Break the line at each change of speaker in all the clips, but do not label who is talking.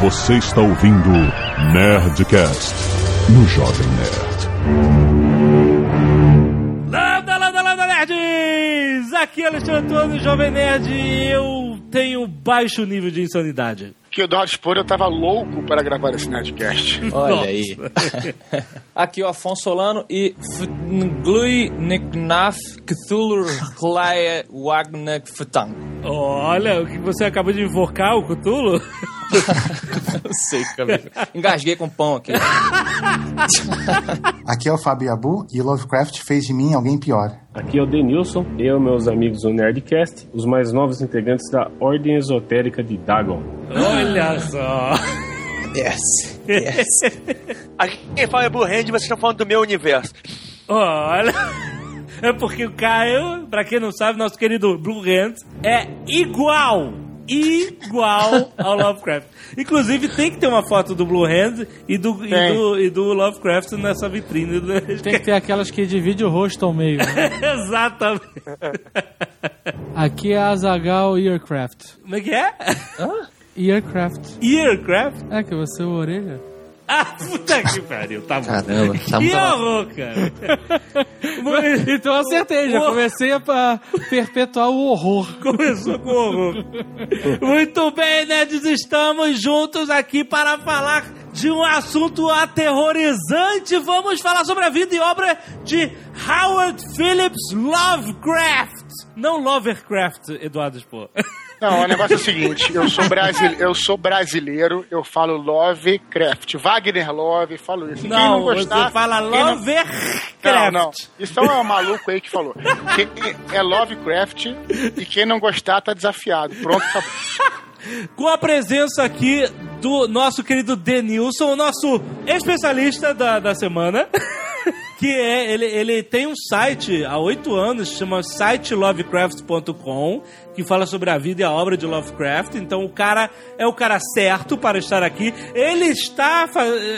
Você está ouvindo Nerdcast no Jovem Nerd.
Landa, landa, landa, nerds! Aqui é Alexandre Antônio, Jovem Nerd, e eu tenho baixo nível de insanidade.
Que o Spor eu tava louco para gravar esse Nerdcast.
Olha
Nossa.
aí. Aqui o Afonso Solano e Glui Niknaf Cthulhu Hlaya Wagner Ftang.
Olha, o que você acabou de invocar, o Cutulo?
Não sei, cara. Engasguei com pão aqui.
Aqui é o Fábio Abu e Lovecraft fez de mim alguém pior.
Aqui é o Denilson, eu e meus amigos do Nerdcast, os mais novos integrantes da Ordem Esotérica de Dagon.
Olha só.
Yes. Yes.
Aqui quem fala é Blue Hand, vocês estão falando do meu universo.
Olha. É porque o Caio, pra quem não sabe, nosso querido Blue Hand, é igual. Igual ao Lovecraft. Inclusive, tem que ter uma foto do Blue Hand e do, e do, e do Lovecraft nessa vitrine. Do...
Tem que ter aquelas que divide o rosto ao meio. né?
Exatamente.
Aqui é Azagal Earcraft.
Como é que é?
Earcraft.
Earcraft?
É que você é a orelha?
Ah, puta que pariu, tá bom.
Caramba, tá
que horror, cara.
Então eu acertei, já comecei a perpetuar o horror.
Começou com horror. Muito bem, nerds, estamos juntos aqui para falar de um assunto aterrorizante. Vamos falar sobre a vida e obra de Howard Phillips Lovecraft. Não Lovercraft, Eduardo Spohr.
Não, o negócio é o seguinte, eu sou, brasile... eu sou brasileiro, eu falo Lovecraft. Wagner Love, falo isso. Quem não
Não,
gostar...
você fala
quem não-. Não, não. Isso é um maluco aí que falou. Quem é Lovecraft e quem não gostar tá desafiado. Pronto, acabou.
Com a presença aqui do nosso querido Denilson, o nosso especialista da, da semana. Que é, ele, ele tem um site há oito anos, chama sitelovecraft.com, que fala sobre a vida e a obra de Lovecraft. Então o cara é o cara certo para estar aqui. Ele está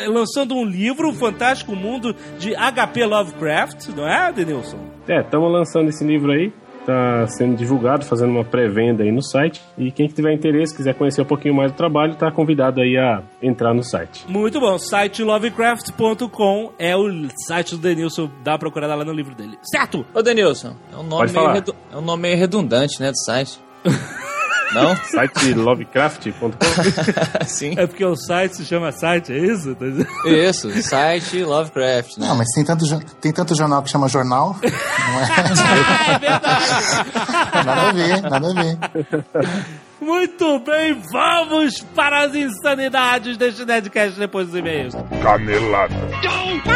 lançando um livro, O Fantástico Mundo de HP Lovecraft, não é, Denilson?
É, estamos lançando esse livro aí, tá sendo divulgado, fazendo uma pré-venda aí no site. E quem tiver interesse, quiser conhecer um pouquinho mais do trabalho, tá convidado aí a entrar no site.
Muito bom. Site lovecraft.com é o site do Denilson. Dá uma procurada lá no livro dele. Certo?
Ô, Denilson, é um nome, meio, redu- é um nome meio redundante, né, do site. Não?
Site lovecraft.com.
Sim.
É porque o site se chama site, é isso?
Isso, site Lovecraft, né?
Não, mas tem tanto, tem tanto jornal que chama jornal. Não é?
é verdade.
Nada a ver, nada a ver.
Muito bem, vamos para as insanidades deste Nerdcast depois dos e-mails.
Canelada.
Muito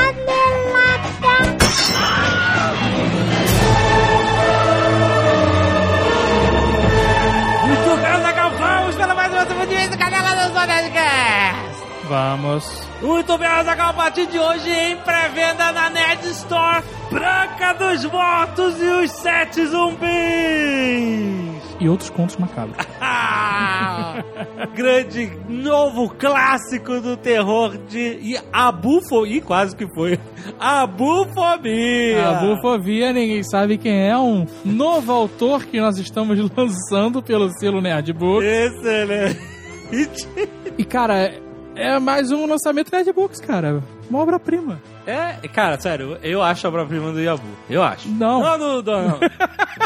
Vamos. Muito bem, Azaghal, a partir de hoje em pré-venda na Nerd Store, Branca dos Mortos e os Sete Zumbis.
E outros contos macabros.
Grande novo clássico do terror de e abufo e quase que foi abufobia.
A bufovia, ninguém sabe quem é. Um novo autor que nós estamos lançando pelo selo Nerdbook.
Excelente.
E, cara, é mais um lançamento Nerdbooks, cara. Uma obra-prima.
É, cara, sério, eu acho a obra-prima do Yabu. Eu acho.
Não.
Não, do, do, não.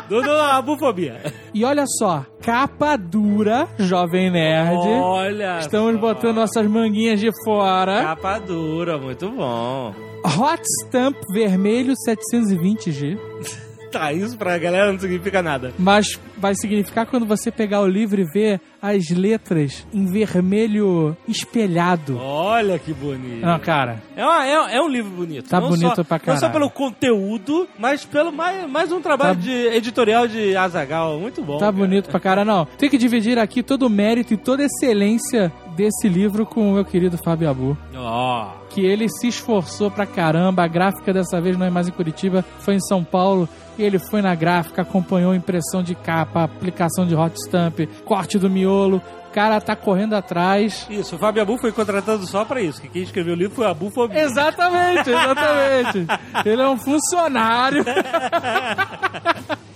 do, do abufobia.
E olha só, capa dura, Jovem Nerd.
Olha.
Estamos
só.
botando nossas manguinhas de fora.
Capa dura, muito bom.
Hot Stamp vermelho 720G.
Tá, isso pra galera não significa nada.
Mas vai significar quando você pegar o livro e ver as letras em vermelho espelhado.
Olha que bonito.
Não, cara.
É, uma- é- é um livro bonito.
Tá
Não
bonito
só,
pra
Não só
caralho.
pelo conteúdo, mas pelo mais, mais um trabalho
Tá-
de editorial de Azagal. Muito bom.
Tá
cara.
bonito pra cara, não. Tem que dividir aqui todo o mérito e toda a excelência desse livro com o meu querido Fábio Abu.
Ó.
Que ele se esforçou pra caramba. A gráfica dessa vez não é mais em Curitiba, foi em São Paulo. Ele foi na gráfica, acompanhou impressão de capa, aplicação de hot stamp, corte do miolo. O cara tá correndo atrás.
Isso, o Fábio Abu foi contratado só pra isso. Que quem escreveu o livro foi a Bufobia.
Exatamente, exatamente. Ele é um funcionário.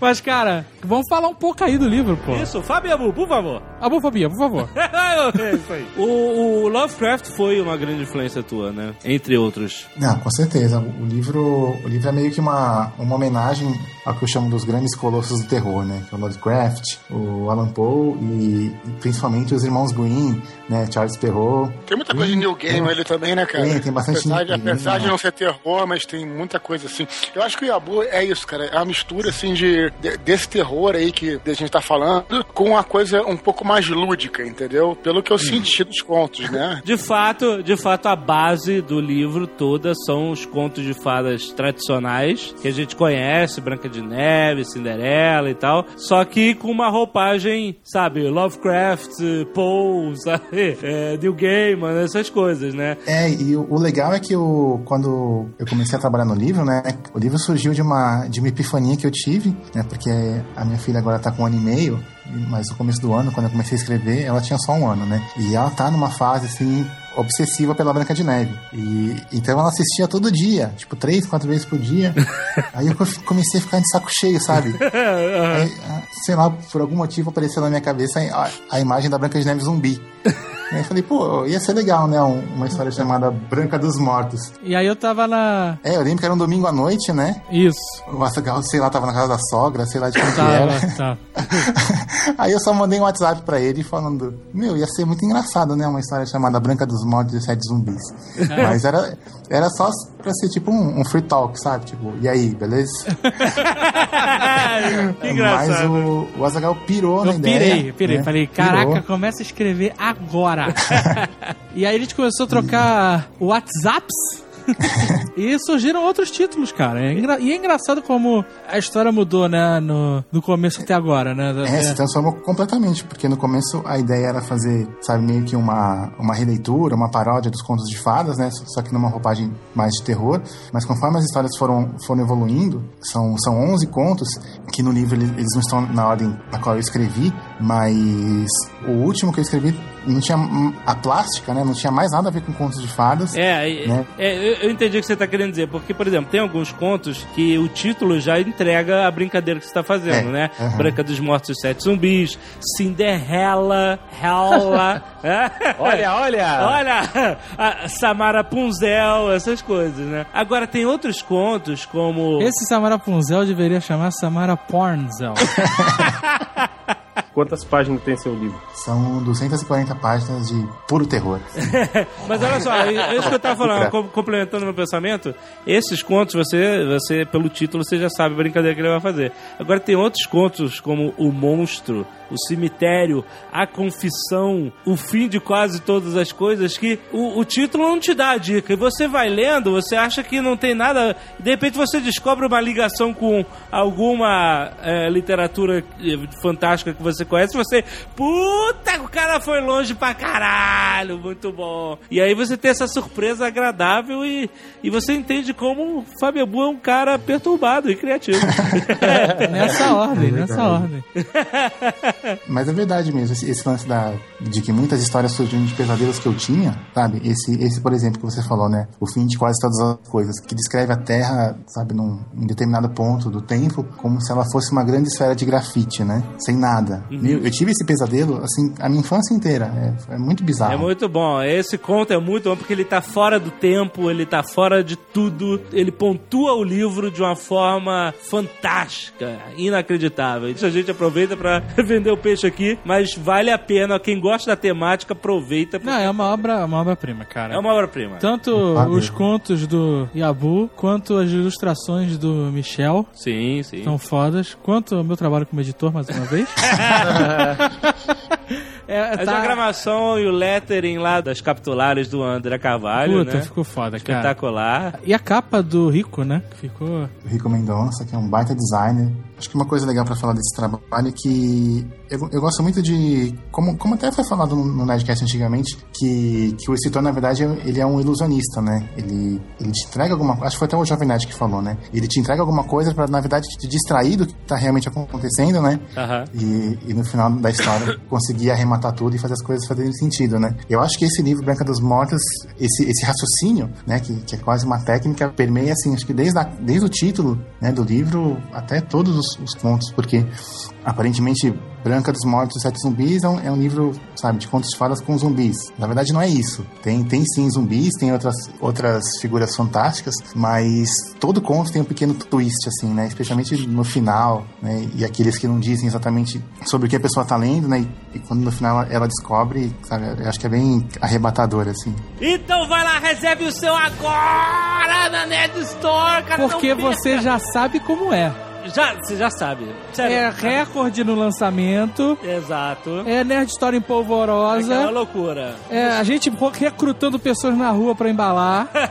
Mas, cara, vamos falar um pouco aí do livro, pô.
Isso, Fábio Abu, por favor.
Abufobia, por favor.
é isso aí. O, o Lovecraft foi uma grande influência tua, né? Entre outros.
Não, com certeza. O livro, o livro é meio que uma, uma homenagem ao que eu chamo dos grandes colossos do terror, né? Que é o Lovecraft, o Alan Poe e, e principalmente os irmãos Green, né? Charles Perrault.
Tem muita coisa de New Game ali também, né, cara?
Tem, tem bastante
apesar,
New Game,
apesar de
né?
não ser terror, mas tem muita coisa assim. Eu acho que o Yabu é isso, cara. É uma mistura, assim, de, de- desse terror aí que a gente tá falando com uma coisa um pouco mais lúdica, entendeu? Pelo que eu senti dos contos, né?
De fato, de fato, a base do livro toda são os contos de fadas tradicionais que a gente conhece, Branca de Neve, Cinderela e tal, só que com uma roupagem, sabe, Lovecraft, Poe, sabe, é, Neil Gaiman, essas coisas, né?
É, e o, o legal é que eu, quando eu comecei a trabalhar no livro, né? O livro surgiu de uma, de uma epifania que eu tive, né? Porque a minha filha agora tá com um ano e meio, mas no começo do ano, quando eu comecei a escrever, ela tinha só um ano, né? E ela tá numa fase, assim, obsessiva pela Branca de Neve. E então ela assistia todo dia, tipo, três, quatro vezes por dia. Aí eu comecei a ficar de saco cheio, sabe? Aí, ah, sei lá, por algum motivo apareceu na minha cabeça a, a imagem da Branca de Neve zumbi. Aí eu falei, pô, ia ser legal, né? um- uma história chamada Branca dos Mortos.
E aí eu tava na.
É, eu lembro que era um domingo à noite, né?
Isso.
O sei lá, tava na casa da sogra, sei lá de quem que
Tava,
era.
tá.
Aí eu só mandei um WhatsApp pra ele falando, meu, ia ser muito engraçado, né? Uma história chamada Branca dos Mortos e Sete Zumbis. Mas era, era só pra ser tipo um, um free talk, sabe? Tipo, e aí, beleza?
que
Mas
engraçado.
o, o Azaghal pirou na
Eu
ideia.
pirei, pirei.
né?
Falei, caraca,
Pirou.
começa a escrever agora. e aí a gente começou a trocar WhatsApps. E surgiram outros títulos, cara. É E é engraçado como a história mudou, né? No, do começo até agora, né?
É, se transformou completamente, porque no começo a ideia era fazer, sabe, meio que uma, uma releitura, uma paródia dos contos de fadas, né? Só que numa roupagem mais de terror. Mas conforme as histórias foram, foram evoluindo, são, são 11 contos, que no livro eles não estão na ordem na qual eu escrevi, mas o último que eu escrevi não tinha a plástica, né? Não tinha mais nada a ver com contos de fadas.
É, é,
né?
é, eu, eu entendi o que você está querendo dizer, porque, por exemplo, tem alguns contos que o título já entrega a brincadeira que você está fazendo,
É,
né?
aham.
Branca dos Mortos e os Sete Zumbis, Cinderela, Hella, é?
Olha, olha!
Olha, a Samara Punzel, essas coisas, né? Agora, tem outros contos como...
Esse Samara Punzel deveria chamar Samara Pornzel.
Quantas páginas tem seu livro?
São 240 páginas de puro terror.
Mas olha só, é isso que eu tava falando, com- complementando meu pensamento, esses contos, você, você, pelo título, você já sabe a brincadeira que ele vai fazer. Agora tem outros contos, como O Monstro, O Cemitério, A Confissão, O Fim de Quase Todas as Coisas, que o, o título não te dá a dica. E você vai lendo, você acha que não tem nada, de repente você descobre uma ligação com alguma é, literatura eh, fantástica que você conhece, você, puta, o cara foi longe pra caralho, muito bom. E aí você tem essa surpresa agradável e, e você entende como o Fábio Abu é um cara perturbado e criativo.
nessa ordem, nessa ordem.
Mas é verdade mesmo, esse, esse lance da, de que muitas histórias surgiram de pesadelos que eu tinha, sabe? Esse, esse, por exemplo, que você falou, né? O fim de quase todas as coisas, que descreve a Terra, sabe, num em determinado ponto do tempo, como se ela fosse uma grande esfera de grafite, né? Sem nada. Meu, eu tive esse pesadelo, assim, a minha infância inteira. É, é muito bizarro.
É muito bom. Esse conto é muito bom porque ele tá fora do tempo, ele tá fora de tudo. Ele pontua o livro de uma forma fantástica, inacreditável. Isso a gente aproveita pra vender o peixe aqui, mas vale a pena. Quem gosta da temática, aproveita.
Não, é uma obra, uma obra-prima, cara.
É uma obra-prima.
Tanto
Valeu.
os contos do Yabu, quanto as ilustrações do Michel
Sim, sim.
são fodas, quanto o meu trabalho como editor, mais uma vez. é,
A
tá...
diagramação e o lettering lá das capitulares do André Carvalho,
Puta,
né?
ficou foda, cara.
Espetacular.
E a capa do Rico, né? Ficou.
o Rico Mendonça, que é um baita designer. Acho que uma coisa legal pra falar desse trabalho é que eu, eu gosto muito de. Como, como até foi falado no, no Nerdcast antigamente, que, que o escritor, na verdade, ele é um ilusionista, né? Ele, ele te entrega alguma coisa. Acho que foi até o Jovem Nerd que falou, né? Ele te entrega alguma coisa pra, na verdade, te distrair do que tá realmente acontecendo, né? E, e no final da história conseguir arrematar tudo e fazer as coisas fazerem sentido, né? Eu acho que esse livro, Branca dos Mortos, esse, esse raciocínio, né? Que, que é quase uma técnica, permeia, assim, acho que desde, a, desde o título né, do livro até todos os, os contos, porque aparentemente Branca dos Mortos e Sete Zumbis é um, é um livro, sabe, de contos de fadas com zumbis. Na verdade, não é isso. Tem, tem sim zumbis, tem outras, outras figuras fantásticas, mas todo conto tem um pequeno twist, assim, né? Especialmente no final, né? E aqueles que não dizem exatamente sobre o que a pessoa tá lendo, né? E, e quando no final ela, ela descobre, sabe, eu acho que é bem arrebatador, assim.
Então vai lá, reserve o seu agora na Nerd Store, cara.
Porque você já sabe como é.
Já, você já sabe. Sério.
É recorde no lançamento.
Exato.
É Nerd Store em polvorosa.
loucura.
É a gente recrutando pessoas na rua pra embalar.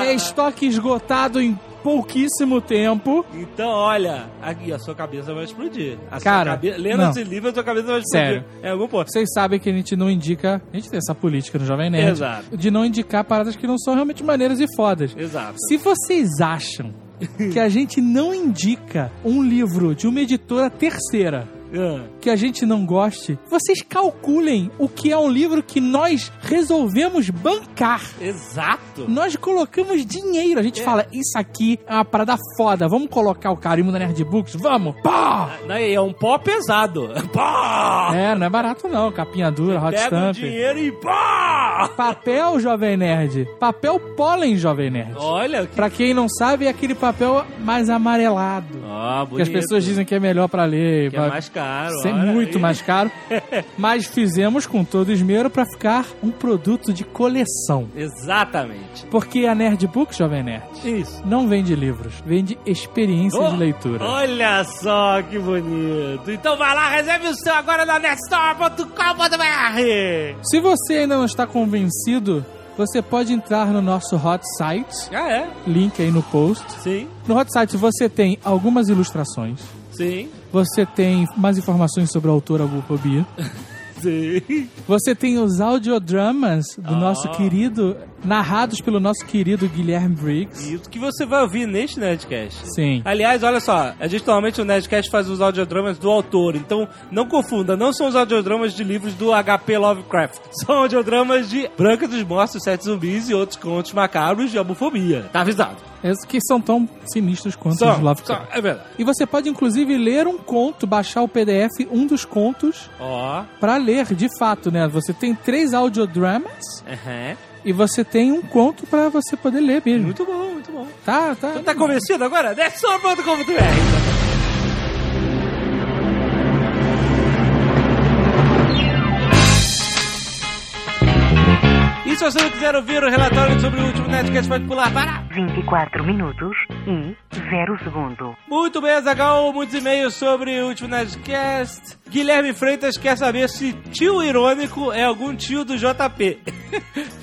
É estoque esgotado em pouquíssimo tempo.
Então, olha, aqui a sua cabeça vai explodir. A
Cara,
cabe... lendo
não.
esse livro, a sua cabeça vai explodir.
Sério.
É algum ponto.
Vocês sabem que a gente não indica. A gente tem essa política no Jovem Nerd.
Exato.
De não indicar paradas que não são realmente maneiras e fodas.
Exato.
Se vocês acham que a gente não indica um livro de uma editora terceira que a gente não goste, vocês calculem o que é um livro que nós resolvemos bancar.
Exato.
Nós colocamos dinheiro. A gente fala, isso aqui é uma parada foda. Vamos colocar o carimbo da Nerd Books? Vamos! Pá!
É um pó pesado. Pá!
É, não é barato não. Capinha dura, hot
Pega o
stamp.
dinheiro e pá!
Papel, Jovem Nerd. Papel pólen, Jovem Nerd.
Olha que...
Pra quem não sabe, é aquele papel mais amarelado.
Ah,
Que as pessoas dizem que é melhor pra ler.
que é
pra-
mais caro.
Ser
olha
muito
aí.
mais caro. Mas fizemos com todo esmero pra ficar um produto de coleção.
Exatamente.
Porque a Nerd Book, Jovem Nerd,
Isso.
não vende livros, vende experiência
Oh,
de leitura.
Olha só que bonito. Então vai lá, reserve o seu agora na netstore.com.br.
Se você ainda não está convencido, você pode entrar no nosso hot site,
Ah, é?
link aí no post.
Sim,
No hot site você tem algumas ilustrações,
sim,
você tem mais informações sobre a autora Bufobia,
sim.
você tem os audiodramas do
Ah.
nosso querido, narrados pelo nosso querido Guilherme Briggs.
E que você vai ouvir neste Nerdcast.
Sim.
Aliás, olha só, a gente normalmente o Nerdcast faz os audiodramas do autor, então não confunda, não são os audiodramas de livros do HP Lovecraft. São audiodramas de Branca dos Mortos, Sete Zumbis e outros contos macabros de homofobia. Tá avisado.
Esses que são tão sinistros quanto
São,
os Lovecraft.
são, é verdade.
E você pode inclusive ler um conto, baixar o PDF, um dos contos,
Ó,
pra ler de fato, né? Você tem três audiodramas
aham.
E você tem um conto pra você poder ler mesmo.
Muito bom, muito bom.
Tá, tá.
Tá convencido agora? Nerdstore.com.br E se você não quiser ouvir o relatório sobre o último Nerdcast, pode pular para...
24 minutos e 0 segundo.
Muito bem, Azagal, muitos e-mails sobre o último Nerdcast. Guilherme Freitas quer saber se tio irônico é algum tio do JP.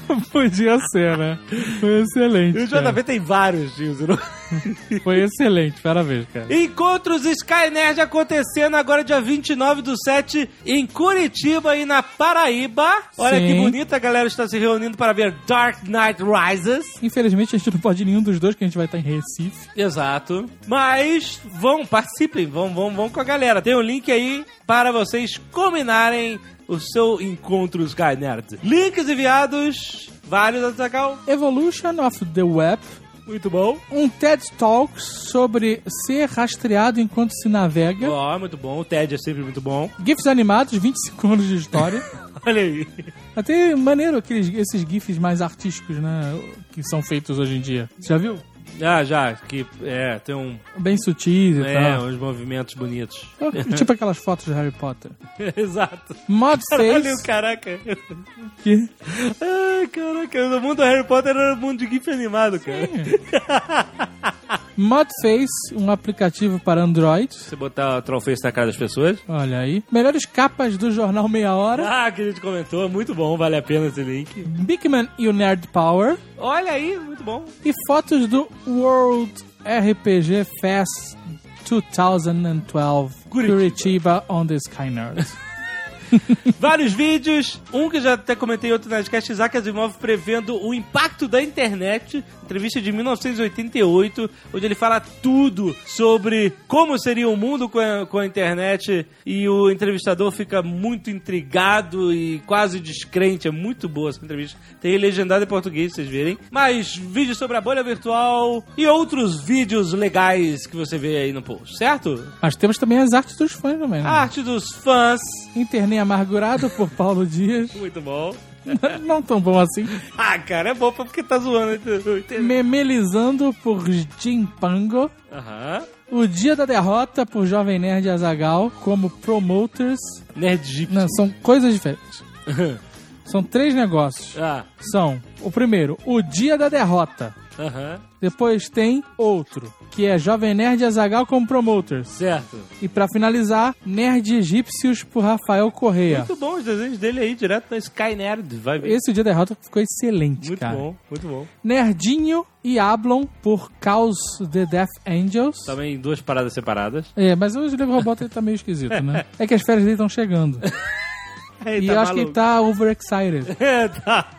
Podia ser, né? Foi excelente.
E o
cara.
JP tem vários tios irônicos.
Foi excelente, parabéns, cara.
Encontros Sky Nerd acontecendo agora dia 29 do 7 em Curitiba e na Paraíba. Olha
Sim.
que bonita, a galera está se reunindo para ver Dark Knight Rises.
Infelizmente a gente não pode ir nenhum dos dois, que a gente vai estar em Recife.
Exato. Mas vão, participem, vão, vão, vão com a galera. Tem um link aí para vocês combinarem o seu encontro Sky Nerd. Links enviados, vários, Azaghal.
Evolution of the Web.
Muito bom.
Um TED Talk sobre ser rastreado enquanto se navega.
Ó, muito bom. O TED é sempre muito bom.
GIFs animados, 25 anos de história.
Olha aí.
Até maneiro aqueles, esses GIFs mais artísticos, né? Que são feitos hoje em dia. Você já viu?
Ah, já, que é, tem um,
Bem sutis e
é,
tal.
uns movimentos bonitos.
Tipo aquelas fotos de Harry Potter.
Exato.
Mod
Caralho,
Face.
caraca.
Que...
Ai, caraca, no mundo do Harry Potter era um mundo de GIF animado, cara.
Modface, um aplicativo para Android.
Você botar Trollface na cara das pessoas.
Olha aí. Melhores capas do jornal Meia Hora.
Ah, que a gente comentou, muito bom, vale a pena esse link.
Bigman e o Nerd Power.
Olha aí, muito bom.
E fotos do World RPG Fest 2012 Curitiba, on the Sky Nerd.
Vários vídeos, um que eu já até comentei outro na Nerdcast, Isaac Asimov prevendo o impacto da internet, entrevista de 1988, onde ele fala tudo sobre como seria o mundo com a, com a internet e o entrevistador fica muito intrigado e quase descrente, é muito boa essa entrevista. Tem legendado em português, vocês verem. Mais vídeos sobre a bolha virtual e outros vídeos legais que você vê aí no post, certo?
Mas temos também as artes dos fãs também, né?
Arte dos fãs,
Amargurado por Paulo Dias.
muito bom.
Não tão bom assim.
Ah, cara, é bom porque tá zoando.
Memelizando por Jim Pango.
Aham.
O Dia da Derrota por Jovem Nerd Azagal como promoters.
Nerd.
Não, são coisas diferentes. São três negócios.
Ah,
São, o primeiro, o Dia da Derrota.
aham.
Depois tem outro, que é Jovem Nerd Azagal como promoters.
Certo.
E pra finalizar, Nerd Egípcios por Rafael Correia.
Muito bom os desenhos dele aí, direto na Sky Nerd. Vai ver.
Esse Dia da Derrota ficou excelente,
Muito
cara.
bom, muito bom.
Nerdinho e Ablon por Caos the Death Angels.
Também duas paradas separadas.
É, mas hoje o Lego Robot ele tá meio esquisito, né? É que as férias dele estão chegando.
Ele
e
tá
eu acho que ele
maluco.
tá overexcited.
É, tá.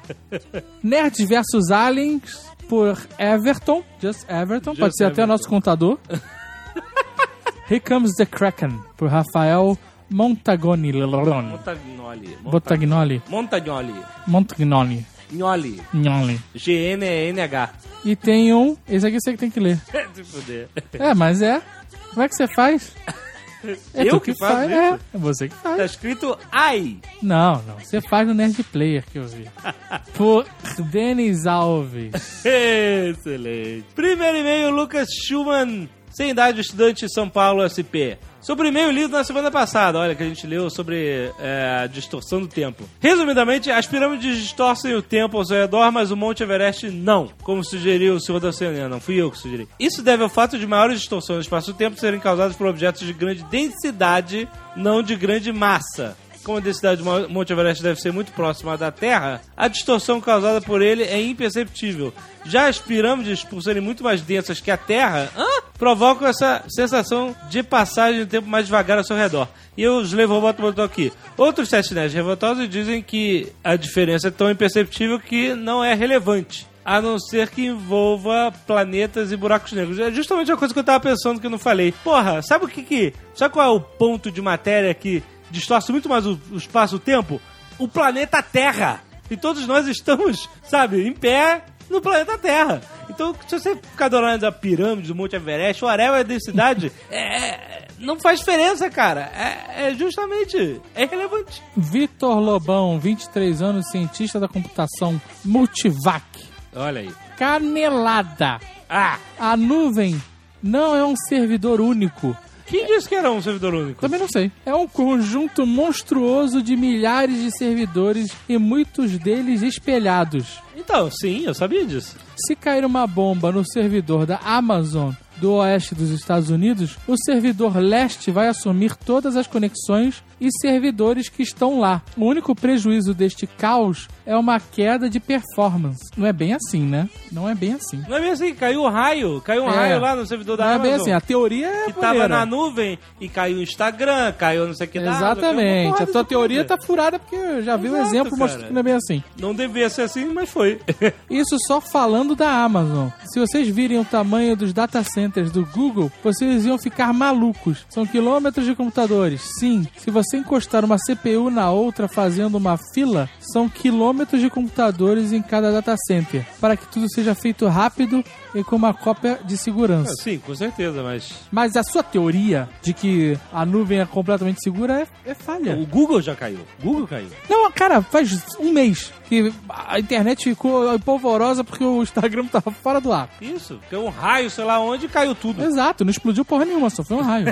Nerds versus Aliens por Everton. Just Everton.
Just
pode ser até
Everton.
nosso contador. Here Comes the Kraken por Rafael Montagoni.
Montagnoli.
Botagnoli.
Montagnoli.
Montagnoli.
Gnoli.
Gnoli.
G-N-N-H.
E tem um. Esse aqui você que tem que ler.
Se fuder.
É, mas é. Como é que você faz? É
Eu que faço
faz. É, é você que faz.
Tá escrito AI.
Não, não. Você faz no Nerd Player que eu vi. Por Denis Alves.
Excelente. Primeiro e-mail, Lucas Schumann, sem idade, estudante São Paulo SP. Sobre o e-mail lido na semana passada, olha, que a gente leu sobre é, a distorção do tempo. Resumidamente, as pirâmides distorcem o tempo ao seu redor, mas o Monte Everest não, como sugeriu o senhor da Oceania, não fui eu que sugeri. Isso deve ao fato de maiores distorções do espaço-tempo serem causadas por objetos de grande densidade, não de grande massa. Como a densidade do Monte Everest deve ser muito próxima da Terra, a distorção causada por ele é imperceptível. Já as pirâmides, por serem muito mais densas que a Terra, hã? provocam essa sensação de passagem do tempo mais devagar ao seu redor. E os Levoboto botou aqui. Outros sete nerds revoltosos dizem que a diferença é tão imperceptível que não é relevante. A não ser que envolva planetas e buracos negros. É justamente a coisa que eu tava pensando que eu não falei. Porra, sabe o que que... Sabe qual é o ponto de matéria que distorce muito mais o, o espaço-tempo? O planeta Terra. E todos nós estamos, sabe, em pé no planeta Terra. Então, se você ficar adorando a pirâmide do Monte Everest, o Arel é a densidade, é, não faz diferença, cara. É, é justamente, é relevante.
Vitor Lobão, 23 anos, cientista da computação Multivac.
Olha aí.
Canelada.
Ah,
A nuvem não é um servidor único.
Quem disse que era um servidor único?
Também não sei. É um conjunto monstruoso de milhares de servidores e muitos deles espelhados.
Então, sim, eu sabia disso.
Se cair uma bomba no servidor da Amazon do oeste dos Estados Unidos, o servidor leste vai assumir todas as conexões e servidores que estão lá. O único prejuízo deste caos é uma queda de performance. Não é bem assim, né? Não é bem assim.
Não é bem assim, caiu um raio, caiu um
É.
raio lá no servidor da
Não é
Amazon.
bem assim. A teoria é
que tava
maneira.
na nuvem e caiu o Instagram, caiu não sei o que
Exatamente. A tua teoria
coisa.
tá furada porque eu já vi um
Exato,
exemplo
cara.
mostrando que não é bem assim.
Não devia ser assim, mas foi.
Isso só falando da Amazon. Se vocês virem o tamanho dos data centers do Google, vocês iam ficar malucos. São quilômetros de computadores. Sim, se você encostar uma CPU na outra fazendo uma fila, são quilômetros de computadores em cada data center, para que tudo seja feito rápido e com uma cópia de segurança.
Sim, com certeza, mas.
Mas a sua teoria de que a nuvem é completamente segura é, é falha.
O Google já caiu. O Google caiu.
Não, cara, faz um mês que a internet ficou polvorosa porque o Instagram tava fora do ar.
Isso, caiu um raio, sei lá onde, caiu tudo.
Exato, não explodiu porra nenhuma, só foi um raio.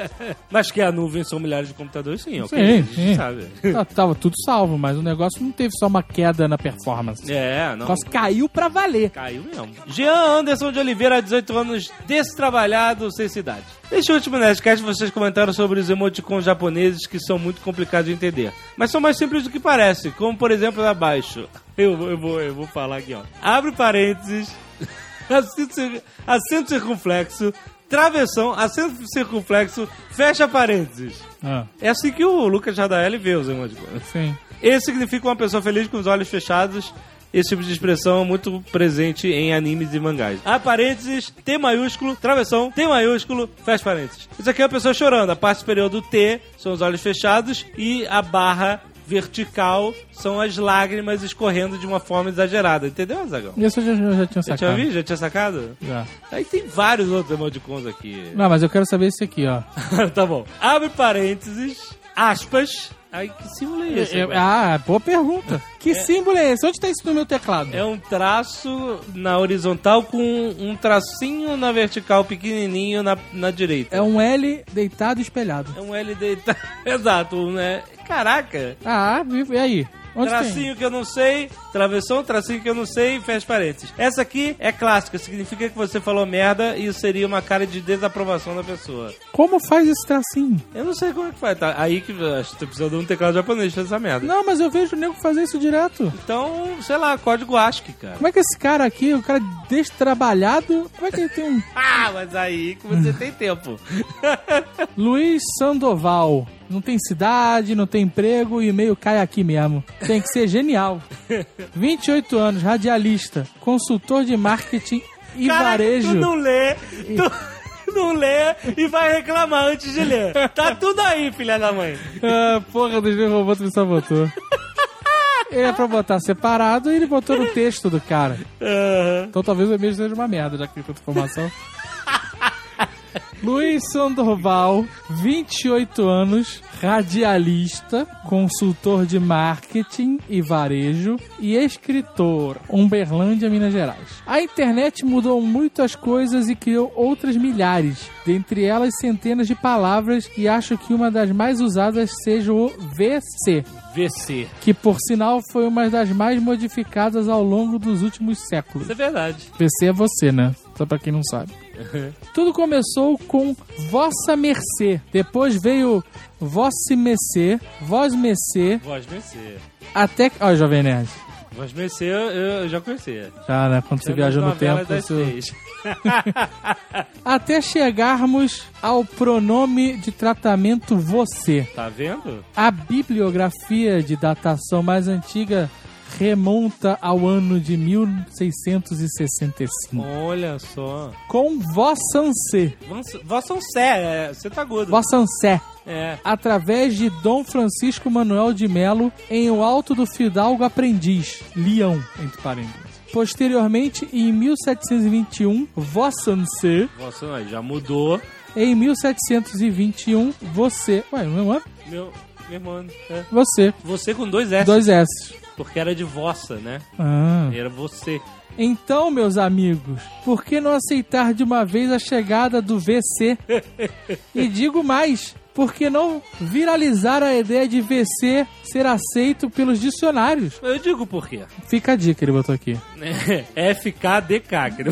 Mas que a nuvem são milhares de computadores, sim, ok.
Sim,
a gente
sim.
sabe.
Tá- tava tudo salvo, mas o negócio não teve só uma queda na performance.
É,
O
não.
negócio caiu pra valer.
Caiu mesmo. Jean Anderson de Oliveira, 18 anos, destrabalhado, sem cidade. Neste último Nerdcast, vocês comentaram sobre os emoticons japoneses que são muito complicados de entender. Mas são mais simples do que parece, como por exemplo abaixo. Eu, vou- eu, vou, eu vou falar aqui, ó. Abre parênteses, acento, cir- acento circunflexo, travessão, acento circunflexo, fecha parênteses.
Ah,
É assim que o Lucas Radaeli vê os emoticons.
sim.
Esse significa uma pessoa feliz com os olhos fechados. Esse tipo de expressão é muito presente em animes e mangás. A parênteses, T maiúsculo, travessão, T maiúsculo, fecha parênteses. Isso aqui é uma pessoa chorando. A parte superior do T são os olhos fechados e a barra vertical são as lágrimas escorrendo de uma forma exagerada. Entendeu, Azagão?
Isso eu já, eu já tinha
Já
sacado.
tinha visto? Já tinha sacado?
Já.
Aí tem vários outros emoticons aqui.
Não, mas eu quero saber esse aqui, ó.
tá bom. Abre parênteses, aspas. Ai, que símbolo é esse?
É- ah, boa pergunta. Que símbolo é esse? Onde tá isso no meu teclado?
É um traço na horizontal com um tracinho na vertical pequenininho na, na direita.
É um L deitado e espelhado.
É um LD. Exato, né? Caraca!
Ah, e aí? Onde
tracinho que eu não sei, travessão, tracinho que eu não sei, fecha parênteses. Essa aqui é clássica, significa que você falou merda e isso seria uma cara de desaprovação da pessoa.
tem? Como faz esse tracinho?
Eu não sei como é que faz, tá? Aí que acho que você precisa de um teclado japonês pra fazer essa merda.
Não, mas eu vejo o nego fazer isso direto.
Então, sei lá, código ASCII, cara.
Como é que esse cara aqui, o cara destrabalhado, como é que ele tem um
Ah, mas aí que você tem tempo.
Luiz Sandoval? Não tem cidade, não tem emprego e o e-mail cai aqui mesmo. Tem que ser genial. 28 anos, radialista, consultor de marketing e
Caraca,
varejo.
Tu não lê, tu não lê e vai reclamar antes de ler. Tá tudo aí, filha da mãe.
Ah, porra, dos meus robôs me sabotou. Ele é pra botar separado e ele botou no texto do cara. Então talvez o e-mail seja uma merda, já que tem tanta informação. Luiz Sandoval, 28 anos, radialista, consultor de marketing e varejo e escritor, Umberlândia, Minas Gerais. A internet mudou muito as coisas e criou outras milhares, dentre elas centenas de palavras e acho que uma das mais usadas seja o VC,
VC.
que por sinal foi uma das mais modificadas ao longo dos últimos séculos.
Isso é verdade.
VC é você, né? Só pra quem não sabe. Tudo começou com Vossa Mercê. Depois veio Vosse Mercê, Vós Mercê,
Voz Mercê.
até que. Ó, Jovem Nerd.
Voz Mercê eu, eu já conhecia.
Já, né? Quando você viajou
nas
no tempo.
das
Você... Até chegarmos ao pronome de tratamento você.
Tá vendo?
A bibliografia de datação mais antiga remonta ao ano de 1665.
Olha só.
Com.
Vossancé, é, você tá agudo.
Vossancé.
É.
através de Dom Francisco Manuel de Melo em O Alto do Fidalgo Aprendiz, Leão, entre parênteses. Posteriormente, em 1721, Vossancê.
Vossa, aí, já mudou.
Em 1721, você. Ué, não é?
Meu, meu irmão. É.
Você.
Você com dois S.
Dois S.
Porque era de vossa, né?
Ah.
Era você.
Então, meus amigos, por que não aceitar de uma vez a chegada do VC? E digo mais, por que não viralizar a ideia de VC ser aceito pelos dicionários?
Eu digo por quê.
Fica a dica, ele botou aqui.
FKDK. que ele-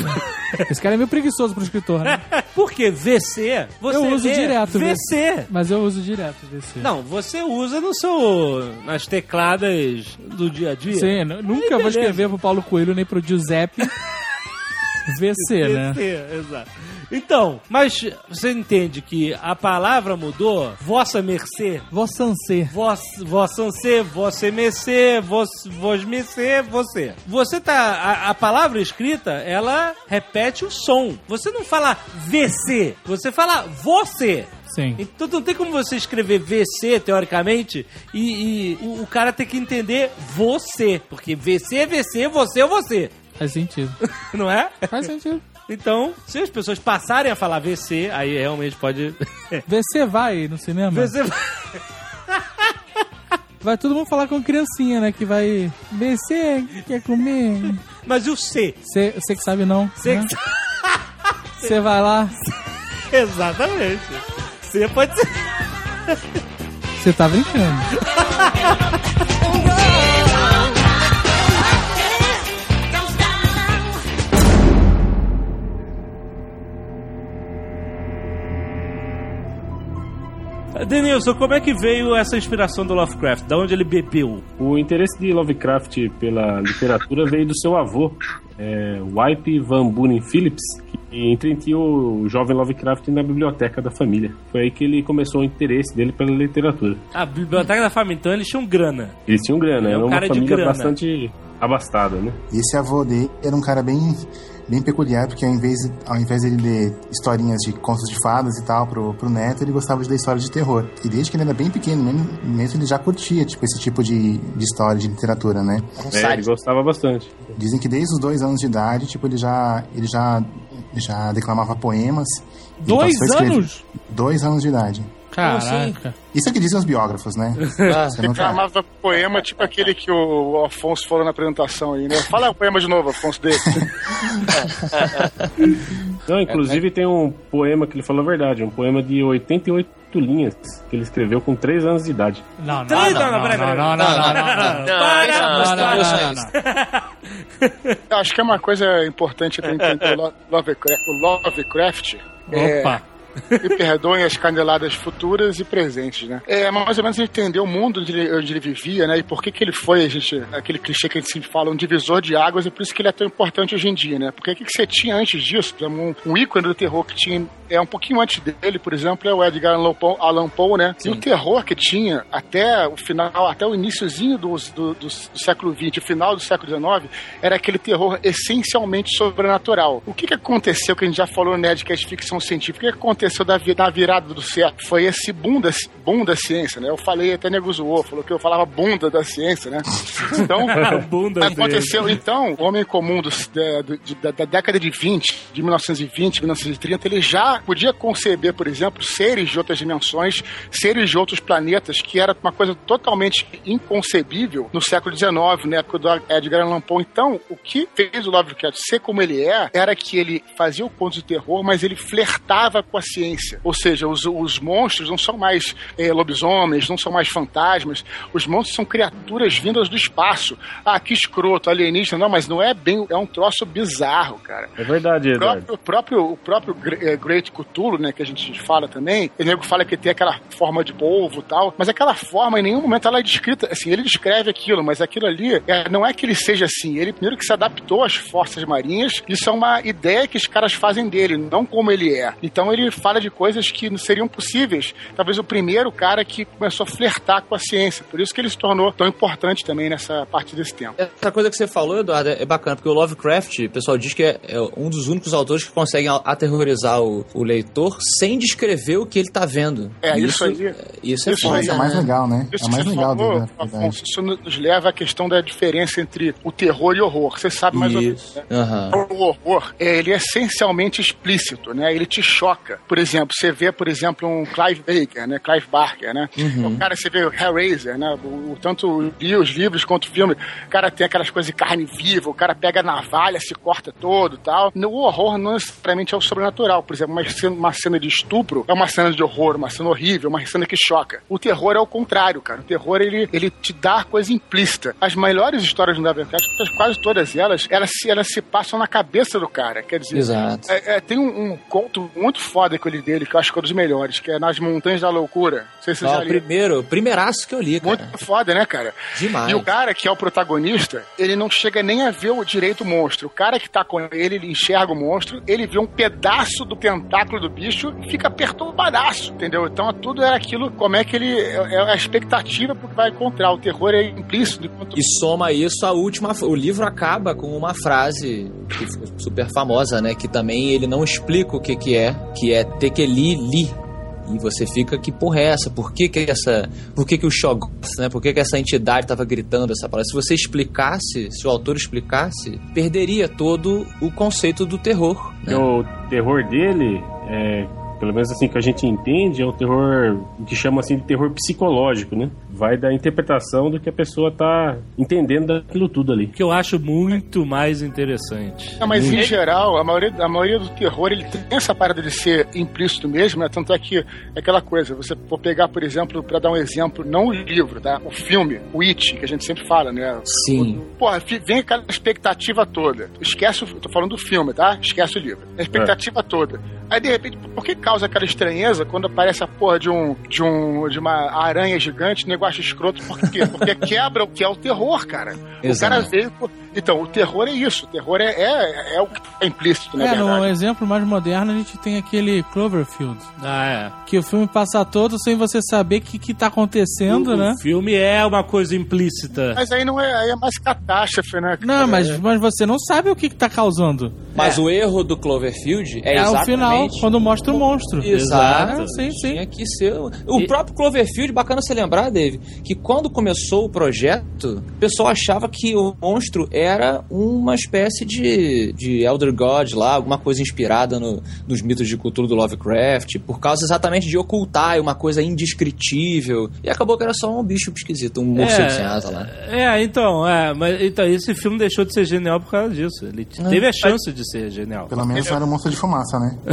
Esse cara é meio preguiçoso pro escritor, né?
Porque VC, você
Eu uso direto,
VC.
Mas eu uso direto VC.
Não, você usa no seu nas tecladas do dia a dia.
Sim, nunca vou
beleza.
escrever pro Paulo Coelho nem pro Giuseppe VC, né?
VC, exato. Então, mas você entende que a palavra mudou? Vossa mercê,
Vossancê.
vós, vossance, vossa mercê, vos, vos mercê, você. Você tá, a, a palavra escrita, ela repete o som. Você não fala VC, você fala você.
Sim.
Então não tem como você escrever VC, teoricamente, e, e o, o cara tem que entender você. Porque VC é VC, você é você.
Faz sentido.
Não é?
Faz sentido.
Então, se as pessoas passarem a falar VC, aí realmente pode.
VC vai no cinema?
VC
Vai todo mundo falar com criancinha, né? Que vai. VC, quer comer?
Mas e o C?
Você você que sabe não.
C
né? Você vai lá,
Exatamente. C pode ser.
você tá brincando.
Denilson, como é que veio essa inspiração do Lovecraft? Da onde ele bebeu?
O interesse de Lovecraft pela literatura veio do seu avô, é, Wype Van Buren Phillips, que E entra em ti o jovem Lovecraft na biblioteca da família. Foi aí que ele começou o interesse dele pela literatura.
A biblioteca da família, então eles tinham grana.
Eles tinham grana,
Ele é um
era uma
cara de
família
grana.
bastante abastada, né?
E esse avô dele era um cara bem, bem peculiar, porque ao invés, ao invés dele ler historinhas de contos de fadas e tal pro, pro neto, ele gostava de ler histórias de terror. E desde que ele era bem pequeno mesmo, mesmo ele já curtia, tipo, esse tipo de, de história, de literatura, né?
É, ele gostava bastante.
Dizem que desde os dois anos de idade, tipo, ele já, ele já, já declamava poemas.
Dois anos?
Dois anos de idade.
Caraca.
Isso é que dizem os biógrafos, né?
Ah,
Você não tá-
poema tipo aquele que o Afonso falou na apresentação aí, né? Fala o poema de novo, Afonso, dele.
Não, inclusive tem um poema que ele falou a verdade, um poema de 88 linhas que ele escreveu com 3 anos de idade.
Não, não, não,
Não, não,
não, não, não, não, não, não, não.
Para!
Não, não, não,
Para.
não, não.
Eu acho que é uma coisa importante pra entender o Lo- Lovecraft. O Lovecraft é,
Opa.
Me perdoem as caneladas futuras e presentes, né? É mais ou menos entender o mundo onde ele, onde ele vivia, né? E por que que ele foi, a gente, aquele clichê que a gente sempre fala, um divisor de águas, e por isso que ele é tão importante hoje em dia, né? Porque o que, que você tinha antes disso? Um, um ícone do terror que tinha é um pouquinho antes dele, por exemplo, é o Edgar Allan Poe, né? E o terror que tinha até o final, até o iníciozinho do, do, do, século XX, o final do século XIX, era aquele terror essencialmente sobrenatural. O que, que aconteceu, que a gente já falou no Nerdcast Ficção Científica, o que que aconteceu da, vi- na virada do século? Foi esse boom da, boom da ciência, né? Eu falei, até nego zoou, falou que eu falava bunda da ciência, né? Então,
Bunda
aconteceu, então, o homem comum dos- da, da- da década de 20, de 1920, 1930, ele já podia conceber, por exemplo, seres de outras dimensões, seres de outros planetas, que era uma coisa totalmente inconcebível no século XIX, na época do Edgar Allan Poe. Então, o que fez o Lovecraft ser como ele é, era que ele fazia o conto de terror, mas ele flertava com a ciência. Ou seja, os, os monstros não são mais eh, lobisomens, não são mais fantasmas, os monstros são criaturas vindas do espaço. Ah, que escroto, alienígena. Não, mas não é bem, é um troço bizarro, cara.
É verdade,
O próprio, o próprio, o próprio eh, Great Cthulhu, né, que a gente fala também, o nego fala que tem aquela forma de polvo e tal, mas aquela forma em nenhum momento ela é descrita, assim, ele descreve aquilo, mas aquilo ali é, não é que ele seja assim, ele primeiro que se adaptou às forças marinhas, isso é uma ideia que os caras fazem dele, não como ele é. Então ele fala de coisas que não seriam possíveis. Talvez o primeiro cara que começou a flertar com a ciência, por isso que ele se tornou tão importante também nessa parte desse tempo.
Essa coisa que você falou, Eduardo, é bacana, porque o Lovecraft, o pessoal diz que é, é um dos únicos autores que conseguem aterrorizar o, o leitor sem descrever o que ele tá vendo.
É,
E
isso aí-
Isso é
isso
foda,
aí
Isso é
né?
mais legal, né?
Isso
É mais legal
falou. Afonso, isso nos leva à questão da diferença entre o terror e o horror. Você sabe mais ou menos.
Isso.
né?
Aham.
O horror, é, ele é essencialmente explícito, né? Ele te choca. Por exemplo, você vê, por exemplo, um Clive Baker, né? Clive Barker, né? O cara, você vê o Hellraiser, né? O, o- tanto os livros quanto o filme. O cara tem aquelas coisas de carne viva, o cara pega a navalha, se corta todo e tal. No horror não necessariamente é o sobrenatural. Por exemplo, uma cena, uma cena de estupro é uma cena de horror, uma cena horrível, uma cena que choca. O terror é o contrário, cara. O terror, ele, ele te dá coisa implícita. As melhores histórias do Lovecraft, quase todas elas, elas se, elas se passam na cabeça do cara. Quer dizer,
Exato.
é, é, tem um, um conto muito foda ele dele, que eu acho que é um dos melhores, que é Nas Montanhas da Loucura. Não sei se vocês
Ah,
já
o primeiro, o primeiraço que eu li, cara.
Muito foda, né, cara?
Demais.
E o cara que é o protagonista, ele não chega nem a ver o direito o monstro. O cara que tá com ele, ele enxerga o monstro, ele vê um pedaço do tentáculo do bicho e fica perturbadaço, entendeu? Então tudo é aquilo, como é que ele. É é a expectativa porque vai encontrar. O terror é implícito. Enquanto...
E soma isso a última. O livro acaba com uma frase que super famosa, né? Que também ele não explica o que, que é, que é Tekeli Li. E você fica, que porra é essa? Por que, que essa. Por que, que o Shoggoth, né? Por que, que essa entidade estava gritando essa palavra? Se você explicasse, se o autor explicasse, perderia todo o conceito do terror. Né?
o terror dele, é, pelo menos assim que a gente entende, é um terror o que chama assim de terror psicológico, né? Vai da interpretação do que a pessoa tá entendendo daquilo tudo ali.
Que eu acho muito mais interessante.
Não, mas em geral, a maioria, a maioria do terror, ele tem essa parada de ser implícito mesmo, né? Tanto é que é aquela coisa, você for pegar, por exemplo, pra dar um exemplo, não o livro, tá? O filme, o It, que a gente sempre fala, né?
Sim.
Porra, fi- vem aquela expectativa toda. Esquece, o, tô falando do filme, tá? Esquece o livro. A expectativa toda. Aí de repente, por que causa aquela estranheza quando aparece a porra de um de um de uma aranha gigante, negócio escroto? Por quê? Porque quebra o que é o terror, cara. O
Exato.
cara veio. Então, o terror é isso. O terror é, é, é o que tá implícito, na
É, no
verdade.
exemplo mais moderno a gente tem aquele Cloverfield.
Ah,
Que o filme passa todo sem você saber o que, que tá
é.
acontecendo,
o,
né?
o filme é uma coisa implícita.
Mas aí não é, aí é mais catástrofe, né?
Não, mas, mas você não sabe o que, que tá causando.
Mas o erro do Cloverfield é,
É, o
exatamente...
final, quando mostra o monstro.
Exato.
É, sim, sim.
Tinha que ser. O próprio Cloverfield, bacana você lembrar, Dave, que quando começou o projeto, o pessoal achava que o monstro era uma espécie de, de Elder God lá, alguma coisa inspirada no- nos mitos de cultura do Lovecraft, por causa exatamente de ocultar uma coisa indescritível. E acabou que era só um bicho esquisito, um morcego sem asa lá.
É, então, é, mas então, esse filme deixou de ser genial por causa disso. Ele
É.
teve a chance de ser genial.
Pelo menos não era um monstro de fumaça, né?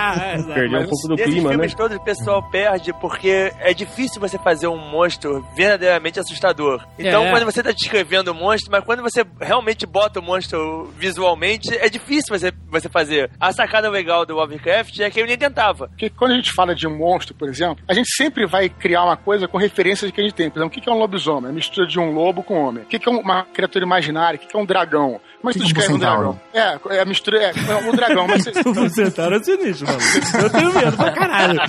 Exato.
Perdeu um pouco do clima, né?
filmes todos o pessoal perde porque é difícil você fazer um monstro verdadeiramente assustador. Então,
É.
quando você tá descrevendo o monstro, mas quando você realmente bota o monstro visualmente, é difícil você, você fazer. A sacada legal do Lovecraft é que ele nem tentava.
Porque quando a gente fala de um monstro, por exemplo, a gente sempre vai criar uma coisa com referências que a gente tem. Por exemplo, o que que é um lobisomem? É a mistura de um lobo com um homem. O que que é uma criatura imaginária? O que que é um dragão? É que tu
é um
descreve um dragão? É, é a mistura. É, é um dragão, mas você,
Você tá no sinistro, mano. Eu tenho medo pra caralho.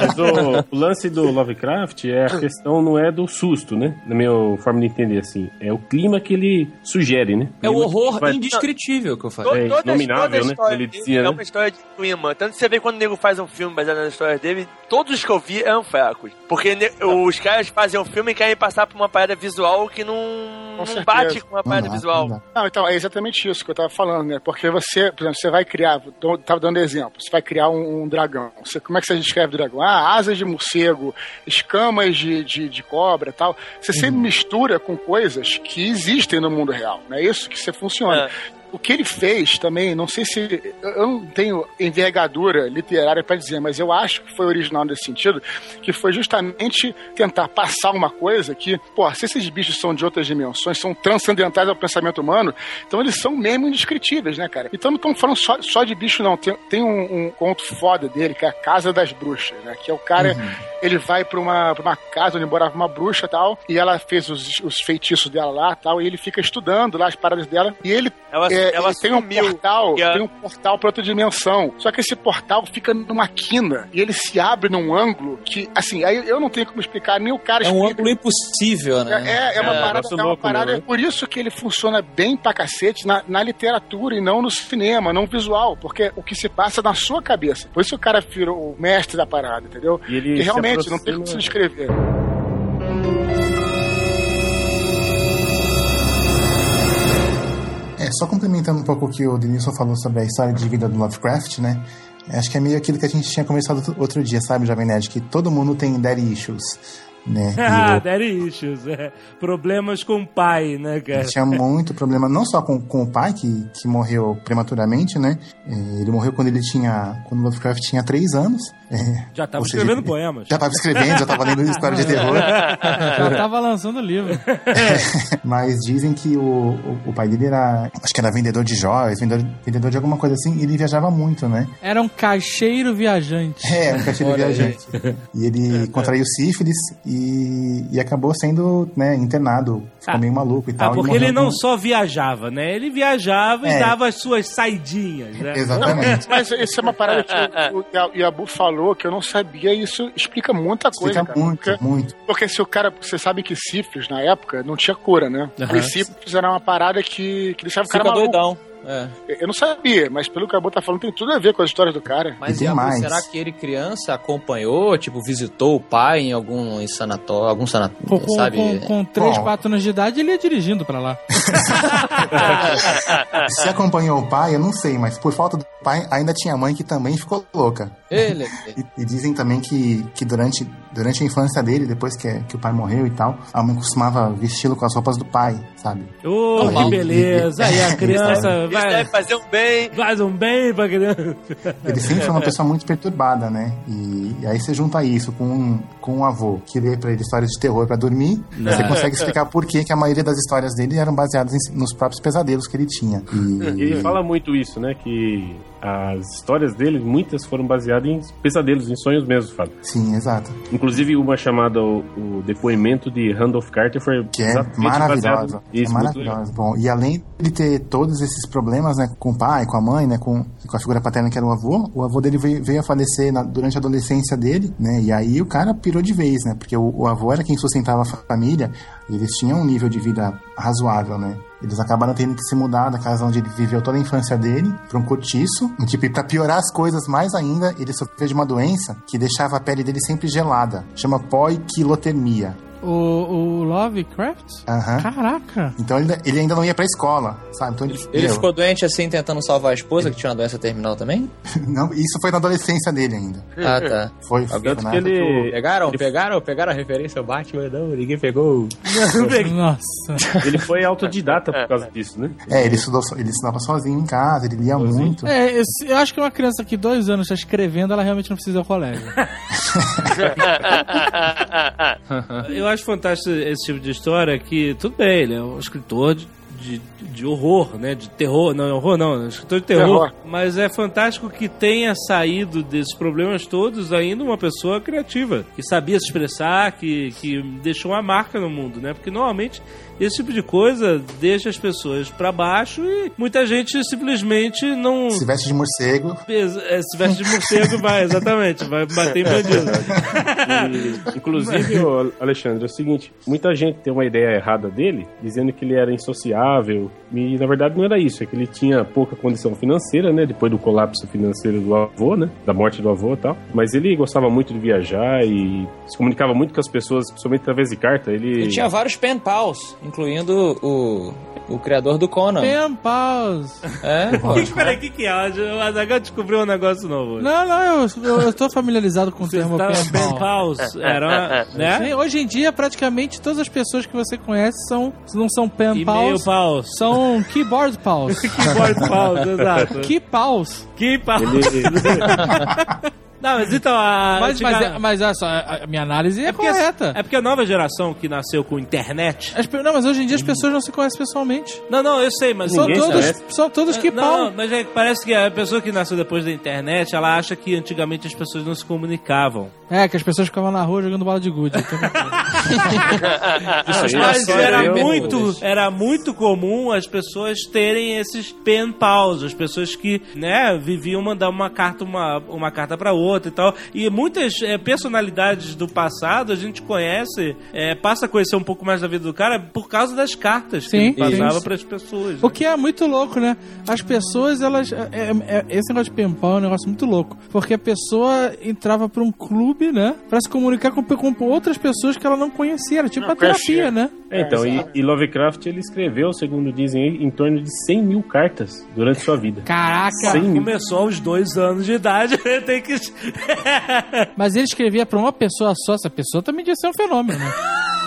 Mas o, o lance do Lovecraft é a questão não é do susto, né? Na minha forma de entender assim. É o clima que ele sugere, né?
É o horror
Vai-
indescritível que eu falei.
É inominável, né? Ele dizia,
é
né?
uma história de clima. Tanto que você vê quando o nego faz um filme baseado nas histórias dele, todos os que eu vi eram fracos. Porque os caras fazem um filme e querem passar por uma parada visual que não, não bate com uma
Não
parada
dá,
visual.
não.
Não, então, é exatamente isso que eu tava falando, né? Porque você, por exemplo, você vai criar, tô- tava dando exemplo, você vai criar um, um dragão. Você, como é que você descreve o dragão? Ah, asas de morcego, escamas de, de, de cobra tal. Você sempre mistura com coisas que existem no mundo real, não é isso que você funciona.
É.
O que ele fez também, não sei se. Eu não tenho envergadura literária para dizer, mas eu acho que foi original nesse sentido, que foi justamente tentar passar uma coisa que, pô, se esses bichos são de outras dimensões, são transcendentais ao pensamento humano, então eles são mesmo indescritíveis, né, cara? Então não estamos falando só, só de bicho, não. Tem, tem um, um conto foda dele, que é a Casa das Bruxas, né? Que é o cara, ele vai pra uma, pra uma casa onde morava uma bruxa e tal, e ela fez os, os feitiços dela lá tal, e ele fica estudando lá as paradas dela, e ele
Ela,
é,
ela
ele tem um portal,
a-
tem um portal pra outra dimensão. Só que esse portal fica numa quina e ele se abre num ângulo que, assim, aí eu não tenho como explicar, nem o cara
É um
explica.
ângulo impossível, né?
É, é uma
É,
parada,
negócio
é uma
louco,
parada
né?
é por isso que ele funciona bem pra cacete na, na literatura e não no cinema, não visual, porque o que se passa na sua cabeça. Por isso o cara virou o mestre da parada, entendeu?
E ele
realmente não tem
aproxima-
como se descrever.
É, só complementando um pouco o que o Denilson falou sobre a história de vida do Lovecraft, né? Acho que é meio aquilo que a gente tinha começado outro- dia, sabe, Jovem Nerd? Que todo mundo tem daddy issues, né?
Ah, daddy issues. É. Problemas com o pai, né, cara?
Ele tinha muito problema, não só com, com o pai, que, que morreu prematuramente, né? É, Ele morreu quando ele tinha. Quando o Lovecraft tinha três anos. É,
Já tava
ou seja,
escrevendo poemas.
Já estava escrevendo, já estava lendo história de terror.
Já tava lançando o livro.
Mas dizem que o, o, o pai dele era. Acho que era vendedor de joias, vendedor, vendedor de alguma coisa assim, e ele viajava muito, né?
Era um caixeiro viajante.
É, um caixeiro
Olha aí.
viajante. E ele contraiu sífilis e, e acabou sendo né, internado. Ficou
Ah.
meio maluco e tal.
Ah,
e
porque ele não
com-
só viajava, né? Ele viajava e
É.
dava as suas saidinhas, né?
Exatamente.
Mas isso é uma parada que o, o Yabu falou que eu não sabia, isso explica muita coisa,
Explica
cara.
muito,
Porque,
muito.
porque se o cara. Você sabe que sífilis na época não tinha cura, né?
Aham.
Os sífilis era uma parada que, que deixava o cara
Fica
maluco.
doidão. É.
Eu não sabia, mas pelo que a Yabu tá falando, tem tudo a ver com as histórias do cara.
Mas
E mais.
será que ele criança acompanhou, tipo, visitou o pai em algum sanatório, algum
Com,
sanatório,
com,
sabe?
com, com 3,
Bom.
4 anos de idade, ele ia dirigindo pra lá.
Se acompanhou o pai, eu não sei, mas por falta do pai, ainda tinha mãe que também ficou louca.
Ele,
E, e dizem também que, que durante, durante a infância dele, depois que, que o pai morreu e tal, a mãe costumava vesti-lo com as roupas do pai, sabe?
Ô,
Normal.
que beleza. Aí a criança
Isso
vai,
deve fazer um bem.
faz um bem pra criança.
Ele sempre foi uma pessoa muito perturbada, né? E, e aí você junta isso com um, com um avô que lê pra ele histórias de terror pra dormir, você consegue explicar por que, que a maioria das histórias dele eram baseadas em- nos próprios pesadelos que ele tinha.
E
E,
ele fala muito isso, né? Que as histórias dele, muitas foram baseadas em pesadelos, em sonhos mesmo, Fábio.
Sim, exato.
Inclusive uma chamada o, o depoimento de Randolph Carter foi
Que é maravilhosa. É
Isso, legal.
maravilhosa. Bom, e além de ter todos esses problemas, né, com o pai, com a mãe, né, com, com a figura paterna que era o avô, o avô dele veio, veio a falecer na- durante a adolescência dele, né, e aí o cara pirou de vez, né, porque o, o avô era quem sustentava a família, eles tinham um nível de vida razoável, né. Eles acabaram tendo que se mudar da casa onde ele viveu toda a infância dele para um cortiço. E, tipo, pra piorar as coisas mais ainda, ele sofreu de uma doença que deixava a pele dele sempre gelada. Chama poiquilotermia.
O, o Lovecraft?
Aham.
Caraca.
Então ele, ele ainda não ia pra escola, sabe? Então ele,
Ele ficou doente assim, tentando salvar a esposa, que tinha uma doença terminal também?
não, isso foi na adolescência dele ainda.
Ah, tá.
Foi, foi
Tanto
na
que ele,
Pegaram?
Ele-
Pegaram? Pegaram a referência ao Batman? Não, ninguém pegou.
Nossa.
ele foi autodidata por causa disso, né?
É, ele estudou, ele estudava sozinho em casa, ele lia muito.
É, eu, eu acho que uma criança que dois anos está escrevendo, ela realmente não precisa ir ao colégio.
Eu acho fantástico esse tipo de história que, tudo bem, ele é um escritor de, de, de horror, né? De terror. Não, é horror não, é um escritor de terror.
Terror.
Mas é fantástico que tenha saído desses problemas todos ainda uma pessoa criativa, que sabia se expressar, que, que deixou uma marca no mundo, né? Porque normalmente esse tipo de coisa deixa as pessoas pra baixo e muita gente simplesmente não.
Se veste de morcego.
É, Se veste de morcego, vai, exatamente, vai bater em bandido.
E, inclusive, ô, Alexandre, é o seguinte: muita gente tem uma ideia errada dele, dizendo que ele era insociável. E na verdade não era isso, é que ele tinha pouca condição financeira, né? Depois do colapso financeiro do avô, né? Da morte do avô e tal. Mas ele gostava muito de viajar e se comunicava muito com as pessoas, principalmente através de carta. Ele.
Ele tinha vários pen pals, incluindo o, o criador do Conan.
Pen pause.
É.
Que, peraí, o que, que é? O Azaghal descobriu um negócio novo.
Não, não, eu, eu, eu tô familiarizado com o termo
Tá,
pen
pen
pause.
Era, né?
Sim, hoje em dia, praticamente todas as pessoas que você conhece são, não são pen pause. são keyboard pause.
Keyboard pause, exato.
Key pause.
Que pause. Não, mas então a.
Mas, mas, é- mas olha só, a minha análise é,
é porque,
correta.
é porque a nova geração que nasceu com internet.
As não, mas hoje em dia as pessoas não se conhecem pessoalmente.
Não, não, eu sei, mas.
São todos, são todos que
não,
pau.
mas é que parece que a pessoa que nasceu depois da internet, ela acha que antigamente as pessoas não se comunicavam.
É, que as pessoas ficavam na rua jogando bola de gude.
Aí
Mas
só
era muito, era muito comum as pessoas terem esses pen pals, as pessoas que, né, viviam mandar uma carta uma, uma carta para outra e tal. E muitas eh, personalidades do passado a gente conhece, eh, passa a conhecer um pouco mais da vida do cara por causa das cartas
Sim,
que ele passava para as pessoas.
O que é muito louco, né? As pessoas, elas. é- é- é- esse negócio de penpal é um negócio muito louco. Porque a pessoa entrava pra um clube, né? Pra se comunicar com, com outras pessoas que ela não conhecia. Era tipo
Não
uma terapia, né?
É, então, e, e Lovecraft ele escreveu, segundo dizem em torno de 100 mil cartas durante sua vida.
Caraca!
100 mil.
Começou aos dois anos de idade, tem que.
Mas ele escrevia pra uma pessoa só. Essa pessoa também devia ser um fenômeno, né?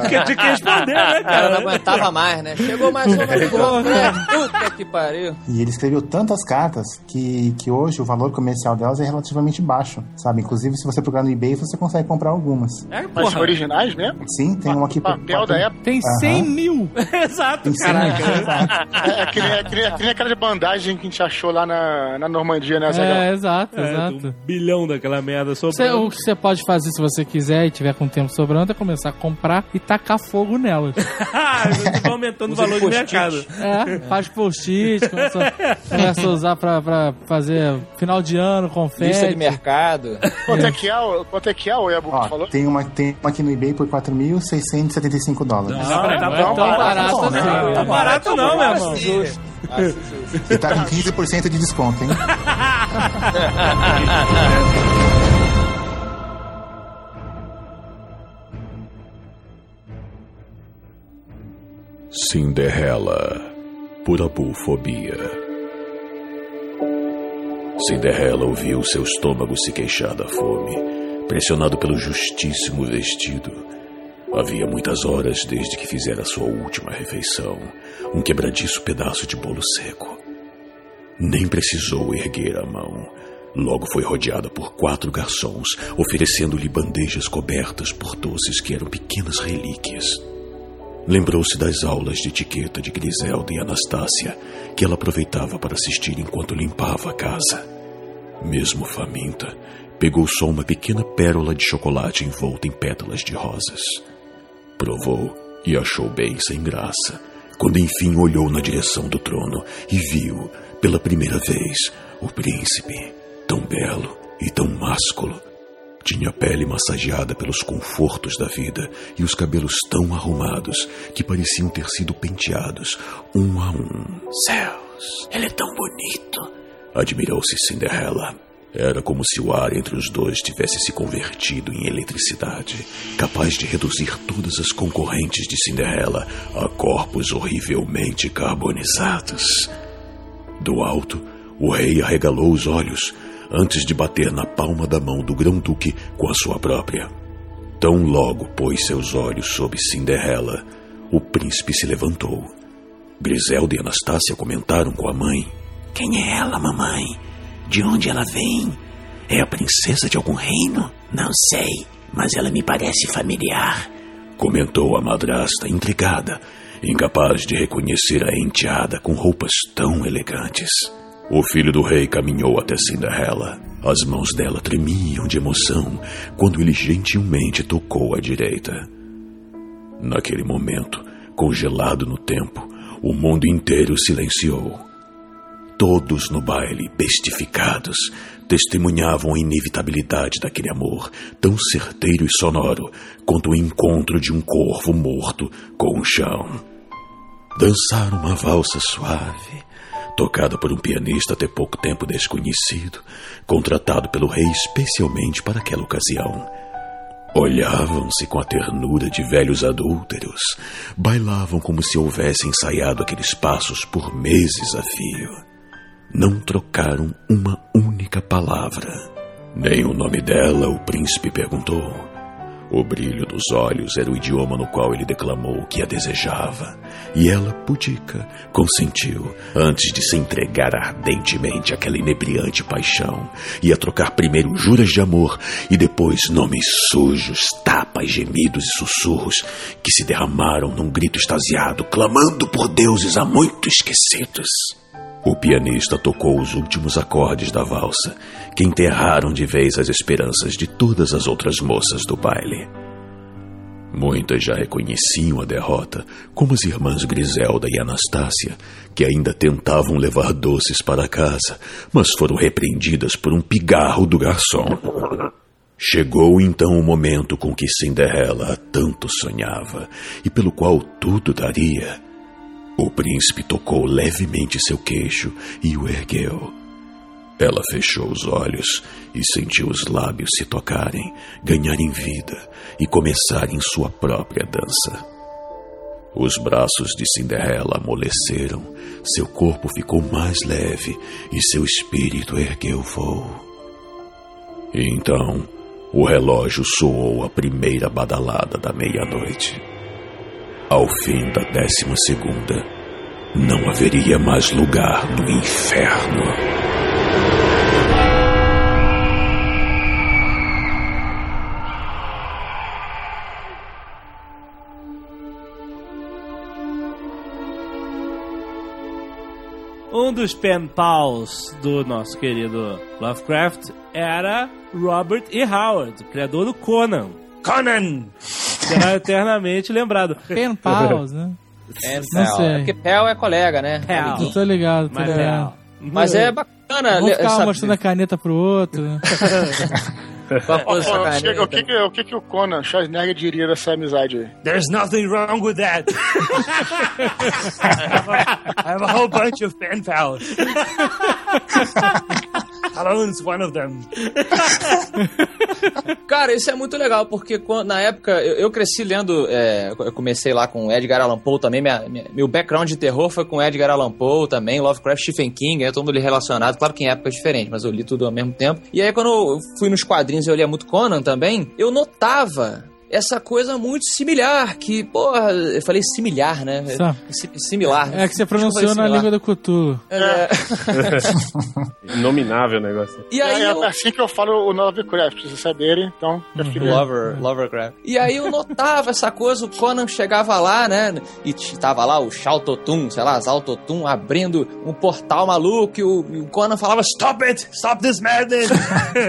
Porque tinha que responder, né,
O cara não aguentava mais, né? Chegou mais uma porra, né? Puta que pariu.
E ele escreveu tantas cartas que, que hoje o valor comercial delas é relativamente baixo, sabe? Inclusive, se você procurar no eBay, você consegue comprar algumas.
É,
Mas
porra.
originais mesmo?
Sim, tem uma aqui por
Papel da época.
Tem 100 mil!
Exato,
Tem 100
caraca.
É, é que, nem, é, que nem- é que nem aquela de bandagem que a gente achou lá na, na Normandia, né?
É, exato,
É,
exato.
um bilhão daquela merda sobrando.
o que você pode fazer se você quiser e tiver com tempo sobrando é começar a comprar e tacar fogo nelas.
Ah, vai aumentando o valor de mercado.
É, faz post-it, começa, começa a usar pra, pra fazer final de ano,
Lista de
confete.
mercado.
Quanto é que é, o- quanto é que é o Ebu que falou?
tem uma, tem uma aqui no eBay por 4.675 dólares.
Não, tá
Não é tão
barato,
barato
não,
assim.
né?
Tá barato não, meu irmão.
Justo.
E tá com 15% de desconto, hein?
Cinderela, por abufobia. Cinderela ouviu seu estômago se queixar da fome, pressionado pelo justíssimo vestido. Havia muitas horas desde que fizera sua última refeição, um quebradiço pedaço de bolo seco. Nem precisou erguer a mão. Logo foi rodeada por quatro garçons, oferecendo-lhe bandejas cobertas por doces que eram pequenas relíquias. Lembrou-se das aulas de etiqueta de Griselda e Anastácia, que ela aproveitava para assistir enquanto limpava a casa. Mesmo faminta, pegou só uma pequena pérola de chocolate envolta em pétalas de rosas. Provou e achou bem sem graça, quando enfim olhou na direção do trono e viu, pela primeira vez, o príncipe, tão belo e tão másculo. Tinha a pele massageada pelos confortos da vida e os cabelos tão arrumados que pareciam ter sido penteados um a um. Céus, ele é tão bonito! Admirou-se Cinderela. Era como se o ar entre os dois tivesse se convertido em eletricidade, capaz de reduzir todas as concorrentes de Cinderela a corpos horrivelmente carbonizados. Do alto, o rei arregalou os olhos antes de bater na palma da mão do grão-duque com a sua própria. Tão logo pôs seus olhos sobre Cinderela, o príncipe se levantou. Griselda e Anastácia comentaram com a mãe: Quem é ela, mamãe? De onde ela vem? É a princesa de algum reino? Não sei, mas ela me parece familiar. Comentou a madrasta, intrigada, incapaz de reconhecer a enteada com roupas tão elegantes. O filho do rei caminhou até Cinderela. As mãos dela tremiam de emoção quando ele gentilmente tocou à direita. Naquele momento, congelado no tempo, o mundo inteiro silenciou. Todos no baile, bestificados, testemunhavam a inevitabilidade daquele amor, tão certeiro e sonoro quanto o encontro de um corvo morto com o chão. Dançaram uma valsa suave, tocada por um pianista até pouco tempo desconhecido, contratado pelo rei especialmente para aquela ocasião. Olhavam-se com a ternura de velhos adúlteros, bailavam como se houvessem ensaiado aqueles passos por meses a fio. Não trocaram uma única palavra. Nem o nome dela o príncipe perguntou. O brilho dos olhos era o idioma no qual ele declamou que a desejava, e ela, pudica, consentiu, antes de se entregar ardentemente àquela inebriante paixão, e a trocar primeiro juras de amor e depois nomes sujos, tapas, gemidos e sussurros que se derramaram num grito extasiado, clamando por deuses há muito esquecidos. O pianista tocou os últimos acordes da valsa, que enterraram de vez as esperanças de todas as outras moças do baile. Muitas já reconheciam a derrota, como as irmãs Griselda e Anastácia, que ainda tentavam levar doces para casa, mas foram repreendidas por um pigarro do garçom. Chegou então o momento com que Cinderela tanto sonhava e pelo qual tudo daria. O príncipe tocou levemente seu queixo e o ergueu. Ela fechou os olhos e sentiu os lábios se tocarem, ganharem vida e começarem sua própria dança. Os braços de Cinderela amoleceram, seu corpo ficou mais leve e seu espírito ergueu voo. Então, o relógio soou a primeira badalada da meia-noite. Ao fim da décima segunda, não haveria mais lugar no inferno.
Um dos pen pals do nosso querido Lovecraft era Robert E. Howard, criador do Conan. Conan! Será eternamente lembrado.
Pen pals, né?
É,
Não
pal.
sei.
É porque Pel é colega, né?
Pel.
Tô ligado, tô
Mas
ligado.
é.
Mas é bacana.
Vamos
le-
ficar
sabe-
mostrando a caneta pro outro. né?
Chega, o, que, que, o que que o Conan Schwarzenegger diria dessa amizade aí?
There's nothing wrong with that. I, have a, I have a whole bunch of pen pals. Talon's one of them.
Cara, isso é muito legal, porque quando- na época eu, eu cresci lendo. é, eu comecei lá com Edgar Allan Poe também. minha- minha- meu background de terror foi com Edgar Allan Poe também, Lovecraft, Stephen King, é todo mundo ali relacionado. Claro que em épocas diferentes, mas eu li tudo ao mesmo tempo. E aí, quando eu fui nos quadrinhos e eu lia muito Conan também, eu notava essa coisa muito similar, que, porra, eu falei similar, né? Similar.
É que você pronunciou na
similar.
língua do Cthulhu.
É.
Inominável o negócio.
E aí
é,
eu...
é assim que eu falo o Lovecraft, pra vocês saberem, então já fica
Lover, Lovercraft. E aí eu notava essa coisa, o Conan chegava lá, né? E tava lá o Shautotum, sei lá, Zaltotum, abrindo um portal maluco, e o, e o Conan falava, Stop it! Stop this madness!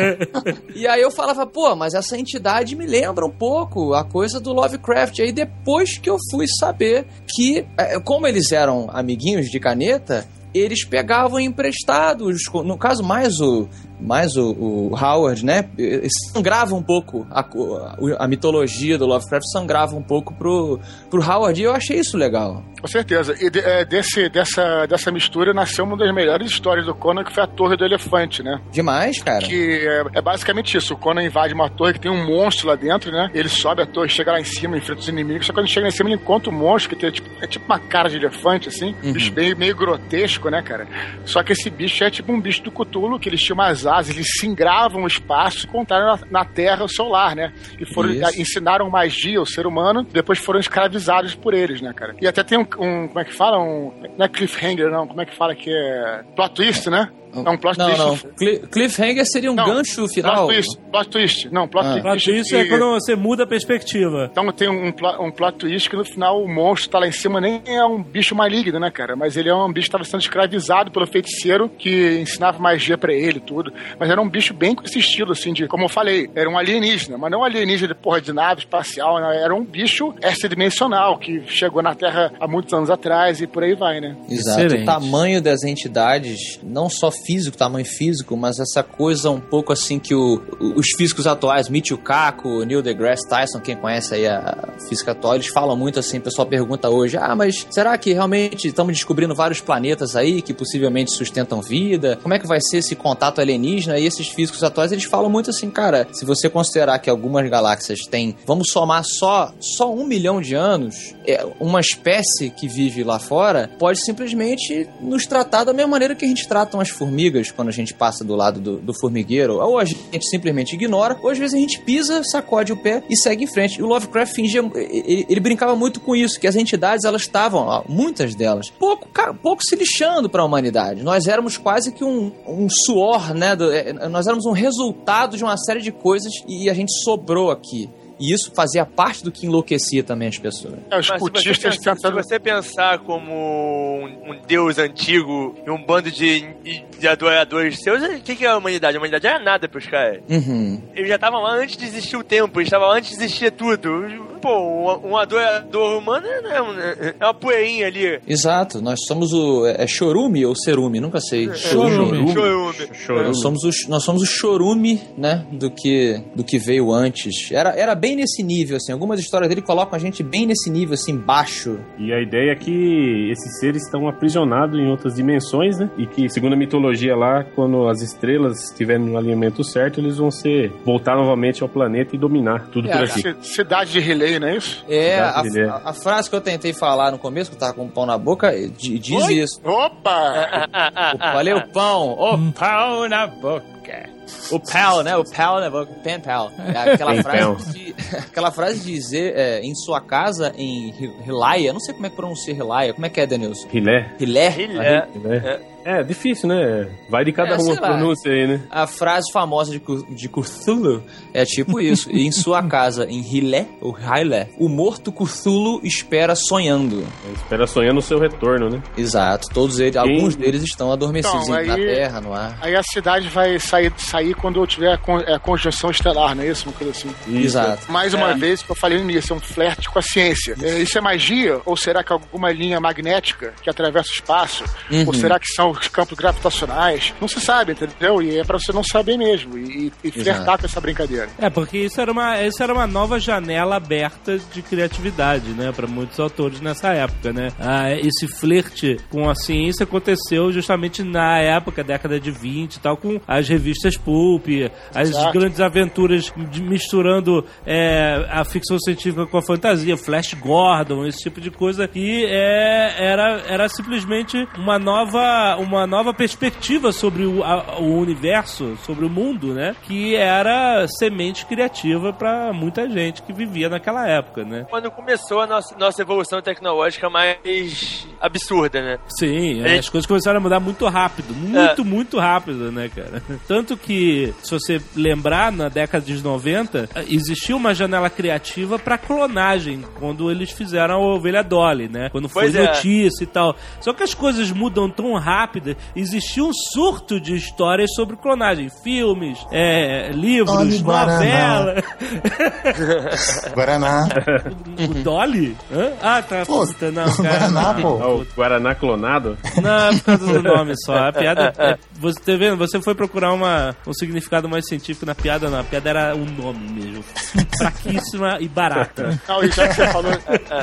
e aí eu falava, pô, mas essa entidade me lembra um pouco a coisa do Lovecraft. Aí depois que eu fui saber que, é, como eles eram amiguinhos de caneta, eles pegavam emprestados, no caso mais o mais o, o Howard, né? Sangrava um pouco a, a mitologia do Lovecraft, sangrava um pouco pro, pro Howard, e eu achei isso legal.
Com certeza. E de- é, desse, dessa, dessa mistura nasceu uma das melhores histórias do Conan, que foi a Torre do Elefante, né?
Demais, cara.
Que é, é basicamente isso. O Conan invade uma torre que tem um monstro lá dentro, né? Ele sobe a torre, chega lá em cima, enfrenta os inimigos. Só que quando ele chega lá em cima, ele encontra um monstro que tem, tipo, é tipo uma cara de elefante, assim.
Uhum.
Bicho meio, meio grotesco, né, cara? Só que esse bicho é tipo um bicho do Cthulhu, que eles tinham umas asas, eles singravam o espaço e contaram na, na Terra o seu lar, né? E foram,
Isso.
ensinaram magia ao ser humano, depois foram escravizados por eles, né, cara? E até tem um, um- como é que fala? Um, não é cliffhanger, não. Como é que fala que é? Plot twist, né? É um plot
Não,
twist.
não. Cli- Cliffhanger seria um
Não,
gancho final.
Plot twist, plot twist. Não, plot
Ah.
twist.
Plot twist é quando você muda a perspectiva.
Então tem um, um plot twist que no final o monstro tá lá em cima, nem é um bicho maligno, né, cara? Mas ele é um bicho que estava sendo escravizado pelo feiticeiro que ensinava magia pra ele e tudo. Mas era um bicho bem com esse estilo, assim, de, como eu falei, era um alienígena, mas não um alienígena de porra de nave espacial, né? Era um bicho extradimensional que chegou na Terra há muitos anos atrás e por aí vai, né?
Exato.
Excelente.
O tamanho das entidades, não só físico, tamanho físico, mas essa coisa um pouco assim que o- os físicos atuais, Michio Kaku, Neil deGrasse Tyson, quem conhece aí a física atual, eles falam muito assim, o pessoal pergunta hoje, ah, mas será que realmente estamos descobrindo vários planetas aí que possivelmente sustentam vida? Como é que vai ser esse contato alienígena? E esses físicos atuais, eles falam muito assim, cara, se você considerar que algumas galáxias têm, vamos somar só, só um milhão de anos, é, uma espécie que vive lá fora pode simplesmente nos tratar da mesma maneira que a gente trata as formigas quando a gente passa do lado do, do formigueiro. Ou a gente simplesmente ignora, ou às vezes a gente pisa, sacode o pé e segue em frente. E o Lovecraft fingia, ele, ele brincava muito com isso, que as entidades elas estavam, muitas delas, pouco, pouco se lixando para a humanidade. Nós éramos quase que um, um suor, né? do- é, nós éramos um resultado de uma série de coisas e a gente sobrou aqui. E isso fazia parte do que enlouquecia também as pessoas.
É, os
Mas se você,
cultistas
pensar, se
tentando.
você pensar como um, um deus antigo e um bando de, de adoradores seus, o que, que é a humanidade? A humanidade era nada pros caras.
Uhum.
Eles já estavam lá antes de existir o tempo, eles estavam antes de existir tudo. Pô, um, um adorador humano é, um- é uma poeirinha ali.
Exato, nós somos o. É chorume ou cerume? Nunca sei.
Chorume.
Chorume.
Chorume.
Nós somos, o, nós somos o chorume, né? Do que, do que veio antes. Era, era bem nesse nível, assim. Algumas histórias dele colocam a gente bem nesse nível, assim, baixo.
E a ideia é que esses seres estão aprisionados em outras dimensões, né? E que, segundo a mitologia lá, quando as estrelas estiverem no alinhamento certo, eles vão ser voltar novamente ao planeta e dominar tudo
É,
por aqui.
Cidade de Relay, não é isso?
É, a, a- a frase que eu tentei falar no começo, que eu tava com o pão na boca, di- diz
Oi?
isso.
Opa!
O pão, o pão na boca. O pau, né? O pau na boca, pen pal. É aquela frase
pal.
de, aquela frase de dizer é, em sua casa, em Hilaia, não sei como é que pronuncia Hilaia, como é que é, Denilson?
Rilé.
Hilé?
Ilé.
Rilé. É, difícil, né? Vai de cada
É,
uma pronúncia aí, né?
A frase famosa de, de Cthulhu é tipo isso. em sua casa, em Hilé, ou Hilé, o morto Cthulhu espera sonhando.
Espera sonhando o seu retorno, né?
Exato. Todos eles, alguns deles estão adormecidos
Então, aí-
na terra, no ar.
Aí a cidade vai sair, sair quando tiver a con- é, conjunção estelar, não é isso? Uma coisa assim.
Isso.
Exato.
Mais uma vez, que eu falei no início, é um flerte com a ciência. É, Isso é magia? Ou será que é alguma linha magnética que atravessa o espaço?
Uhum.
Ou será que são os campos gravitacionais? Não se sabe, entendeu? E é pra você não saber mesmo. E, e flertar com essa brincadeira.
É, porque isso era uma, isso era uma nova janela aberta de criatividade, né, para muitos autores nessa época, né? Ah, esse flerte com a ciência aconteceu justamente na época, década de 20 e tal, com as revistas pulp, as
Exato.
grandes aventuras de- misturando é, a ficção científica com a fantasia, Flash Gordon, esse tipo de coisa, que é, era, era simplesmente uma nova, uma nova perspectiva sobre o, a- o universo, sobre o mundo, né? Que era semente criativa pra muita gente que vivia naquela época, né?
Quando começou a nossa, nossa evolução tecnológica mais absurda, né?
Sim, é,
Ele-
as coisas começaram a mudar muito rápido, muito, muito rápido, né, cara? Tanto que, se você lembrar, na década de 90, existia uma janela criativa pra clonagem, quando eles fizeram a ovelha Dolly, né? Quando foi
Pois é.
notícia e tal. Só que as coisas mudam tão rápido, existiu um surto de histórias sobre clonagem, filmes, é, livros,
Dolly Guaraná.
novela.
Guaraná.
o Dolly? Hã? Ah, tá.
Pô,
puta, não, cara.
Guaraná, pô.
Ah, o Guaraná clonado?
Não, é por causa do nome só. A piada. É, você tá vendo? Você foi procurar uma, um significado mais científico na piada, não. A piada era o nome mesmo. Fraquíssima e barata.
Não, e já que você falou,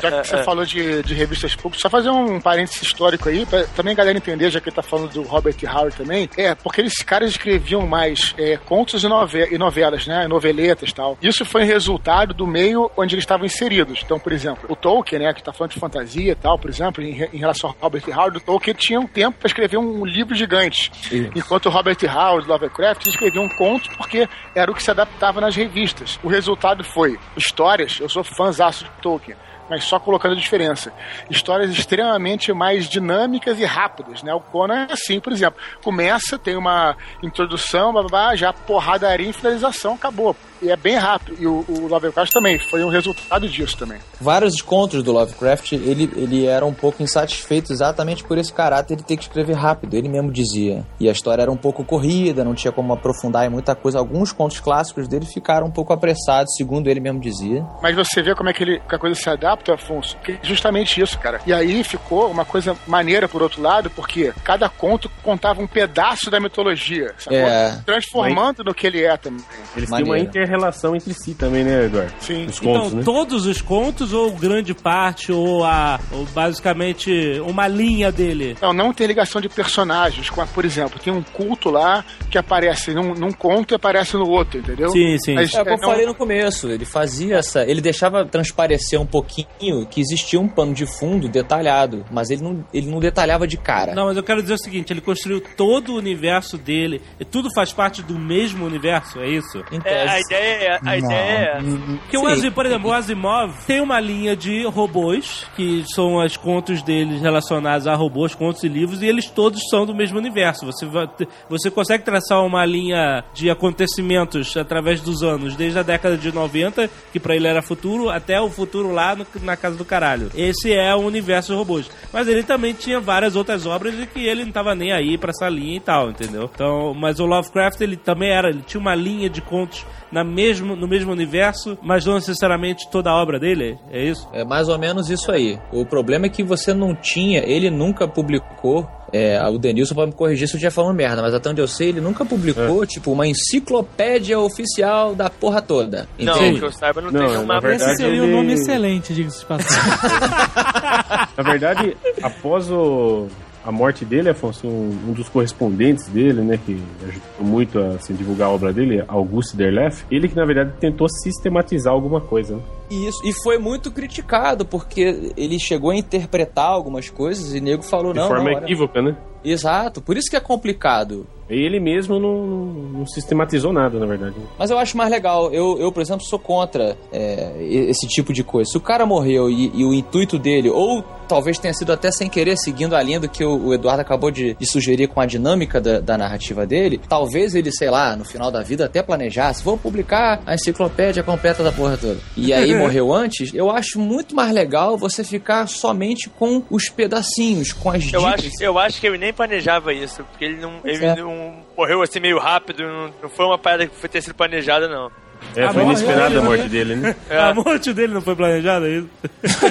já que você falou de, de revistas públicas, só fazer um parênteses histórico aí, pra também a galera entender, já que tá falando do Robert Howard também, é, porque esses caras escreviam mais é, contos e, nove- e novelas, né, noveletas e tal. Isso foi resultado do meio onde eles estavam inseridos. Então, por exemplo, o Tolkien, né, que tá falando de fantasia e tal, por exemplo, em, em relação ao Robert Howard, o Tolkien tinha um tempo para escrever um livro gigante. Enquanto o Robert Howard, Lovecraft, escreviam um conto porque era o que se adaptava nas revistas. O resultado foi histórias, eu sou fãzaço de Tolkien, mas só colocando a diferença. Histórias extremamente mais dinâmicas e rápidas, né? O Conan é assim, por exemplo, começa, tem uma introdução, blá, blá, blá, já porradaria e finalização, acabou. E é bem rápido. E o, o Lovecraft também, foi um resultado disso também.
Vários contos do Lovecraft, ele, ele era um pouco insatisfeito exatamente por esse caráter de ter que escrever rápido, ele mesmo dizia. E a história era um pouco corrida, não tinha como aprofundar em muita coisa. Alguns contos clássicos dele ficaram um pouco apressados, segundo ele mesmo dizia.
Mas você vê como é que, ele, que a coisa se adapta, Afonso? Que é justamente isso, cara. E aí ficou uma coisa maneira, por outro lado, porque cada conto contava um pedaço da mitologia, sacou?
É.
Transformando no que ele é também.
Eles têm uma
Maneiro.
Inter-relação entre si também, né, Eduardo?
Sim.
Os contos,
então,
né?
todos os contos, ou grande parte, ou, a, ou basicamente uma linha dele.
Não, não tem ligação de personagens. com a- Por exemplo, tem um culto lá que aparece num, num conto e aparece no outro, entendeu?
Sim, sim.
Mas,
É, como eu
não-
falei no começo, ele fazia essa. Ele deixava transparecer um pouquinho que existia um pano de fundo detalhado, mas ele não, ele não detalhava de cara.
Não, mas eu quero dizer o seguinte, ele construiu todo o universo dele, e tudo faz parte do mesmo universo, é isso?
Em
É, a
tese.
Ideia, a
Não.
ideia é.
Porque o
Sim.
Asimov, por exemplo, o Asimov tem uma linha de robôs, que são os contos deles relacionados a robôs, contos e livros, e eles todos são do mesmo universo. Você, vai você consegue traçar uma linha de acontecimentos através dos anos, desde a década de 90, que pra ele era futuro, até o futuro lá no- na casa do caralho. Esse é o universo dos robôs. Mas ele também tinha várias outras obras de que ele não tava nem aí pra essa linha e tal, entendeu? Então, mas o Lovecraft, ele também era, ele tinha uma linha de contos na mesmo, no mesmo universo, mas não necessariamente toda a obra dele, é isso?
É mais ou menos isso aí. O problema é que você não tinha, ele nunca publicou. É, o Denilson pode me corrigir se eu estiver falando merda, mas até onde eu sei, ele nunca publicou, tipo, uma enciclopédia oficial da porra toda.
Não,
Entende?
que eu saiba, não,
Não,
tem
na
uma.
verdade-
Esse seria um
ele-
nome excelente, diga-se de passagem.
Na verdade, após o- a morte dele, Afonso, um, um dos correspondentes dele, né, que ajudou muito a assim, divulgar a obra dele, Augusto Derleth, ele que na verdade tentou sistematizar alguma coisa. Né?
Isso, e foi muito criticado, porque ele chegou a interpretar algumas coisas e nego falou,
De
não,
forma
não,
equívoca, né?
Exato, por isso que é complicado.
E ele mesmo não, não sistematizou nada, na verdade.
Mas eu acho mais legal. Eu, eu por exemplo, sou contra é, esse tipo de coisa. Se o cara morreu e, e o intuito dele, ou talvez tenha sido até sem querer, seguindo a linha do que o, o Eduardo acabou de, de sugerir com a dinâmica da, da narrativa dele, talvez ele, sei lá, no final da vida até planejasse, vou publicar a enciclopédia completa da porra toda. E aí morreu antes, eu acho muito mais legal você ficar somente com os pedacinhos, com as
Eu
dicas.
acho, eu acho que ele nem planejava isso, porque ele não, ele
é.
não morreu assim meio rápido, não, não foi uma parada que foi ter sido planejada, não.
É,
Ah,
foi inesperada a morte
né?
dele, né?
A morte dele não foi planejada, é isso?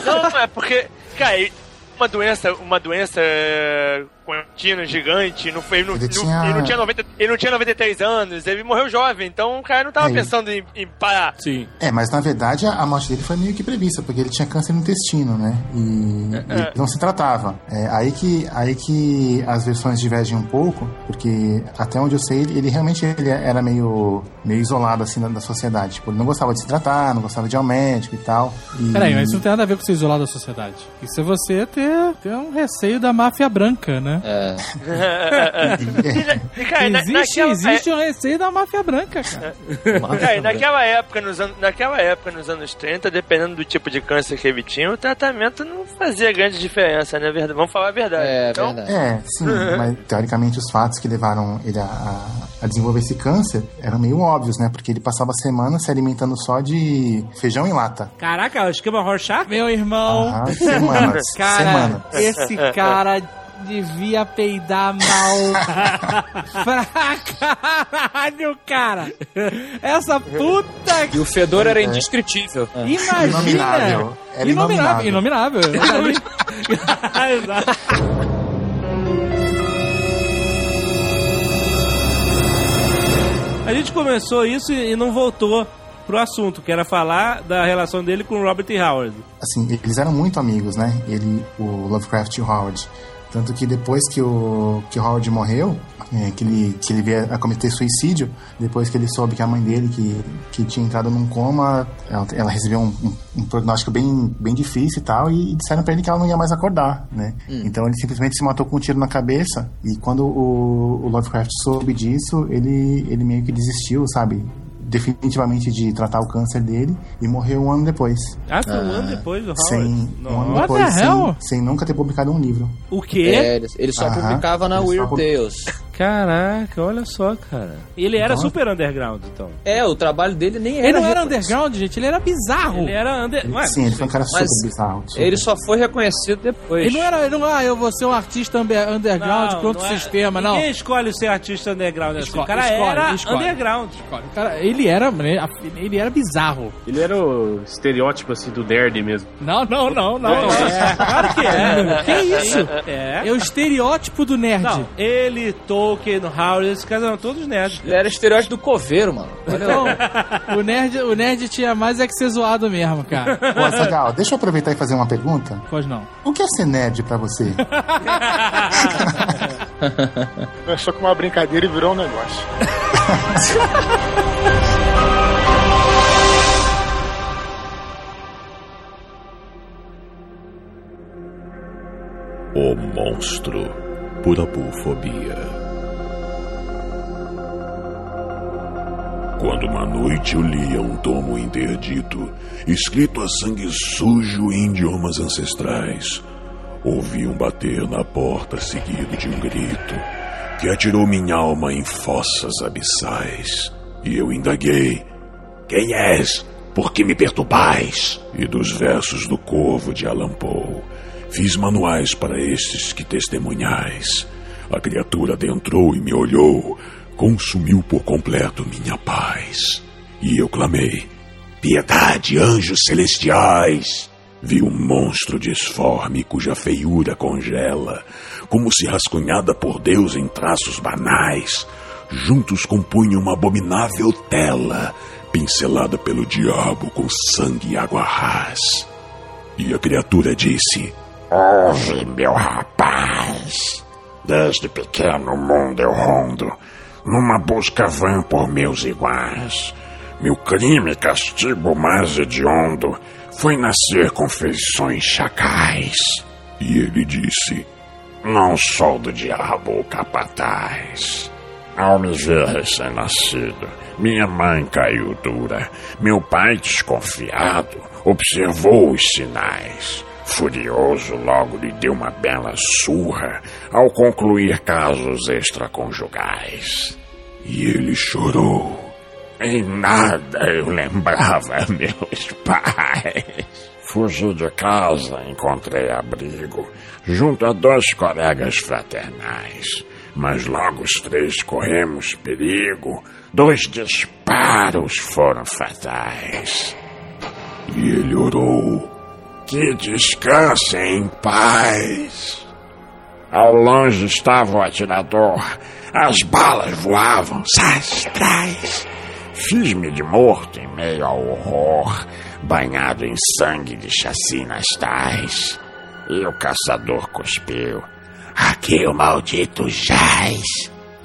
Não, é porque, cara, uma doença, uma doença é, contínua, gigante, não foi, ele, não,
Ele
não-
tinha-
ele não tinha 90, ele não tinha 93 anos, ele morreu jovem, então o cara não tava
É.
pensando em, em parar.
Sim.
É, mas na verdade a a morte dele foi meio que prevista, porque ele tinha câncer no intestino, né? E, e ele não se tratava. É, aí, que, aí que as versões divergem um pouco, porque até onde eu sei, ele, ele realmente ele era meio, meio isolado assim da, da sociedade. Tipo, ele não gostava de se tratar, não gostava de ir ao médico e tal. E-
Peraí, mas isso não tem nada a ver com ser isolado da sociedade. Isso é você ter, ter um receio da máfia branca, né? Né?
É.
E, cara, na-
existe,
naquela-
existe um receio da máfia branca, cara.
Cara, e naquela época, nos anos, naquela época, nos anos 30, dependendo do tipo de câncer que ele tinha, o tratamento não fazia grande diferença, né? Verdade? Vamos falar a verdade.
É,
então,
verdade.
É, sim, mas teoricamente os fatos que levaram ele a, a- a desenvolver esse câncer eram meio óbvios, né? Porque ele passava semanas se alimentando só de feijão em lata.
Caraca, o esquema Rorschach?
Meu irmão,
Ah, semanas.
cara,
semanas.
esse cara devia peidar mal pra caralho, cara. Essa puta
E o fedor era indescritível. É.
Imagina!
Inominável. Era
Inominável. Inominável.
Exato. A gente começou isso e e não voltou pro assunto, que era falar da relação dele com o Robert E. Howard.
Assim, eles eram muito amigos, né? Ele, o Lovecraft e o Howard. Tanto que depois que o, que o Howard morreu, é, que, ele, que ele veio a cometer suicídio, depois que ele soube que a mãe dele, que, que tinha entrado num coma, ela, ela recebeu um, um, um prognóstico bem, bem difícil e tal, e disseram pra ele que ela não ia mais acordar, né? Então ele simplesmente se matou com um tiro na cabeça, e quando o, o Lovecraft soube disso, ele, ele meio que desistiu, sabe? Definitivamente de tratar o câncer dele, e morreu um ano depois.
Ah, foi um ano depois do Howard.
Sem, um ano depois,
the hell?
sem, sem nunca ter publicado um livro.
O quê?
É, ele, ele só publicava na
Ele só
Weird
pub-
Tales.
Caraca, olha só, cara. Ele era
Nossa.
super underground, então.
É, o trabalho dele nem era.
Ele não era
reconhecido.
underground, gente, ele era bizarro.
Ele era under... Ué,
Sim, ele foi um cara super
Mas
bizarro. super.
Ele só foi reconhecido depois.
Ele não era, ele não, ah, eu vou ser um artista under- underground
não,
contra o
é-
sistema, não.
Ninguém escolhe ser artista underground assim.
Escolhe,
O cara
escolhe,
era
escolhe.
underground.
O Cara, ele era, ele era bizarro.
Ele era o estereótipo assim do nerd mesmo.
Não, não, não, não.
Não, é, claro que é.
Que isso?
É.
É o estereótipo do nerd.
Não, ele, Tolkien, Howard, esses caras eram todos nerds.
Ele era estereótipo do coveiro, mano. Olha
Então, o nerd, o nerd tinha mais é que ser zoado mesmo, cara.
Pô, Sagal, deixa eu aproveitar e fazer uma pergunta.
Pois não.
O que é ser nerd pra você?
Começou com uma brincadeira e virou um negócio.
O monstro por abufobia. Quando uma noite eu lia um tomo interdito, escrito a sangue sujo em idiomas ancestrais, ouvi um bater na porta seguido de um grito que atirou minha alma em fossas abissais. E eu indaguei: Quem és? Por que me perturbais? E dos versos do Corvo de Alan Poe, fiz manuais para estes que testemunhais. A criatura adentrou e me olhou, consumiu por completo minha paz. E eu clamei: Piedade, anjos celestiais! Vi um monstro disforme cuja feiura congela, como se rascunhada por Deus em traços banais. Juntos compunham uma abominável tela, pincelada pelo diabo com sangue e água. E a criatura disse: Ouve, meu rapaz. Desde pequeno mundo eu rondo, numa busca vã por meus iguais. Meu crime castigo mais hediondo foi nascer com feições chacais. E ele disse: Não sou do diabo capataz. Ao me ver recém-nascido, minha mãe caiu dura. Meu pai, desconfiado, observou os sinais. Furioso, logo lhe deu uma bela surra ao concluir casos extraconjugais. E ele chorou. Em nada eu lembrava meus pais. Fugi de casa, encontrei abrigo junto a dois colegas fraternais. Mas logo os três corremos perigo. Dois disparos foram fatais. E ele orou. Que descanse em paz. Ao longe estava o atirador. As balas voavam sastrais. Fiz-me de morto em meio ao horror, banhado em sangue de chacinas tais. E o caçador cuspiu. Aqui o maldito jaz.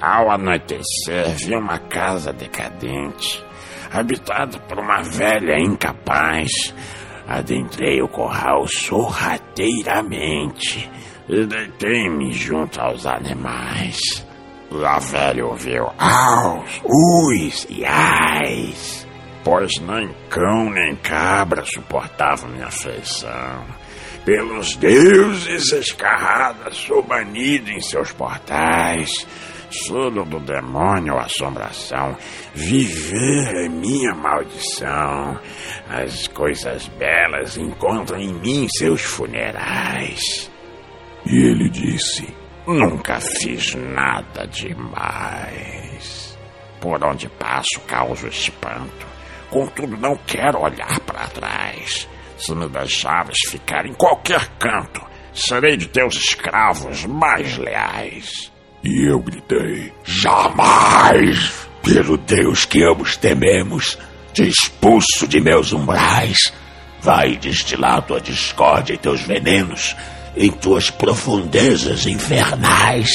Ao anoitecer, vi uma casa decadente, habitada por uma velha incapaz. Adentrei o corral sorrateiramente. E deitei-me junto aos animais. Lá velho ouviu aus, uis e ais, pois nem cão nem cabra suportavam minha afeição. Pelos deuses escarrada sou banido em seus portais. Solo do demônio assombração, viver é minha maldição. As coisas belas encontram em mim seus funerais. E ele disse: Nunca fiz nada demais. Por onde passo causo espanto. Contudo, não quero olhar para trás. Se me deixares ficar em qualquer canto, serei de teus escravos mais leais. E eu gritei: Jamais! Pelo Deus que ambos tememos, te expulso de meus umbrais. Vai destilar tua discórdia e teus venenos em tuas profundezas infernais.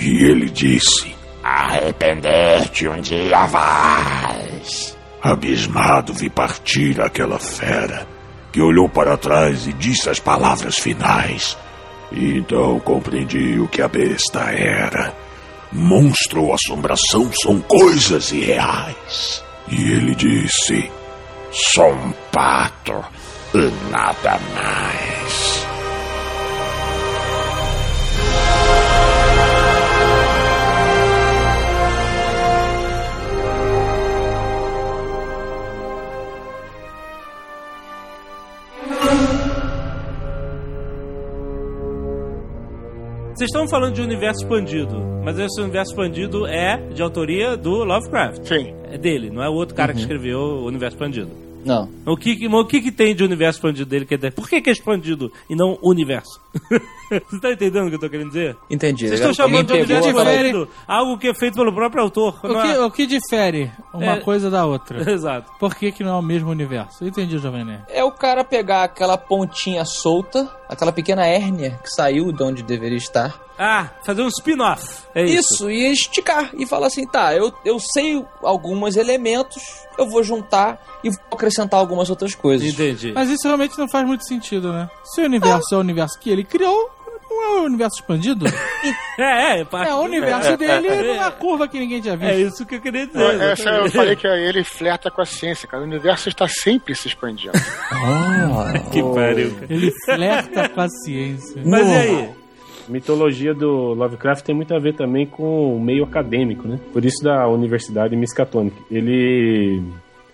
E ele disse: Arrepender-te um dia vais. Abismado vi partir aquela fera, que olhou para trás e disse as palavras finais. E então compreendi o que a besta era. Monstro ou assombração são coisas irreais. E ele disse: Sou um pato e nada mais.
Vocês estão falando de universo expandido, mas esse universo expandido é de autoria do Lovecraft.
Sim.
É dele, não é o outro cara que escreveu o universo expandido.
Não.
O que, que- o que, que tem de universo expandido dele? que é- Por que, que é expandido e não universo? Você tá entendendo o que eu tô querendo dizer?
Entendi.
Vocês estão chamando de
palavra-
expandido algo que é feito pelo próprio autor.
O
não
que,
é-
o que difere uma
É.
coisa da outra?
Exato.
Por que, que não é o mesmo universo? Eu entendi, Jovem Nerd.
É o cara pegar aquela pontinha solta, aquela pequena hérnia que saiu de onde deveria estar.
Ah, fazer um spin-off. É isso.
Isso, e esticar. E falar assim, tá, eu, eu sei alguns elementos, eu vou juntar e vou acrescentar algumas outras coisas.
Entendi.
Mas isso realmente não faz muito sentido, né? Se o universo é o universo que ele criou, não é o universo expandido.
É, é.
É o universo dele numa curva que ninguém tinha visto.
É isso que eu queria dizer.
Essa eu falei que ele flerta com a ciência, cara. O universo está sempre se expandindo.
Que pariu. cara.
Ele flerta com a ciência.
Mas e aí?
A mitologia do Lovecraft tem muito a ver também com o meio acadêmico, né? Por isso da Universidade Miskatonic. Ele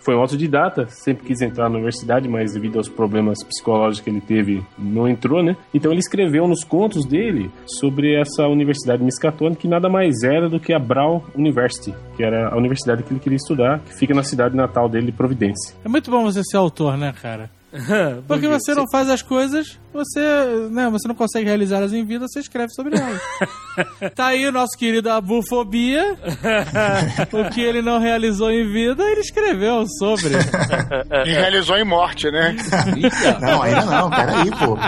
foi um autodidata, sempre quis entrar na universidade, mas devido aos problemas psicológicos que ele teve, não entrou, né? Então ele escreveu nos contos dele sobre essa Universidade Miskatonic, que nada mais era do que a Brown University, que era a universidade que ele queria estudar, que fica na cidade natal dele, Providência.
É muito bom você ser autor, né, cara? Porque você não faz as coisas, você, né, você não consegue realizá-las em vida, você escreve sobre elas. tá aí o nosso querido Abufobia. o que ele não realizou em vida, ele escreveu sobre.
E realizou em morte, né?
Não, ainda não, peraí, pô.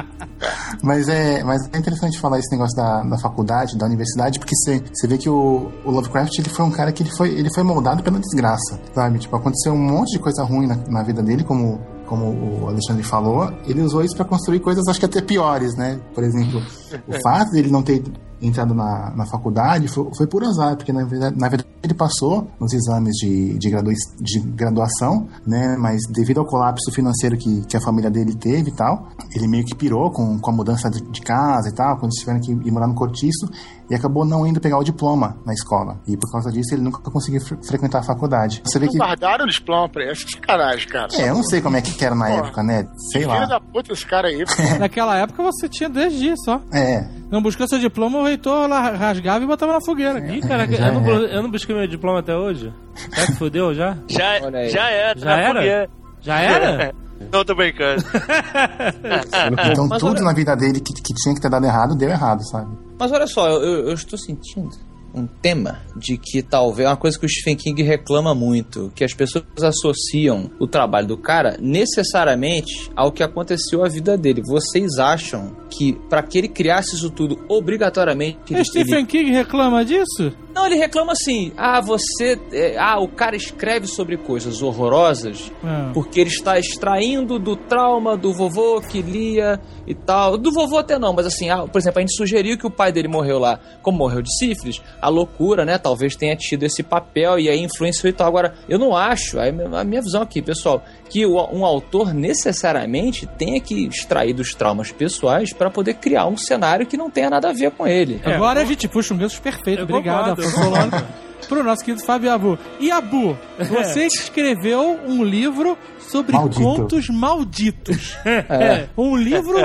Mas é, mas é interessante falar esse negócio da, da faculdade, da universidade, porque você você vê que o, o Lovecraft ele foi um cara que ele foi, ele foi moldado pela desgraça, sabe? Tipo, aconteceu um monte de coisa ruim na, na vida dele, como, como o Alexandre falou. Ele usou isso pra construir coisas, acho que até piores, né? Por exemplo, o fato dele não ter entrado na, na faculdade foi, foi por azar, porque na verdade, na verdade ele passou nos exames de, de, gradua, de graduação, né? Mas devido ao colapso financeiro que, que a família dele teve e tal, ele meio que pirou com, com a mudança de, de casa e tal, quando tiveram que ir morar no cortiço, e acabou não indo pegar o diploma na escola. E por causa disso ele nunca conseguiu fre- frequentar a faculdade. Você vê que.
guardaram o diploma pra ele. Essa é sacanagem, cara.
É, eu não sei como é que era na
Porra.
época, né? Sei
Filho
lá.
da puta esse cara aí. pô.
Naquela época você tinha 10 dias só.
É,
Não buscou seu diploma, o reitor lá rasgava e botava na fogueira.
Ih, caraca, eu não, eu não busquei meu diploma até hoje. Já se fudeu já?
Já, já era.
Já
tá
era?
fogueira.
Já era?
Não, tô brincando.
então
Mas
tudo
olha-
na vida dele que, que tinha que ter dado errado, deu errado, sabe?
Mas olha só, eu, eu- eu estou sentindo um tema de que talvez uma coisa que o Stephen King reclama muito, que as pessoas associam o trabalho do cara necessariamente ao que aconteceu à vida dele. Vocês acham que para que ele criasse isso tudo obrigatoriamente
O
ele,
Stephen King reclama disso?
Não, ele reclama assim: ah, você. é, ah, o cara escreve sobre coisas horrorosas
Ah.
porque ele está extraindo do trauma do vovô que lia e tal. Do vovô até não, mas assim, ah, por exemplo, a gente sugeriu que o pai dele morreu lá, como morreu de sífilis, a loucura, né? Talvez tenha tido esse papel e aí influenciou e tal. Agora, eu não acho, a minha visão aqui, pessoal, que um autor necessariamente tenha que extrair dos traumas pessoais para poder criar um cenário que não tenha nada a ver com ele.
Agora a gente puxa um gancho perfeito.
Eu
Obrigado, Afonso. Pro nosso querido Fábio Abu. E Abu, você escreveu um livro sobre
Maldito.
contos malditos. É. Um livro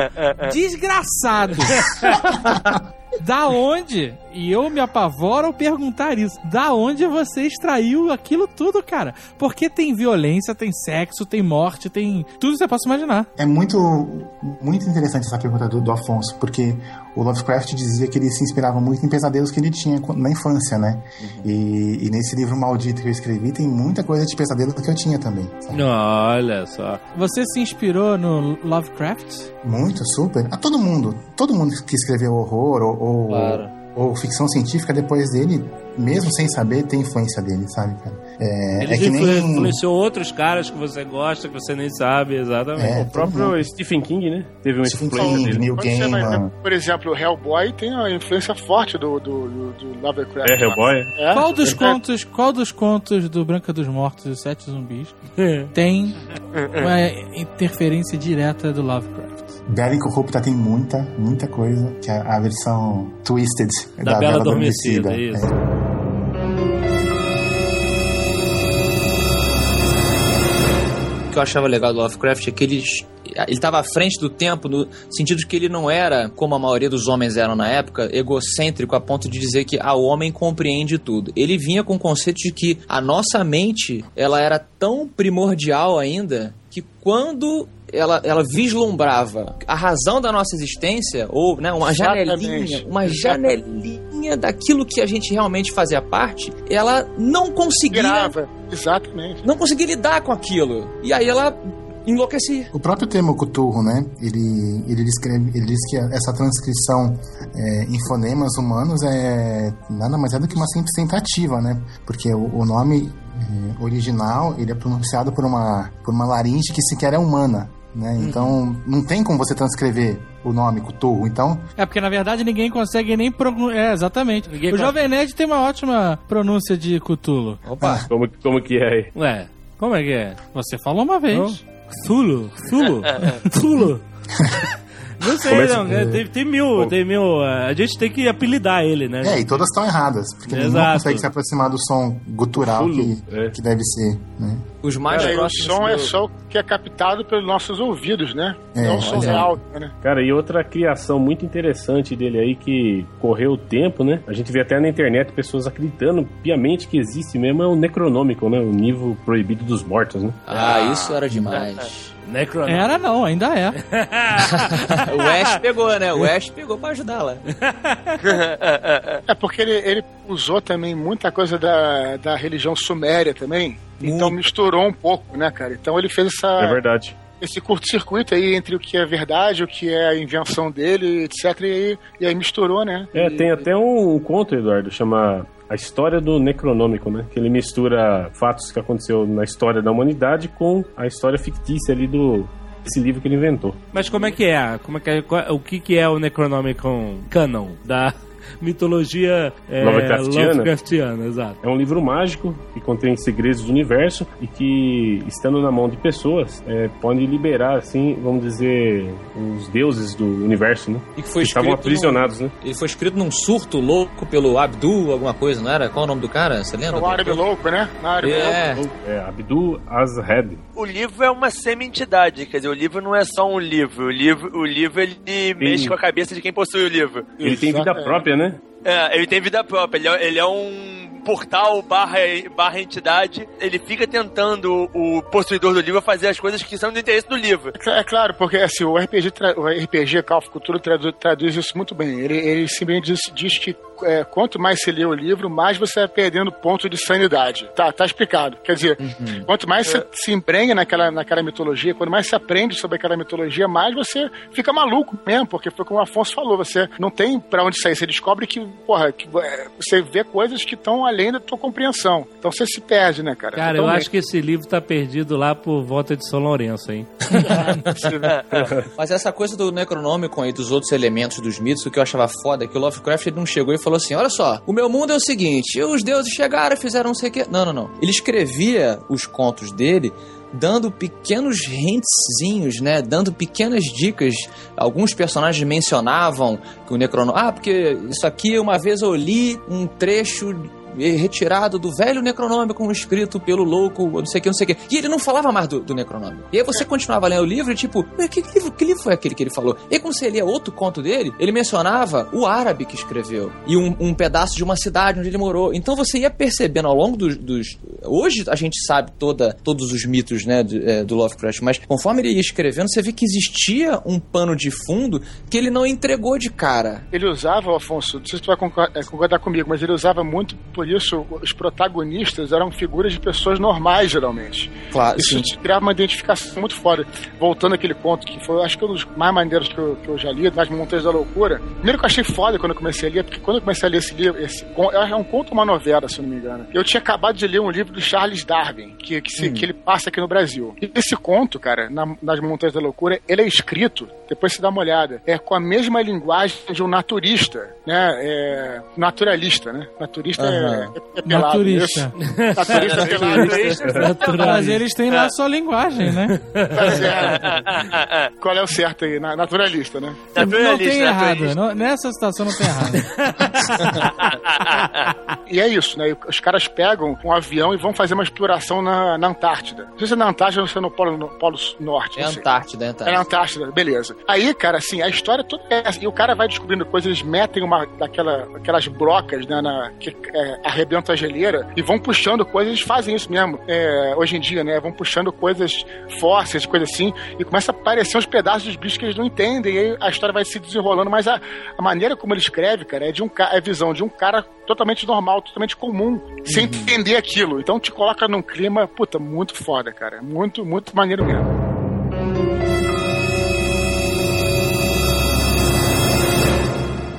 desgraçado. Da onde? E eu me apavoro ao perguntar isso. Da onde você extraiu aquilo tudo, cara? Porque tem violência, tem sexo, tem morte, tem tudo que você possa imaginar.
É muito, muito interessante essa pergunta do, do Afonso, porque o Lovecraft dizia que ele se inspirava muito em pesadelos que ele tinha na infância, né? E, e nesse livro maldito que eu escrevi tem muita coisa de pesadelo que eu tinha também. sabe?
Olha só.
Você se inspirou no Lovecraft?
Muito, super. A todo mundo. Todo mundo que escreveu horror ou, ou,
Claro.
Ou ficção científica depois dele, mesmo sem saber, tem influência dele, sabe, cara? É,
Ele
é que
influ-
nem.
influenciou outros caras que você gosta, que você nem sabe, exatamente.
É,
O próprio Stephen King, né? Teve uma
Stephen
influência
King,
dele.
Neil Gaiman.
por exemplo, o Hellboy tem uma influência forte do, do, do, do Lovecraft.
É, Hellboy.
É,
Qual dos
é,
contos, qual dos contos do Branca dos Mortos e os Sete Zumbis tem uma interferência direta do Lovecraft?
Bela Incorrupta tem muita, muita coisa, que é a versão Twisted
Da Bela Adormecida, isso.
É.
O que eu achava legal do Lovecraft é que ele ele estava à frente do tempo no sentido de que ele não era, como a maioria dos homens eram na época, egocêntrico a ponto de dizer que ah, o homem compreende tudo. Ele vinha com o conceito de que a nossa mente ela era tão primordial ainda que quando ela, ela vislumbrava a razão da nossa existência, ou né, uma
Exatamente.
janelinha, uma janelinha daquilo que a gente realmente fazia parte, ela não conseguia
Grava. Exatamente.
não conseguia lidar com aquilo. E aí ela enlouquecia.
O próprio termo Cthulhu, né? Ele, ele, descreve, ele diz que essa transcrição é, em fonemas humanos é nada mais é do que uma simples tentativa, né? Porque o, o nome é, original ele é pronunciado por uma, por uma laringe que sequer é humana. Né? Então, não tem como você transcrever o nome Cthulhu. Então,
É porque na verdade ninguém consegue nem pronunciar. É, exatamente.
Ninguém
o
con-
Jovem Nerd tem uma ótima pronúncia de Cthulhu.
Opa!
Como, como que é aí?
Ué, como é que é?
Você falou uma vez.
Thulo? Thulo? Thulo? Não sei,
Começa
não.
com-
é, Tem, tem mil, tem mil. é, A gente tem que apelidar ele, né?
é, e todas estão erradas. Porque ele não consegue se aproximar do som gutural que,
é.
que deve ser, né?
Os mais
É, e o
próximos.
som é
do-
só o que é captado pelos nossos ouvidos, né?
É,
Não o som real, né?
Cara, e outra criação muito interessante dele aí que correu o tempo, né? A gente vê até na internet pessoas acreditando piamente que existe mesmo é o Necronômico, né? O nível proibido dos mortos, né?
Ah, isso era demais.
Necron.
Era não, ainda é.
o Ash pegou, né? O Ash pegou pra ajudá-la.
É porque ele, ele usou também muita coisa da, da religião suméria também. Então
Muito.
misturou um pouco, né, cara? Então ele fez essa,
É verdade.
esse curto-circuito aí entre o que é verdade, o que é a invenção dele, etc. E aí, e aí misturou, né?
É,
E-
tem até um conto, Eduardo, chama A História do Necronômico, né? Que ele mistura fatos que aconteceu na história da humanidade com a história fictícia ali do esse livro que ele inventou.
Mas como é que é? Como é que é- o que, que é o Necronomicon Canon da mitologia é,
Lovecraftiana?
Lovecraftiana, exato.
É um livro mágico que contém segredos do universo e que, estando na mão de pessoas, é, pode liberar, assim, vamos dizer, os deuses do universo, né?
E que foi
Que estavam
escrito
aprisionados, né?
Ele foi escrito num surto louco pelo Abdul, alguma coisa, não era? Qual o nome do cara? Você lembra?
O árabe louco, né? Árabe
É.
louco.
É Abdul Azhed.
O livro é uma semi-entidade, quer dizer, o livro não é só um livro. O livro, o livro ele mexe com a cabeça de quem possui o livro.
Ele tem vida própria, né? Yeah.
É, ele tem vida própria, ele é, ele é um portal barra, barra entidade. Ele fica tentando o possuidor do livro fazer as coisas que são do interesse do livro.
É claro, porque assim, o RPG, o RPG Call of Cthulhu tradu- traduz isso muito bem. Ele, ele simplesmente diz, diz que é, quanto mais você lê o livro, mais você vai perdendo ponto de sanidade. Tá, tá explicado. Quer dizer, quanto mais você se embrenha naquela, naquela mitologia, quanto mais você aprende sobre aquela mitologia, mais você fica maluco mesmo, porque foi como o Afonso falou, você não tem pra onde sair. Você descobre que, porra, que é, você vê coisas que estão além da tua compreensão. Então você se perde, né, cara?
Cara, eu acho que esse livro tá perdido lá por volta de São Lourenço, hein?
Mas essa coisa do Necronômico e dos outros elementos dos mitos, o que eu achava foda é que o Lovecraft não chegou e falou assim: olha só, o meu mundo é o seguinte, os deuses chegaram e fizeram não sei o quê. Não, não, não. Ele escrevia os contos dele dando pequenos hintzinhos, né? Dando pequenas dicas. Alguns personagens mencionavam que o Necronômico. Ah, porque isso aqui uma vez eu li um trecho retirado do velho Necronômico escrito pelo louco, não sei o que, não sei o que. E ele não falava mais do, do Necronômico. E aí você continuava lendo o livro e tipo, "Ué, que, que livro, que livro foi aquele que ele falou? E quando você lia outro conto dele, ele mencionava o árabe que escreveu. E um, um pedaço de uma cidade onde ele morou. Então você ia percebendo ao longo dos... dos- hoje a gente sabe toda, todos os mitos, né, do, é, do Lovecraft, mas conforme ele ia escrevendo, você vê que existia um pano de fundo que ele não entregou de cara.
Ele usava, Afonso, não sei se tu vai é, concordar comigo, mas ele usava muito, por isso, os protagonistas eram figuras de pessoas normais, geralmente.
Claro,
Isso
sim.
criava uma identificação muito foda. Voltando àquele conto, que foi, acho que um dos mais maneiros que eu, que eu já li, das Montanhas da Loucura. Primeiro que eu achei foda quando eu comecei a ler, porque quando eu comecei a ler esse livro, esse, con- é um conto ou uma novela, se eu não me engano. Eu tinha acabado de ler um livro do Charles Darwin, que, que, se- que ele passa aqui no Brasil. E esse conto, cara, na- nas Montanhas da Loucura, ele é escrito, depois você dá uma olhada, é com a mesma linguagem de um naturista, né? É, naturalista, né? Naturista
Aham.
é, é pelado.
Naturista.
isso? Naturista é pelado.
Mas eles têm lá a sua linguagem, né?
Tá certo. Qual é o certo aí? Na- Naturalista, né?
Não
Naturalista,
tem errado.
naturalista.
não- nessa situação não tem errado.
E é isso, né? Os caras pegam um avião e vão fazer uma exploração na, na Antártida. Não sei se é na Antártida ou se é no Polo, no Polo Norte.
É
não.
Antártida, é
É
Antártida.
na Antártida, beleza. Aí, cara, assim, a história toda é essa. E o cara vai descobrindo coisas, eles metem uma daquela, aquelas brocas, né, na, que é, arrebentam a geleira e vão puxando coisas, eles fazem isso mesmo. é, hoje em dia, né? Vão puxando coisas fósseis, coisas assim, e começa a aparecer uns pedaços dos bichos que eles não entendem, e aí a história vai se desenrolando, mas a, a maneira como ele escreve, cara, é de um é visão de um cara totalmente normal, totalmente comum, sem entender aquilo. Então te coloca num clima, puta, muito foda, cara. Muito, muito maneiro mesmo.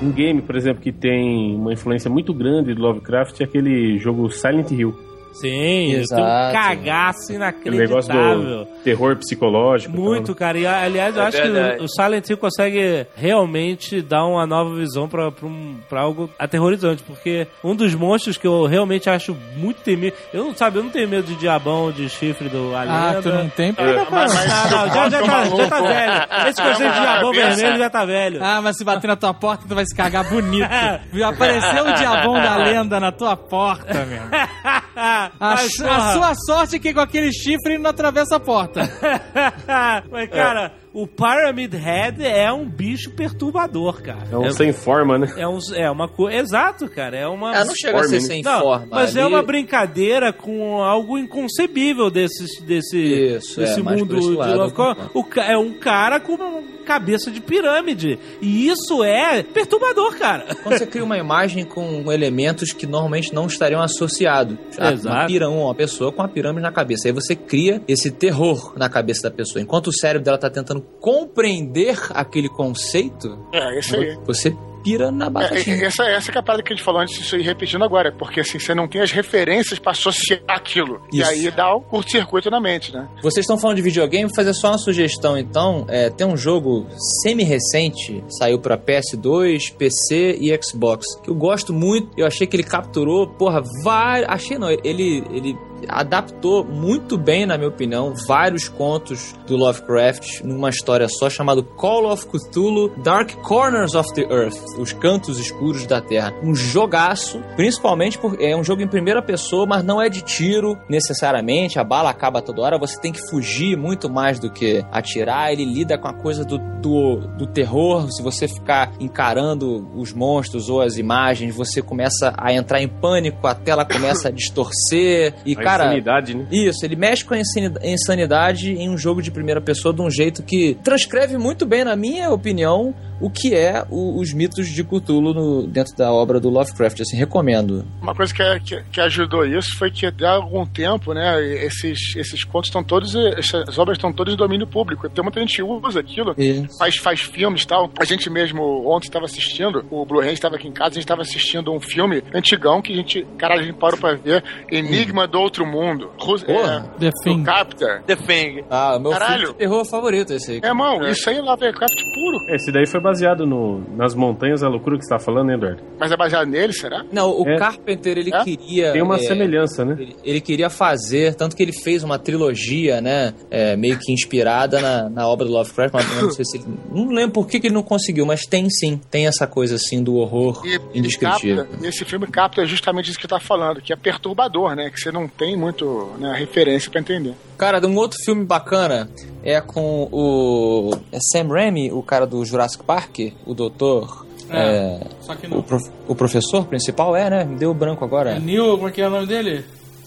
Um game, por exemplo, que tem uma influência muito grande do Lovecraft é aquele jogo Silent Hill.
Sim, tem um
Exato.
cagaço
Aquele negócio
inacreditável.
do terror psicológico.
Muito, cara. E aliás, eu
É
acho
verdade.
que o Silent Hill consegue realmente dar uma nova visão pra, pra, um, pra algo aterrorizante. Porque um dos monstros que eu realmente acho muito temível. Eu não sabe, eu não tenho medo de diabão, de chifre do Alien.
Ah, tu não tem? Por que
É, mas- mas-
Não, não, já, já, tá, já tá velho. Esse conceito de diabão vermelho já tá velho.
Ah, mas se bater na tua porta, tu vai se cagar bonito. Apareceu o diabão da lenda na tua porta, meu. A,
Mas,
a sua sorte é que com aquele chifre ele não atravessa a porta.
Mas, cara, o Pyramid Head é um bicho perturbador, cara.
É um sem forma, né?
é, um, é uma coisa. Exato, cara. É uma.
Ah, não chega a ser
Forme,
sem
Não,
forma.
mas é
ali-
uma brincadeira com algo inconcebível desse, desse,
Isso,
desse
é,
mundo de Lovecraft.
concordo.
O É um cara com uma cabeça de pirâmide. E isso é perturbador, cara.
Quando você cria uma imagem com elementos que normalmente não estariam associados. A-
Exato.
Uma, pirâmide, uma pessoa com uma pirâmide na cabeça. Aí você cria esse terror na cabeça da pessoa. Enquanto o cérebro dela tá tentando compreender aquele conceito,
É, isso aí.
você pira na
É,
batatinha.
é, essa, essa que é a parada que a gente falou antes, isso aí repetindo agora, porque assim, você não tem as referências pra associar aquilo. E
Isso.
aí dá o curto-circuito na mente, né?
Vocês estão falando de videogame, vou fazer só uma sugestão então. É, tem um jogo semi-recente, saiu pra PS2, PC e Xbox, que eu gosto muito. Eu achei que ele capturou, porra, vários. Achei não, ele, ele adaptou muito bem, na minha opinião, vários contos do Lovecraft numa história só, chamado Call of Cthulhu Dark Corners of the Earth Os Cantos Escuros da Terra. Um jogaço, principalmente porque é um jogo em primeira pessoa, mas não é de tiro necessariamente, a bala acaba toda hora, você tem que fugir muito mais do que atirar. Ele lida com a coisa do do, do terror, se você ficar encarando os monstros ou as imagens, você começa a entrar em pânico, a tela começa a distorcer. E, cara.
insanidade, né?
Isso, ele mexe com a insani- insanidade em um jogo de primeira pessoa de um jeito que transcreve muito bem, na minha opinião, o que é o- os mitos de Cthulhu no- dentro da obra do Lovecraft. Assim, recomendo.
Uma coisa que, que, que ajudou isso foi que, há algum tempo, né, esses, esses contos estão todos, essas obras estão todas em domínio público. Tem muita gente que usa aquilo, faz, faz filmes e tal. A gente mesmo ontem estava assistindo, o Blue Hand estava aqui em casa, a gente estava assistindo um filme antigão que a gente, caralho, a gente parou pra ver. Enigma do Outro Mundo. Rus-
Porra.
The
do
Thing.
Carpenter.
The Thing.
Ah, o meu
Caralho.
filme de terror favorito esse aí.
É, irmão, isso aí é Lovecraft puro.
Esse daí foi baseado no, nas montanhas, a loucura que você tá falando, né, Eduardo?
Mas é baseado nele, será?
Não, o
É.
Carpenter, ele
É?
queria...
Tem uma
é,
semelhança, né?
Ele, ele queria fazer, tanto que ele fez uma trilogia, né? é, meio que inspirada na, na obra do Lovecraft, mas não sei se ele. Não lembro por que, que ele não conseguiu, mas tem sim. Tem essa coisa assim do horror
E, e
indescritível.
capta, esse filme capta justamente isso que tá falando, que é perturbador, né? Que você não tem muito né, referência pra entender.
Cara, um outro filme bacana é com o. É Sam Raimi, o cara do Jurassic Park, o doutor.
É.
é,
Só que
o,
não.
prof- o professor principal é, né? Me deu branco agora.
É Neil, como é que é o nome dele?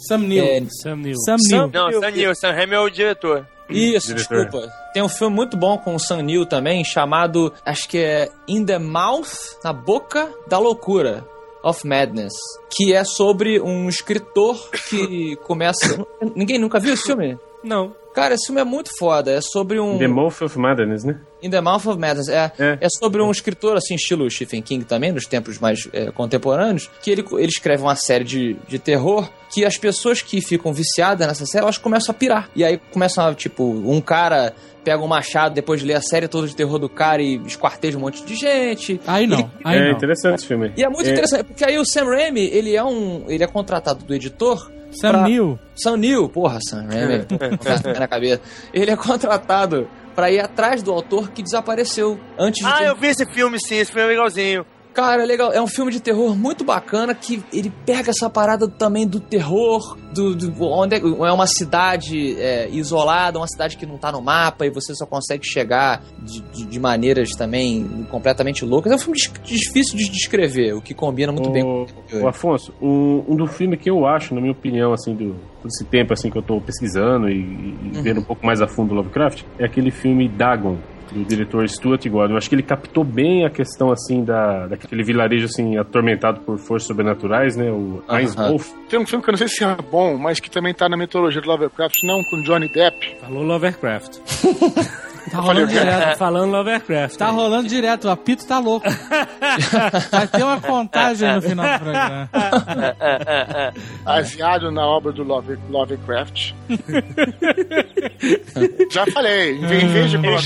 Sam Neill.
É,
Sam Neill.
Sam Neill.
Não, Sam Neill. Sam Raimi é o diretor.
Isso,
Diretor.
desculpa. Tem um filme muito bom com o Sam Neill também, chamado, acho que é In the Mouth, na boca da loucura. Of Madness, que é sobre um escritor que começa. Ninguém nunca viu esse filme?
Não.
Cara, esse filme é muito foda. É sobre um.
The Mouth of Madness, né?
In the Mouth of Madness. É,
É.
é. sobre um escritor, assim, estilo Stephen King também, nos tempos mais é, contemporâneos, que ele, ele escreve uma série de, de terror que as pessoas que ficam viciadas nessa série, elas começam a pirar. E aí começam a, tipo, um cara pega um machado depois de ler a série toda de terror do cara e esquarteja um monte de gente.
Aí não.
Ele-
Aí
é
não.
interessante esse filme.
E é muito
É,
interessante, porque aí o Sam Raimi, ele é um. ele é contratado do editor
Sam
pra-
Neill.
Sam Neill, porra, Sam Raimi, tá na cabeça. Ele é contratado pra ir atrás do autor que desapareceu antes de
Ah, eu vi esse filme sim, esse filme é legalzinho.
Cara, é legal. É um filme de terror muito bacana que ele pega essa parada também do terror, do, do- onde é, é uma cidade é, isolada, uma cidade que não tá no mapa e você só consegue chegar de, de- de maneiras também completamente loucas. É um filme difícil de descrever, o que combina muito bem com
O, o Afonso, um, um do filme que eu acho, na minha opinião, assim, do todo esse tempo assim que eu tô pesquisando e, e
Uhum.
vendo um pouco mais a fundo o Lovecraft, é aquele filme Dagon, do diretor Stuart Gordon. Eu acho que ele captou bem a questão, assim, da, daquele vilarejo, assim, atormentado por forças sobrenaturais, né? O. Heinz Wolf.
Tem um filme que eu não sei se é bom, mas que também tá na mitologia do Lovecraft, não, com Johnny Depp.
Falou Lovecraft.
Tá rolando direto.
Falando Lovecraft.
Tá rolando direto. O apito tá louco. Vai ter uma contagem no final do programa.
baseado na obra do Love, Lovecraft. Já falei, em vez, de colocar, em vez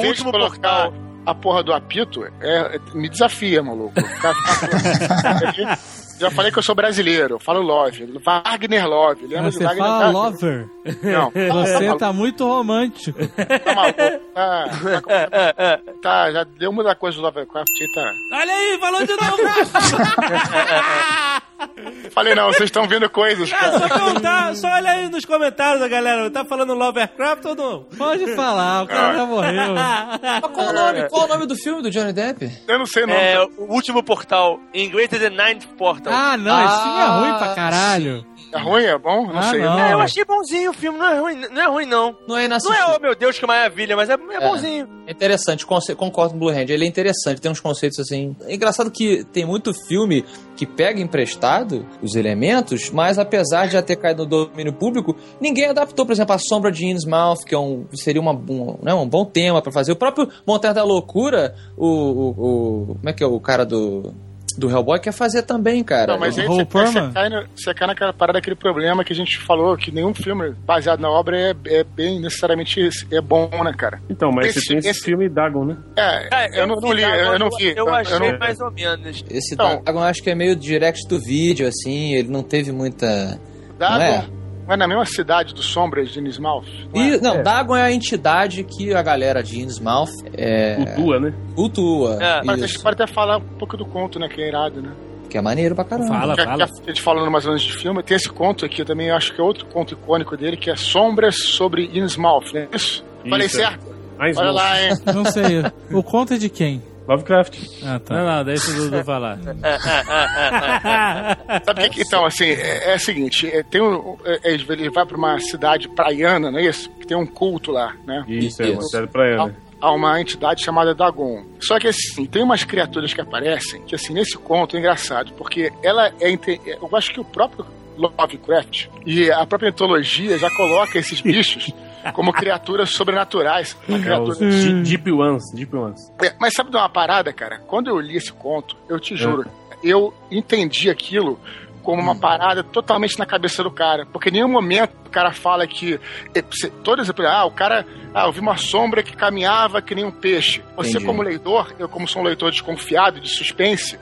de
último
colocar a porra do apito, é, é- me desafia, maluco. Já falei que eu sou brasileiro, eu falo Love, Wagner Love. Lembra
Você
do Wagner
fala
Love?
lover.
Não,
Você tá muito romântico.
tá maluco. Tá, tá, tá, já deu muita coisa do Lovecraft tá.
Olha aí, falou de novo.
Falei, não, vocês estão vendo coisas,
Ah,
cara.
só perguntar, só olha aí nos comentários da galera. Tá falando Lovecraft ou não?
Pode falar, o cara já morreu.
Mas qual o nome? Qual o nome do filme do Johnny Depp?
Eu não sei o nome.
É, o último portal. Em inglês é The Ninth Portal.
Ah, não, esse filme é
Ah,
ruim pra caralho.
É ruim, é bom? Não
Ah,
sei.
não.
É, eu achei bonzinho o filme, não é ruim, não é ruim não.
Não é
Não é, oh meu Deus, que maravilha, mas é, é bonzinho.
É interessante, concordo com o Blue Hand. Ele é interessante, tem uns conceitos assim. É engraçado que tem muito filme que pega emprestado os elementos, mas apesar de já ter caído no domínio público, ninguém adaptou, por exemplo, a Sombra de Innsmouth, que é um, seria uma, um, né, um bom tema pra fazer. O próprio Montanha da Loucura, o, o, o- Como é que é o cara do. Do Hellboy quer fazer também, cara.
Não, mas aí você, você, cai na, você cai naquela parada daquele problema que a gente falou, que nenhum filme baseado na obra é, é bem necessariamente é bom, né, cara?
Então, mas
Esse-
você tem esse,
esse-
filme Dagon, né?
É, eu, não, não li, eu, eu não vi.
Eu achei
não-
mais ou menos.
Esse
Então-
Dagon eu acho que é meio direct to vídeo, assim, ele não teve muita.
Dagon,
Não é?
é na mesma cidade do Sombras de Innsmouth? Não é?
E, não, Dagon é a entidade que a galera de Innsmouth é,
O Tua, né?
cultua.
É.
Mas a gente pode até falar um pouco do conto, né, que é irado, né?
que é maneiro pra caramba.
Fala,
Que,
fala.
que a gente falando mais ou menos de filme, tem esse conto aqui também, eu acho que é outro conto icônico dele, que é Sombras sobre Innsmouth, né? Isso? Falei
Isso, é.
certo?
Mais
Olha lá, hein?
Não sei. O conto é de quem?
Lovecraft.
Ah, tá.
Não, não, deixa o Dudu falar.
Sabe o que, que- então, assim, é, é o seguinte, é, tem um, é, ele vai pra uma cidade praiana, não é isso? Que tem um culto lá, né?
Isso, é uma série praiana.
a uma entidade chamada Dagon. Só que assim, tem umas criaturas que aparecem que assim, nesse conto é engraçado, porque ela é inte- eu acho que o próprio Lovecraft e a própria mitologia já coloca esses bichos como criaturas sobrenaturais.
É
criatura-
os Deep- Ones, Deep Ones.
É, Mas sabe de uma parada, cara? Quando eu li esse conto, eu te juro, eu entendi aquilo como uma parada totalmente na cabeça do cara. Porque em nenhum momento o cara fala que. se- Todas as ah, o cara. Ah, eu vi uma sombra que caminhava que nem um peixe. Você,
Entendi.
como leitor, eu, como sou um leitor desconfiado, de suspense,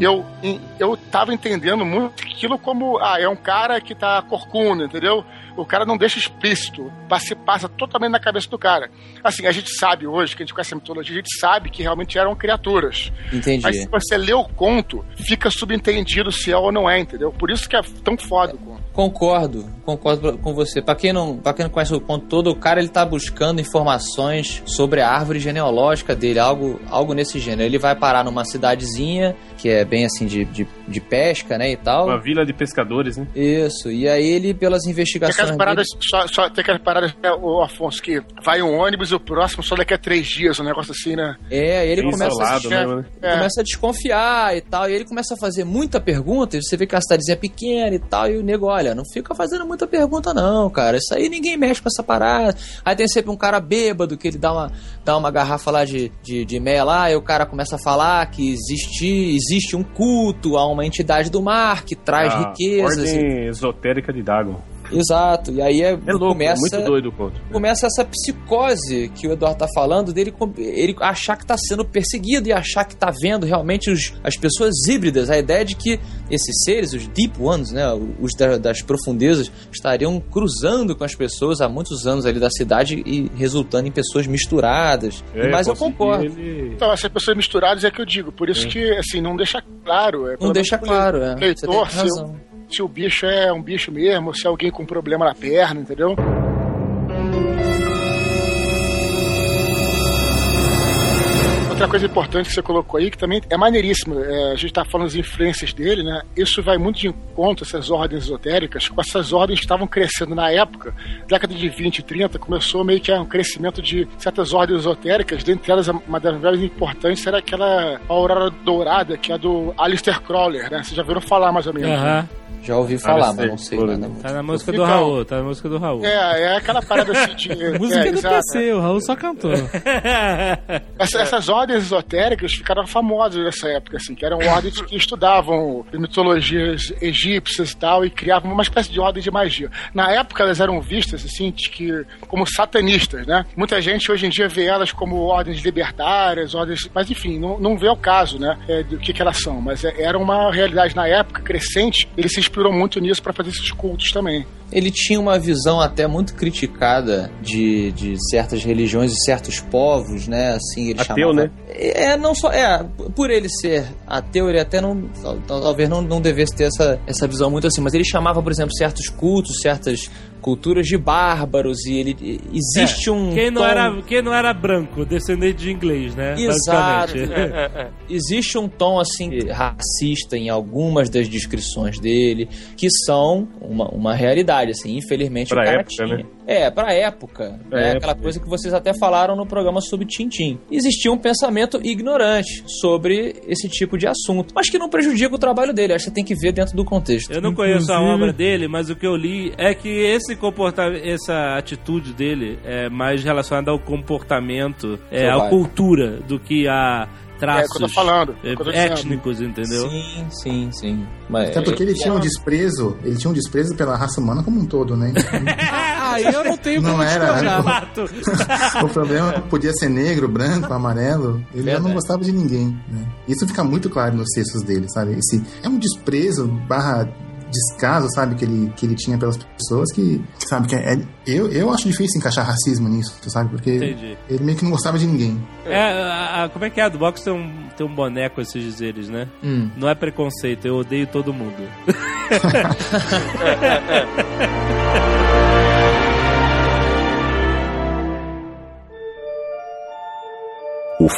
eu, em- eu tava entendendo muito aquilo como. Ah, é um cara que tá corcunda, entendeu? O cara não deixa explícito, passa- se passa totalmente na cabeça do cara. Assim, a gente sabe hoje, que a gente conhece a mitologia, a gente sabe que realmente eram criaturas.
Entendi.
Mas se você lê o conto, fica subentendido se é ou não é, entendeu? Por isso que é tão foda o conto.
Concordo, concordo com você. Pra quem não, para quem não conhece o conto todo, o cara ele tá buscando informações sobre a árvore genealógica dele, algo, algo nesse gênero. Ele vai parar numa cidadezinha que é bem assim de, de, de pesca, né, e tal.
Uma vila de pescadores, né?
Isso. E aí ele pelas
Tem
investigações
aquelas paradas,
dele-
só, só- tem aquelas paradas, né, o Afonso, que vai um ônibus e o próximo só daqui a três dias, um negócio assim, né?
É, ele
Bem
começa a
isolado
é,
mesmo, né?
É.
começa a desconfiar e tal, e ele começa a fazer muita pergunta, e você vê que a cidadezinha é pequena e tal, e o nego, olha, não fica fazendo muita pergunta não, cara, isso aí ninguém mexe com essa parada. Aí tem sempre um cara bêbado que ele dá uma, dá uma garrafa lá de, de, de meia lá, e o cara começa a falar que existe, existe um culto a uma entidade do mar que traz
A
riquezas. e-
Ah, Ordem esotérica de Dagon.
Exato, e aí é,
É louco,
começa...
é muito doido o conto.
começa essa psicose que o Eduardo tá falando dele com- ele achar que tá sendo perseguido e achar que tá vendo realmente os- as pessoas híbridas a ideia de que esses seres os deep ones né os da- das profundezas estariam cruzando com as pessoas há muitos anos ali da cidade e resultando em pessoas misturadas
É,
mas eu concordo
ele-
Então, essas pessoas misturadas é que eu digo. Por isso que, assim, não deixa claro. É,
não deixa claro é. você tem
Leitor,
razão
o- se o bicho é um bicho mesmo, se é alguém com problema na perna, entendeu? Outra coisa importante que você colocou aí, que também é maneiríssimo, é, a gente tá falando das influências dele, né? Isso vai muito de encontro, essas ordens esotéricas, com essas ordens que estavam crescendo na época, década de 20 e 30, começou meio que um crescimento de certas ordens esotéricas, dentre elas, uma das mais importantes era aquela Aurora Dourada, que é do Alistair Crowler, né? Vocês já viram falar mais ou menos. né?
Já ouvi falar
Ah,
mas não sei nada muito.
Tá na música do Raul, tá na música do Raul.
É, é aquela parada assim de.
Música
é,
do
exato.
PC, o Raul só cantou.
Essa- essas ordens esotéricas ficaram famosas nessa época, assim, que eram ordens que estudavam mitologias egípcias e tal, e criavam uma espécie de ordem de magia. Na época elas eram vistas, assim, de que, como satanistas, né? Muita gente hoje em dia vê elas como ordens libertárias, ordens. Mas enfim, não, não vê o caso, né? é, do que, que elas são. Mas é- era uma realidade na época crescente, ele se inspirou muito nisso para fazer esses cultos também.
ele tinha uma visão até muito criticada de, de certas religiões e certos povos, né? Assim, ele
Ateu,
chamava...
né?
É, não só. É, por ele ser ateu, ele até não. tal- tal- Talvez não, não devesse ter essa, essa visão muito assim, mas ele chamava, por exemplo, certos cultos, certas culturas de bárbaros, e ele. Existe um.
É, Quem não,
tom-
era, quem não era branco, descendente de inglês, né?
Exato.
Basicamente.
Existe um tom assim racista em algumas das descrições dele, que são uma, uma realidade, assim, infelizmente
Pra
cara
época,
tinha.
né?
É, pra época.
Pra
né?
época.
Aquela coisa que vocês até falaram no programa sobre Tintim. Existia um pensamento ignorante sobre esse tipo de assunto, mas que não prejudica o trabalho dele. Acho que você tem que ver dentro do contexto.
Eu não conheço a
Inclusive-
obra dele, mas o que eu li é que esse comportamento, essa atitude dele é mais relacionada ao comportamento, é, à cultura, do que a
É o que eu tô
traços
falando. é
é,
eu tô
étnicos, entendeu?
Sim, sim, sim. Mas,
Até porque ele
é-
tinha um desprezo, ele tinha um desprezo pela raça humana como um todo, né?
Aí eu não tenho
Não
como
era.
discordar.
Fato.
o problema podia ser negro, branco, amarelo. Ele
Verdade.
não gostava de ninguém. Né? Isso fica muito claro nos textos dele, sabe? Esse é um desprezo barra descaso, sabe, que ele, que ele tinha pelas pessoas que, sabe, que é, eu, eu acho difícil encaixar racismo nisso, sabe? Porque
Entendi.
ele meio que não gostava de ninguém.
É, a- a- como é que é? A do box tem um, tem um boneco, esses dizeres, né?
Hum.
Não é preconceito, eu odeio todo mundo.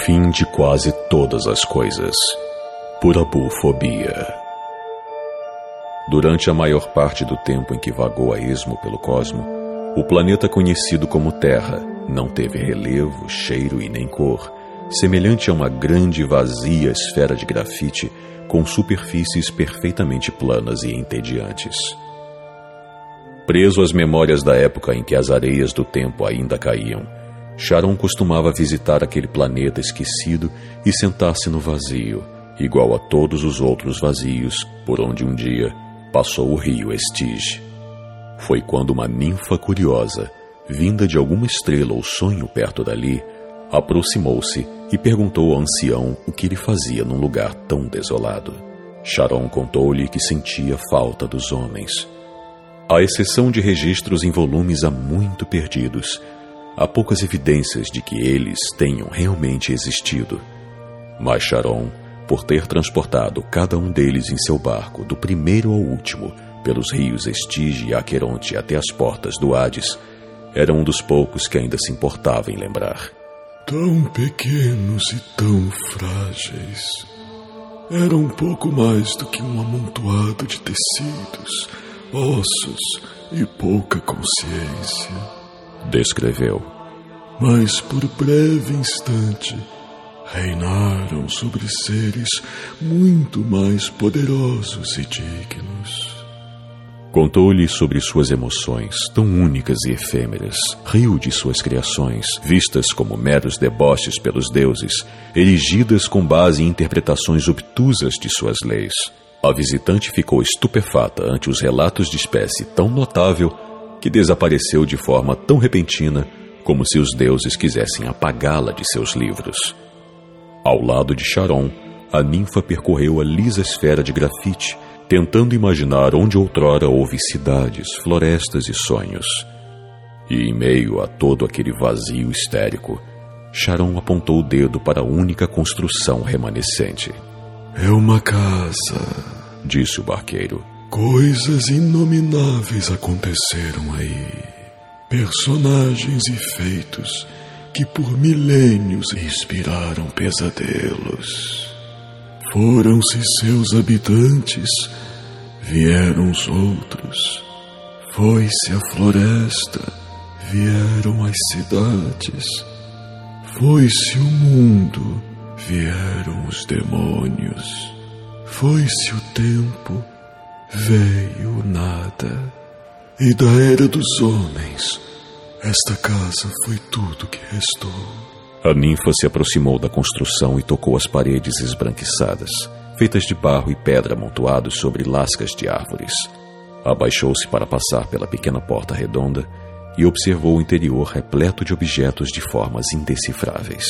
fim de quase todas as coisas. Por abufobia. Durante a maior parte do tempo em que vagou a esmo pelo cosmo, o planeta conhecido como Terra não teve relevo, cheiro e nem cor, semelhante a uma grande vazia esfera de grafite com superfícies perfeitamente planas e entediantes. Preso às memórias da época em que as areias do tempo ainda caíam, Sharon costumava visitar aquele planeta esquecido e sentar-se no vazio, igual a todos os outros vazios por onde um dia passou o rio Estige. Foi quando uma ninfa curiosa, vinda de alguma estrela ou sonho perto dali, aproximou-se e perguntou ao ancião o que ele fazia num lugar tão desolado. Sharon contou-lhe que sentia falta dos homens. À exceção de registros em volumes há muito perdidos, há poucas evidências de que eles tenham realmente existido. Mas Sharon, por ter transportado cada um deles em seu barco, do primeiro ao último, pelos rios Estige e Aqueronte até as portas do Hades, era um dos poucos que ainda se importava em lembrar.
Tão pequenos e tão frágeis. Era um pouco mais do que um amontoado de tecidos, ossos e pouca consciência.
Descreveu.
Mas por breve instante reinaram sobre seres muito mais poderosos e dignos.
Contou-lhe sobre suas emoções, tão únicas e efêmeras. Riu de suas criações, vistas como meros deboches pelos deuses, erigidas com base em interpretações obtusas de suas leis. A visitante ficou estupefata ante os relatos de espécie tão notável que desapareceu de forma tão repentina como se os deuses quisessem apagá-la de seus livros. Ao lado de Charon, a ninfa percorreu a lisa esfera de grafite, tentando imaginar onde outrora houve cidades, florestas e sonhos. E em meio a todo aquele vazio histérico, Charon apontou o dedo para a única construção remanescente.
É uma casa,
disse o barqueiro.
Coisas inomináveis aconteceram aí. Personagens e feitos que por milênios inspiraram pesadelos. Foram-se seus habitantes, vieram os outros. Foi-se a floresta, vieram as cidades. Foi-se o mundo, vieram os demônios. Foi-se o tempo, veio nada. E da era dos homens, esta casa foi tudo que restou.
A ninfa se aproximou da construção e tocou as paredes esbranquiçadas, feitas de barro e pedra amontoados sobre lascas de árvores. Abaixou-se para passar pela pequena porta redonda e observou o interior repleto de objetos de formas indecifráveis.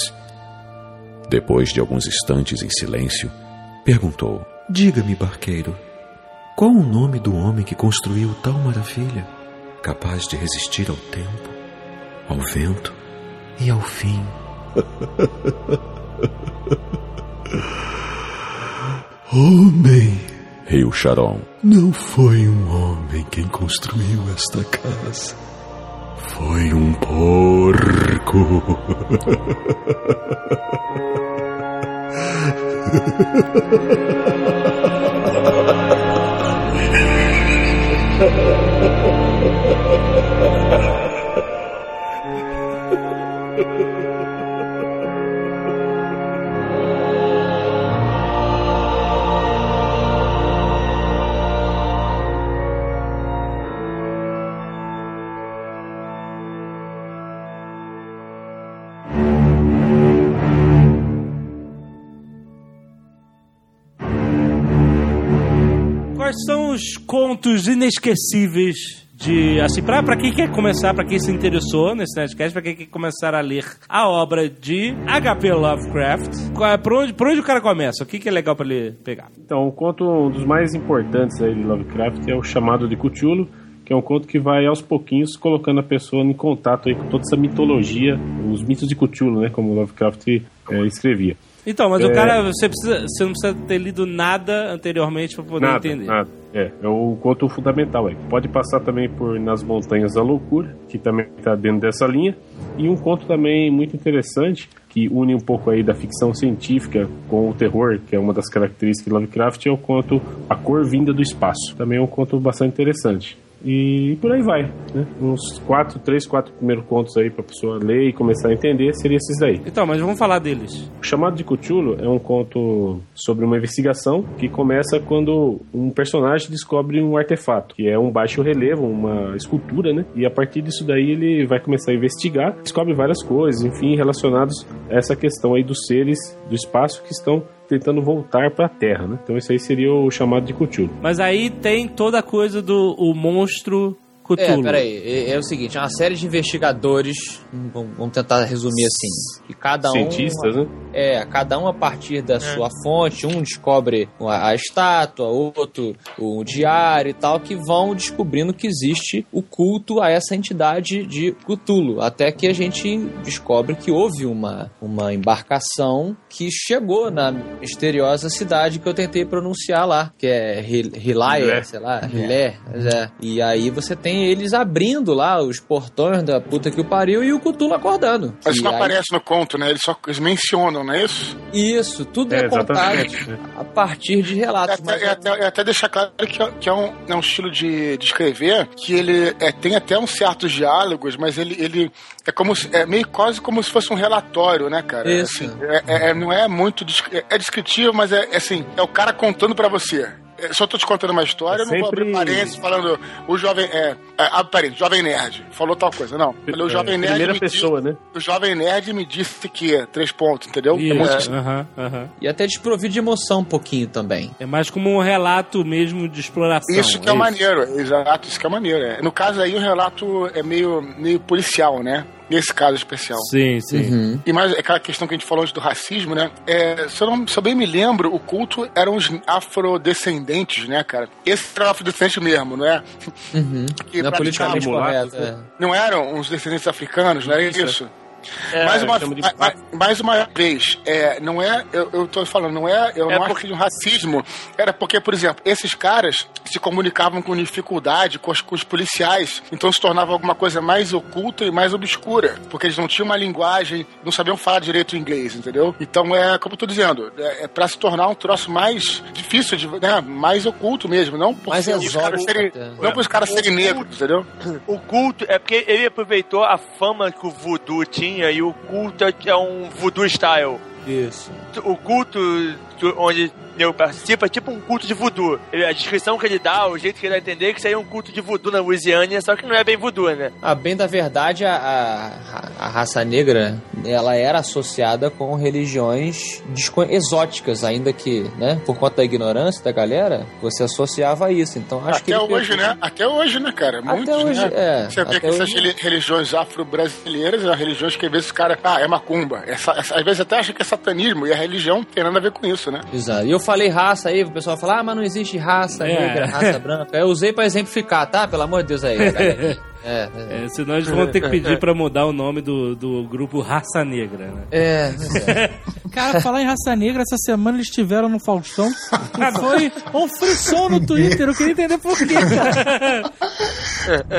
Depois de alguns instantes em silêncio, perguntou:
Diga-me, barqueiro, qual o nome do homem que construiu tal maravilha, capaz de resistir ao tempo, ao vento e ao fim?
Homem,
riu Charon.
Não foi um homem quem construiu esta casa. Foi um porco.
contos inesquecíveis de assim para para quem quer começar, para quem se interessou nesse Nerdcast, para quem quer começar a ler a obra de H.P. Lovecraft, qual é, por onde, por onde o cara começa? O que, que é legal para ele pegar?
Então, o conto um dos mais importantes aí de Lovecraft é o chamado de Cthulhu, que é um conto que vai aos pouquinhos colocando a pessoa em contato aí com toda essa mitologia, os mitos de Cthulhu, né, como Lovecraft é, escrevia.
Então, mas o
É.
cara, você, precisa, você não precisa ter lido nada anteriormente pra poder
Nada,
entender.
nada. É, é o conto fundamental aí. Pode passar também por Nas Montanhas da Loucura, que também está dentro dessa linha. E um conto também muito interessante, que une um pouco aí da ficção científica com o terror, que é uma das características de Lovecraft, é o conto A Cor Vinda do Espaço. Também é um conto bastante interessante. E por aí vai, né? Uns quatro, três, quatro primeiros contos aí pra pessoa ler e começar a entender, seria esses daí.
Então, mas vamos falar deles.
O Chamado de Cthulhu é um conto sobre uma investigação que começa quando um personagem descobre um artefato, que é um baixo relevo, uma escultura, né? E a partir disso daí ele vai começar a investigar, descobre várias coisas, enfim, relacionadas a essa questão aí dos seres do espaço que estão tentando voltar para a Terra, né? Então esse aí seria o chamado de Cthulhu.
Mas aí tem toda a coisa do o monstro
É,
Cthulhu.
peraí, é, é o seguinte, é uma série de investigadores, vamos vamos tentar resumir assim, que cada um...
Cientistas, né?
É, cada um a partir da sua fonte, um descobre a, a estátua, outro o diário e tal, que vão descobrindo que existe o culto a essa entidade de Cthulhu, até que a gente descobre que houve uma, uma embarcação que chegou na misteriosa cidade que eu tentei pronunciar lá, que é Hil- Hilaia, sei lá, Hilé, é. E aí você tem eles abrindo lá os portões da puta que o pariu e o Cthulhu acordando.
Mas isso não
aí-
aparece no conto, né? Eles só eles mencionam, não é isso?
Isso, tudo é,
É,
contado
né?
a partir de
É
relatos.
até,
mas
é até, é até deixar claro que é, que é um, é um estilo de, de escrever que ele é, tem até uns certos diálogos, mas ele, ele é como se- é meio quase como se fosse um relatório, né, cara?
Isso.
Assim, é, é- é- não é muito é, é descritivo, mas é, é assim, é o cara contando pra você. É, eu tô te contando uma história, eu não vou abrir parênteses falando o jovem. É, é, abre parênteses, jovem nerd. Falou tal coisa. Não. Falei, o jovem
É,
nerd.
primeira
me
pessoa,
disse,
né?
O jovem nerd me disse que é três pontos, entendeu? É
Isso,
muito
aham, aham.
E até desprovido de emoção um pouquinho também.
É mais como um relato mesmo de exploração.
Isso que é, maneiro, exato, isso que é maneiro. é. No caso aí, o relato é meio, meio policial, né? Nesse caso especial.
Sim, sim.
Uhum.
E mais aquela questão que a gente falou antes do racismo, né? É, se, eu não, se eu bem me lembro, o culto eram os afrodescendentes, né, cara? Esse era o afrodescendente mesmo, não é?
Uhum.
Que
Não é politicamente
praticavam-
correto. é.
Não eram uns descendentes africanos, não era isso?
É,
mais, uma,
de
ma- ma- mais uma vez, é, não é, eu, eu tô falando, não é, eu
É
não acho
porque-
que de um racismo, era porque, por exemplo, esses caras se comunicavam com dificuldade com os, com os policiais, então se tornava alguma coisa mais oculta e mais obscura, porque eles não tinham uma linguagem, não sabiam falar direito o inglês, entendeu? Então é, como eu tô dizendo, é, é pra se tornar um troço mais difícil, de, né, mais oculto mesmo, não por
Mais
ser os caras serem, não por os caras serem negros, entendeu?
O culto é porque ele aproveitou a fama que o voodoo tinha e o culto é- é um voodoo style.
Isso.
O culto onde eu participo é tipo um culto de voodoo. Ele- a descrição que ele dá, o jeito que ele dá a entender é que isso aí é um culto de voodoo na Louisiana, só que não é bem voodoo, né?
A bem da verdade, a, a, a raça negra, ela era associada com religiões exóticas, ainda que, né, por conta da ignorância da galera, você associava a isso. Então acho que
Até
ele
hoje,
pegou-
né? Até hoje, né, cara?
Até
Muitos,
hoje,
né?
é.
Você vê
Até
que essas
hoje-
reli- religiões afro-brasileiras são religiões que às vezes o cara, ah, é macumba. Essa, essa- às vezes até acha que é satanismo e a religião não tem nada a ver com isso, né?
Exato. E eu falei raça aí, o pessoal fala, ah, mas não existe raça
É.
negra, raça branca. Eu usei pra exemplificar, tá? Pelo amor de Deus aí. galera. É, é.
É, senão eles vão ter que pedir pra mudar o nome do, do grupo Raça Negra, né?
É, é.
Cara, falar em raça negra, essa semana eles estiveram no Faustão e foi um frisson no Twitter. Eu queria entender por quê, cara.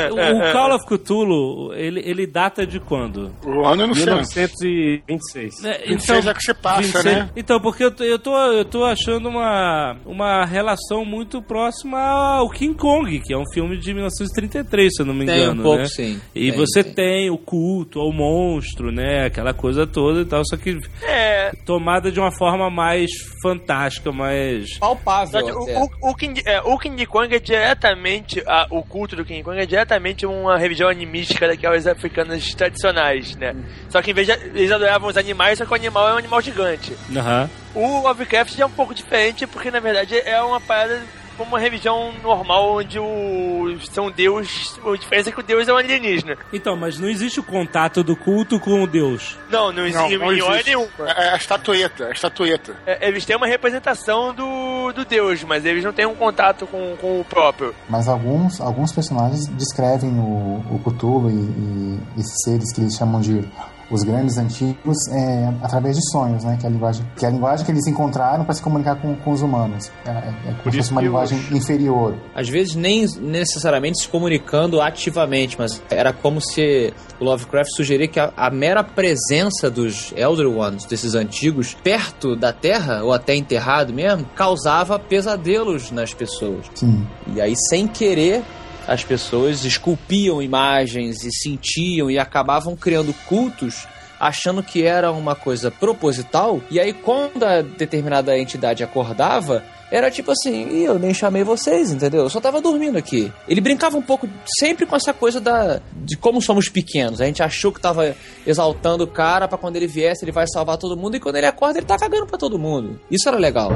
O Call of Cthulhu, ele, ele data de quando?
O ano eu não sei.
1926.
É,
26 é que você passa,
26
né?
Então, porque eu tô, eu tô, eu tô achando uma, uma relação muito próxima ao King Kong, que é um filme de 1933, se eu não me
Tem um pouco,
né?
sim.
E
Tem,
você
tem.
tem. o culto ao monstro, né? Aquela coisa toda e tal, só que
É.
tomada de uma forma mais fantástica, mais.
Palpável
que o, o, o King, é, o King Kong é diretamente. a- o culto do King Kong é diretamente uma religião animística daquelas africanas tradicionais, né? Só que em vez de eles adoravam os animais, só que o animal é um animal gigante.
Aham.
O Lovecraft é um pouco diferente, porque na verdade é uma parada como uma religião normal onde o são deus. A diferença é que o deus é um alienígena.
Então, mas não existe o contato do culto com o Deus.
Não, não existe
Não, não existe.
nenhuma.
É a estatueta, a estatueta.
É, Eles têm uma representação do, do deus, mas eles não têm um contato com, com o próprio.
Mas alguns, alguns personagens descrevem o, o Cthulhu e, e esses seres que eles chamam de os grandes antigos é, através de sonhos, né? Que é a linguagem que, é a linguagem que eles encontraram para se comunicar com, com os humanos. É, é, é como se fosse uma linguagem inferior.
Às vezes nem necessariamente se comunicando ativamente, mas era como se o Lovecraft sugeria que a, a mera presença dos Elder Ones, desses antigos, perto da Terra, ou até enterrado mesmo, causava pesadelos nas pessoas.
Sim.
E aí, sem querer, as pessoas esculpiam imagens e sentiam e acabavam criando cultos achando que era uma coisa proposital. E aí, quando a determinada entidade acordava, era tipo assim, "Ih, eu nem chamei vocês, entendeu? Eu só tava dormindo aqui. Ele brincava um pouco sempre com essa coisa da de como somos pequenos. A gente achou que tava exaltando o cara pra quando ele viesse ele vai salvar todo mundo e quando ele acorda ele tá cagando pra todo mundo. Isso era legal.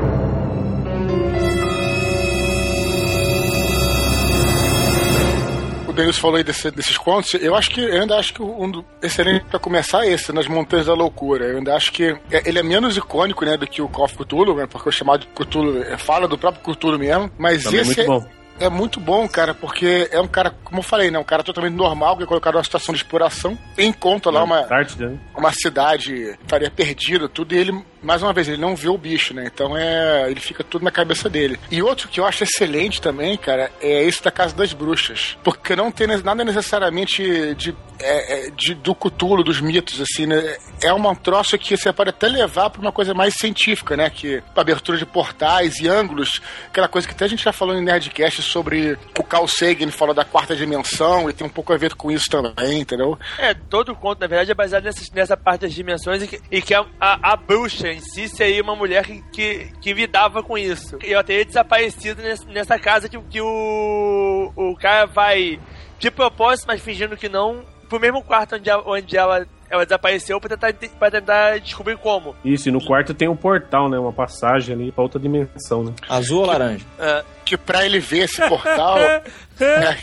O Denis falou aí desse- desses contos, eu acho que eu ainda acho que um do excelente pra começar é esse, nas Montanhas da Loucura. Eu ainda acho que é- ele é menos icônico, né, do que o Call of Cthulhu, né, porque o chamado de Cthulhu é, fala do próprio Cthulhu mesmo, mas
Também é
esse
muito bom.
é muito bom, cara, porque é um cara, como eu falei, né, um cara totalmente normal, que é colocado numa situação de exploração, encontra lá uma,
Antártida, né?
uma cidade estaria perdida, tudo, e ele, mais uma vez, ele não vê o bicho, né? Então é. Ele fica tudo na cabeça dele. E outro que eu acho excelente também, cara, é esse da Casa das Bruxas. Porque não tem nada necessariamente de, é, é, de do Cthulhu, dos mitos, assim, né? É uma troça que você pode até levar pra uma coisa mais científica, né? Que abertura de portais e ângulos, aquela coisa que até a gente já falou em Nerdcast sobre o Carl Sagan falou da quarta dimensão e tem um pouco a ver com isso também, entendeu?
É, todo o conto, na verdade, é baseado nessa, nessa parte das dimensões e que, e que a, a, a bruxa em si seria uma mulher que, que, que lidava com isso. E ela teria desaparecido nessa, nessa casa que, que o, o cara vai de propósito, mas fingindo que não, pro mesmo quarto onde, a- onde ela, ela desapareceu pra tentar, pra tentar descobrir como.
Isso, e no quarto tem um portal, né? Uma passagem ali pra outra dimensão, né?
Azul ou laranja?
É,
Que pra ele ver esse portal. é,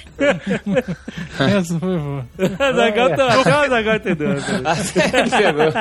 Essa foi boa.
Zagal tá- Zagal entendeu.
Ele pegou.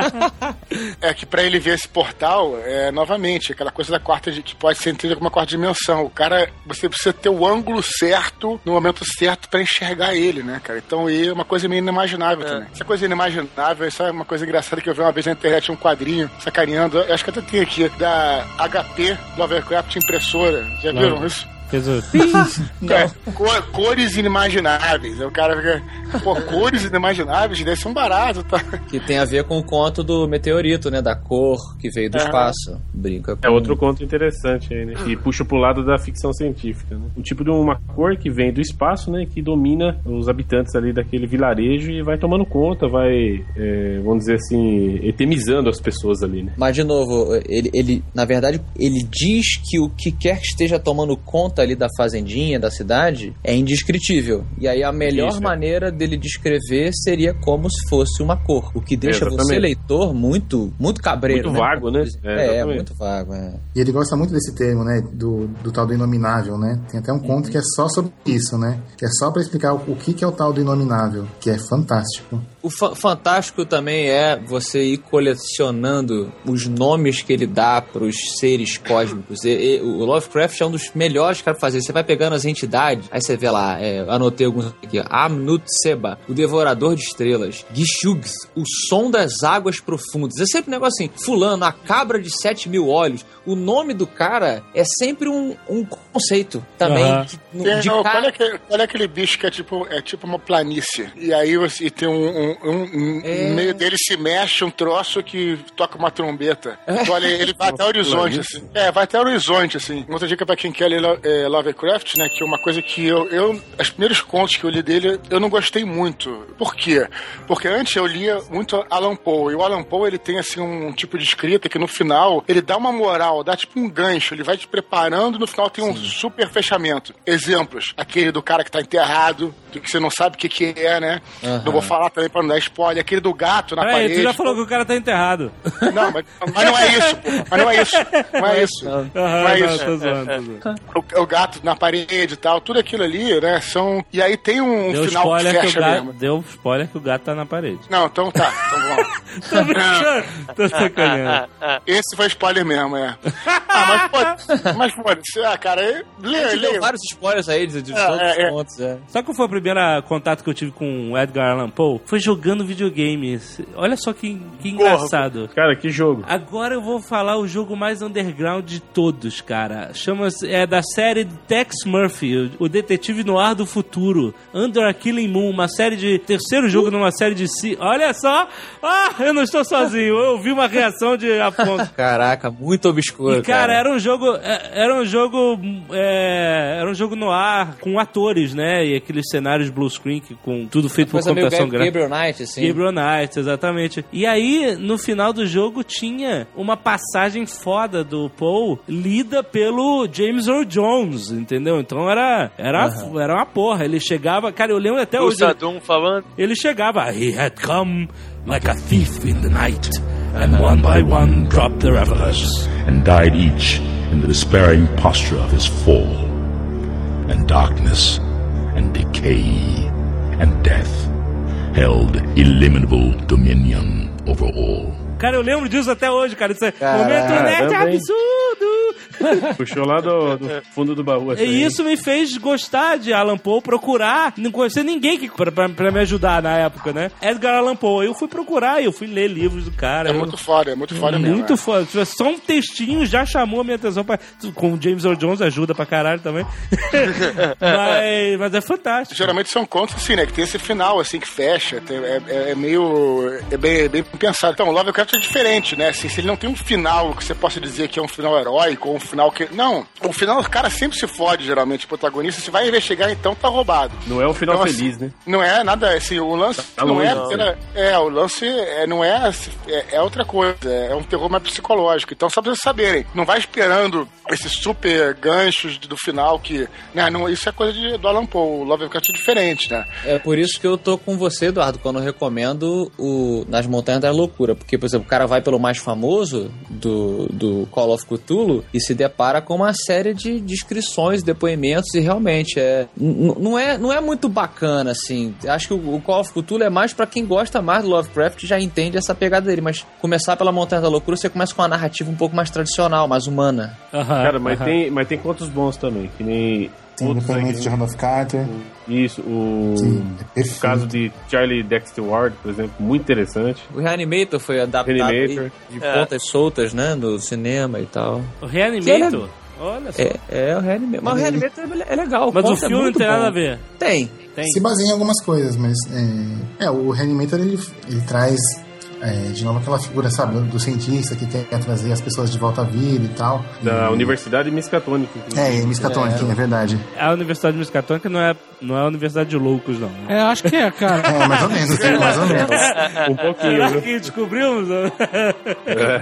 É que pra ele ver esse portal, é, novamente, aquela coisa da quarta, di- que pode ser entendida como uma quarta dimensão. O cara, você precisa ter o ângulo certo, no momento certo, pra enxergar ele, né, cara? Então, e é uma coisa meio inimaginável também. Essa coisa inimaginável, isso é uma coisa engraçada que eu vi uma vez na internet, um quadrinho, sacaneando, eu acho que até tem aqui, da HP Lovecraft Impressora. Já viram
Não.
isso?
Fez o...
É, cor- cores inimagináveis. O cara fica, pô, cores inimagináveis, deve ser um barato, tá?
Que tem a ver com o conto do meteorito, né? Da cor que veio do
É.
espaço. Brinca com...
É outro conto interessante aí, né? Que puxa pro lado da ficção científica, né? Um tipo de uma cor que vem do espaço, né? Que domina os habitantes ali daquele vilarejo e vai tomando conta, vai, é, vamos dizer assim, etemizando as pessoas ali, né?
Mas, de novo, ele, ele, na verdade, ele diz que o que quer que esteja tomando conta ali da fazendinha, da cidade, é indescritível. E aí a melhor
Isso, é.
maneira dele descrever seria como se fosse uma cor. O que deixa
Exatamente.
você, leitor, muito, muito cabreiro.
Muito vago, né?
É,
É,
é, muito vago, é.
E ele gosta muito desse termo, né? Do, do tal do inominável, né? Tem até um conto que é só sobre isso, né? Que é só pra explicar o, o que, que é o tal do inominável, que é fantástico.
O fa- fantástico também é você ir colecionando os nomes que ele dá pros seres cósmicos. E- e o Lovecraft é um dos melhores para fazer. Você vai pegando as entidades, aí você vê lá, é, anotei alguns aqui: Amnut Seba, o Devorador de Estrelas, Gishugs, o Som das Águas Profundas. É sempre um negócio assim: Fulano, a cabra de sete mil olhos. O nome do cara é sempre um, um conceito também.
Aham.
que- no-
Tem-
de
não,
cara-
qual, é aquele, qual é aquele bicho que é tipo, é tipo uma planície? E aí você e tem um, um- um-
É.
no meio dele se mexe um troço que toca uma trombeta. Então, olha, ele vai até o horizonte, assim. É, vai até o horizonte, assim. Outra dica pra quem quer ler Lo- é, Lovecraft, né? Que é uma coisa que eu, eu. Os primeiros contos que eu li dele, eu não gostei muito. Por quê? Porque antes eu lia muito Alan Poe. E o Alan Poe, ele tem, assim, um tipo de escrita que no final, ele dá uma moral, dá tipo um gancho. Ele vai te preparando e no final tem um super fechamento. Exemplos. Aquele do cara que tá enterrado, do que você não sabe o que que é, né?
Aham.
Não vou falar também pra não dar spoiler. Aquele do gato na
Peraí,
parede.
tu já falou que o cara tá enterrado.
Não, mas, mas não é isso, pô. Mas não é isso. Não é isso. Não é
não,
isso.
tô zoando, tô zoando.
O, o gato na parede e tal, tudo aquilo ali, né? São. E aí tem um
Deu
final que
spoiler que, o
fecha
gato,
mesmo.
deu spoiler que o gato tá na parede.
Não, então tá, então vamos.
Tô brincando, tô sacaneando.
Esse foi spoiler mesmo, é. Ah, mas pode. Mas pode ah, cara, aí,
A
lê,
gente deu
lê.
vários spoilers aí de, de
É,
todos
é,
os
é.
pontos, é.
Sabe qual foi o primeiro contato que eu tive com o Edgar Allan Poe? Foi jogando videogame. Olha só que, que engraçado.
Cara, que jogo.
Agora eu vou falar o jogo mais underground de todos, cara. Chama-se é da série de Tex Murphy, o detetive no ar do futuro. Under a Killing Moon, uma série de terceiro jogo numa série de si. Olha só! Ah, eu não estou sozinho. Eu vi uma reação de Afonso.
Caraca, muito obscuro,
E, cara, era um jogo. é, Era um jogo. é, era um jogo no ar com atores, né? E aqueles cenários blue screen que com tudo feito por computação gráfica.
Gabriel Knight, assim.
Gabriel Knight, exatamente. E aí, no final do jogo, tinha uma passagem foda do Paul lida pelo James Earl Jones, entendeu? Então era, era, era uma porra. Ele chegava, cara, eu lembro até
O
hoje.
Sadum falando.
Ele chegava, he had come like a thief in the night, and one by one dropped their revelers.
and died each in the despairing posture of his fall. And darkness, and decay, and death held illimitable dominion over all.
Cara, eu lembro disso até hoje, cara. Isso é
Caraca,
momento nerd
também.
absurdo!
Puxou lá do, do fundo do baú. essa
E isso me fez gostar de Alan Poe, procurar. Não conhecer ninguém que, pra, pra, pra me ajudar na época, né? Edgar Allan Poe. Eu fui procurar, eu fui ler livros do cara.
É
eu-
muito foda, é muito foda mesmo.
Muito
é.
foda. Só um textinho já chamou a minha atenção. Pra, com o James Earl Jones ajuda pra caralho também. mas, mas é fantástico.
Geralmente são contos assim, né? Que tem esse final, assim, que fecha. tem- é, é- é meio. É bem, é bem pensado. Então, o Lovecraft é diferente, né? Assim, se ele não tem um final que você possa dizer que é um final heróico ou um final que. Não. O final, o cara sempre se fode, geralmente, o protagonista. Se vai investigar, então tá roubado.
Não é um final
Então, assim,
feliz, né?
Não é nada, assim, o lance
Tá
não é,
não.
pela- é, o lance é, não é, é, é outra coisa, é um terror mais psicológico. Então, só pra vocês saberem, não vai esperando esses super ganchos do final que, né, não, isso é coisa de, do Alan Poe, o Lovecraft é diferente, né?
É por isso que eu tô com você, Eduardo, quando eu recomendo o Nas Montanhas da Loucura. Porque, por exemplo, o cara vai pelo mais famoso do, do Call of Cthulhu e se depara com uma série de descrições, depoimentos e realmente é não é não é muito bacana assim. Acho que o, o Call of Cthulhu é mais pra quem gosta mais do Lovecraft e já entende essa pegada dele, mas começar pela Montanha da Loucura, você começa com uma narrativa um pouco mais tradicional, mais humana.
Cara, mas tem, mas tem contos bons também, que nem
Tem o depoimento
que-
de Randolph Carter.
Isso, o,
Sim, é
o caso de Charlie Dexter Ward, por exemplo, muito interessante.
O Reanimator foi adaptado
Reanimator.
de
É.
pontas soltas, né, do cinema e tal.
O Reanimator? Olha só.
É, é o Reanimator. Mas o Reanimator é- é legal.
mas o
é
filme não
muito
tem
bom.
nada a ver.
Tem.
Tem.
Se baseia em algumas coisas, mas é, é, o Reanimator ele, ele traz é, de novo aquela figura, sabe, do cientista que quer, trazer as pessoas de volta à vida e tal.
Da
E-
Universidade Miskatonic.
É, e Miskatonic, é. verdade.
A Universidade Miskatonic não é, não é a Universidade de loucos, não.
É, acho que é, cara.
É, mais ou menos, mais ou menos.
Um pouquinho,
Será que descobrimos?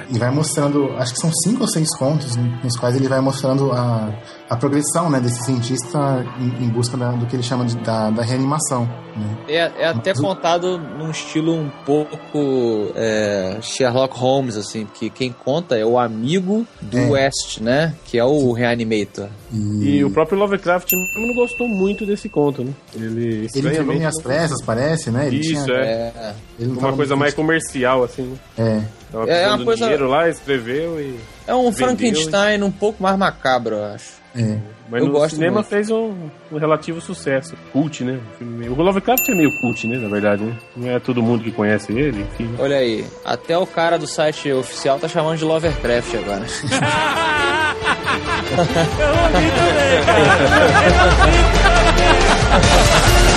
E vai mostrando, acho que são cinco ou seis contos nos quais ele vai mostrando a, a progressão né, desse cientista em, em busca da- do que ele chama de, da, da reanimação. Né?
É, é até
Mas
contado num estilo um pouco é, Sherlock Holmes, assim, porque quem conta é o amigo do
É.
West, né? Que é o Reanimator.
E,
E o próprio Lovecraft não gostou muito desse conto, né? Ele,
ele em as pressas, parece, né? Ele
Isso,
tinha,
é.
É,
ele não
Uma
tava
coisa mais comercial, assim. né?
É,
Tava
É
precisando
uma
do
coisa-
dinheiro lá, escreveu e...
é um
Vendeu,
Frankenstein um pouco mais macabro, eu acho.
É.
Mas
Eu
no cinema
muito.
fez um, um relativo sucesso. Cult, né? O Lovecraft é meio cult, né? Na verdade, né? Não é todo mundo que conhece ele, enfim.
Olha aí, até o cara do site oficial tá chamando de Lovecraft agora.
Eu ouvi também, cara.